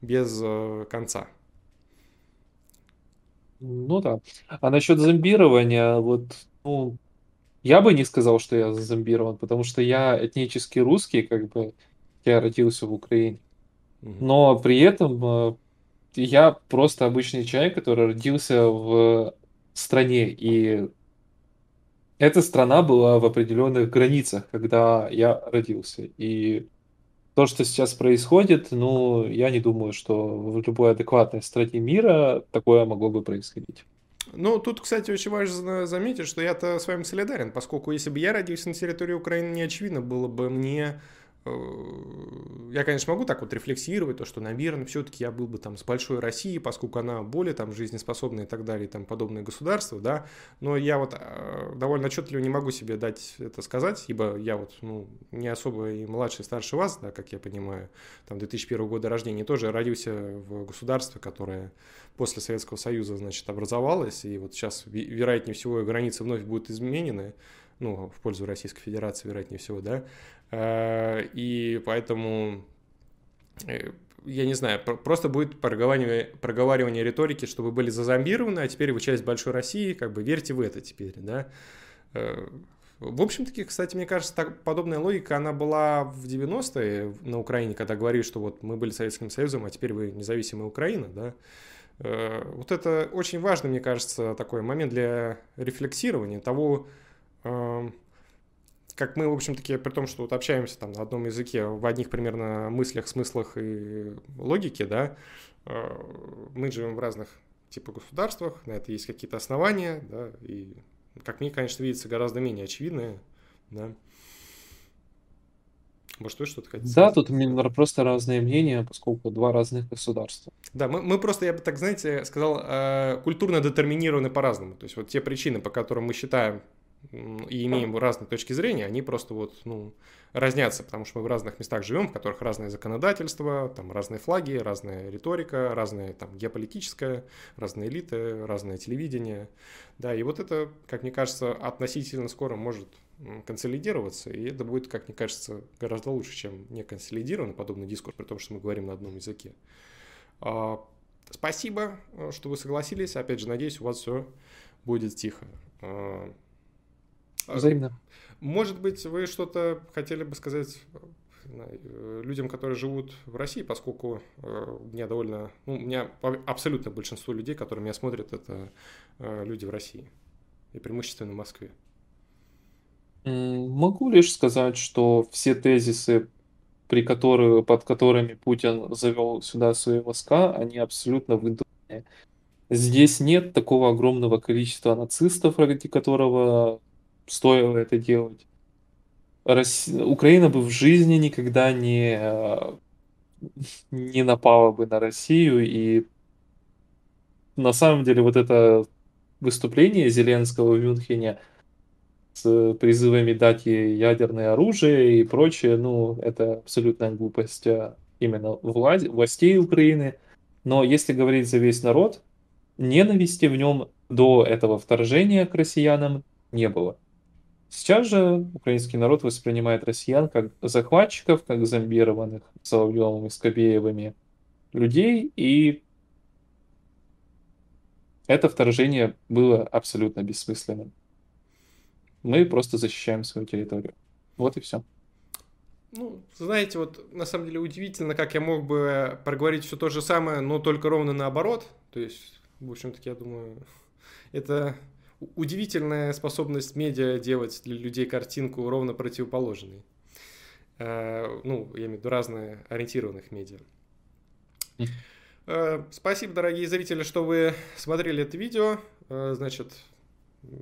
без э, конца. Ну да. А насчет зомбирования, вот, ну, я бы не сказал, что я зомбирован, потому что я этнически русский, как бы, я родился в Украине. Но при этом э, я просто обычный человек, который родился в стране, и эта страна была в определенных границах, когда я родился. И то, что сейчас происходит, ну, я не думаю, что в любой адекватной стране мира такое могло бы происходить. Ну, тут, кстати, очень важно заметить, что я-то с вами солидарен, поскольку если бы я родился на территории Украины, не очевидно было бы мне я, конечно, могу так вот рефлексировать, то, что, наверное, все-таки я был бы там с большой Россией, поскольку она более там жизнеспособная и так далее, и там подобное государство, да, но я вот э, довольно отчетливо не могу себе дать это сказать, ибо я вот, ну, не особо и младше, и старше вас, да, как я понимаю, там 2001 года рождения, тоже родился в государстве, которое после Советского Союза, значит, образовалось, и вот сейчас, вероятнее всего, границы вновь будут изменены, ну, в пользу Российской Федерации, вероятнее всего, да, э, и поэтому э, я не знаю, просто будет проговаривание, проговаривание риторики, что вы были зазомбированы, а теперь вы часть большой России, как бы верьте в это теперь, да. Э, в общем-таки, кстати, мне кажется, так, подобная логика, она была в 90-е на Украине, когда говорили, что вот мы были Советским Союзом, а теперь вы независимая Украина, да. Вот это очень важный, мне кажется, такой момент для рефлексирования того, как мы, в общем-таки, при том, что вот общаемся там на одном языке, в одних примерно мыслях, смыслах и логике, да, э, мы живем в разных типа государствах, на это есть какие-то основания, да, и, как мне, конечно, видится гораздо менее очевидное, да. Может, вы что-то хотите Да, тут просто разные мнения, поскольку два разных государства. Да, мы, мы просто, я бы так, знаете, сказал, э, культурно детерминированы по-разному. То есть вот те причины, по которым мы считаем и имеем разные точки зрения, они просто вот, ну, разнятся, потому что мы в разных местах живем, в которых разное законодательство, там разные флаги, разная риторика, разная там геополитическая, разные элиты, разное телевидение, да, и вот это, как мне кажется, относительно скоро может консолидироваться, и это будет, как мне кажется, гораздо лучше, чем не консолидированный подобный дискурс, при том, что мы говорим на одном языке. А, спасибо, что вы согласились. Опять же, надеюсь, у вас все будет тихо. А, Взаимно. Может быть, вы что-то хотели бы сказать э, людям, которые живут в России, поскольку э, у меня довольно, ну, у меня абсолютно большинство людей, которые меня смотрят, это э, люди в России и преимущественно в Москве. Могу лишь сказать, что все тезисы, при которых, под которыми Путин завел сюда свои войска, они абсолютно выдуманные. Здесь нет такого огромного количества нацистов, ради которого стоило это делать. Россия, Украина бы в жизни никогда не, э, не напала бы на Россию. И на самом деле вот это выступление Зеленского в Мюнхене с призывами дать ей ядерное оружие и прочее, ну, это абсолютная глупость э, именно власть, властей Украины. Но если говорить за весь народ, ненависти в нем до этого вторжения к россиянам не было. Сейчас же украинский народ воспринимает россиян как захватчиков, как зомбированных Соловьевым Скобеевыми людей, и это вторжение было абсолютно бессмысленным. Мы просто защищаем свою территорию. Вот и все. Ну, знаете, вот на самом деле удивительно, как я мог бы проговорить все то же самое, но только ровно наоборот. То есть, в общем-таки, я думаю, это удивительная способность медиа делать для людей картинку ровно противоположной. Э, ну, я имею в виду разные ориентированных медиа. Э, спасибо, дорогие зрители, что вы смотрели это видео. Э, значит,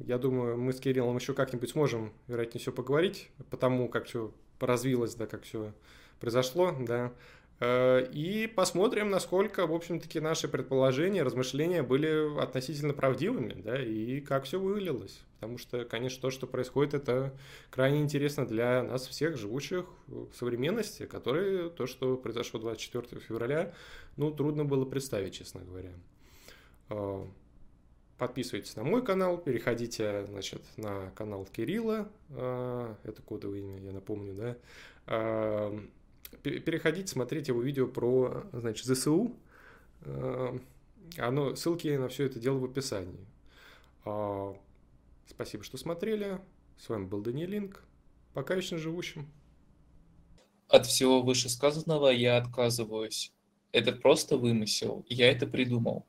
я думаю, мы с Кириллом еще как-нибудь сможем, вероятнее всего, поговорить по тому, как все развилось, да, как все произошло, да. Э, и посмотрим, насколько, в общем-таки, наши предположения, размышления были относительно правдивыми, да, и как все вылилось. Потому что, конечно, то, что происходит, это крайне интересно для нас всех, живущих в современности, которые то, что произошло 24 февраля, ну, трудно было представить, честно говоря. Э, подписывайтесь на мой канал, переходите, значит, на канал Кирилла, э, это кодовое имя, я напомню, да, переходите, смотрите его видео про, значит, ЗСУ. Э, оно, ссылки на все это дело в описании. А, спасибо, что смотрели. С вами был Даниил Линк. Пока вечно живущим. От всего вышесказанного я отказываюсь. Это просто вымысел. Я это придумал.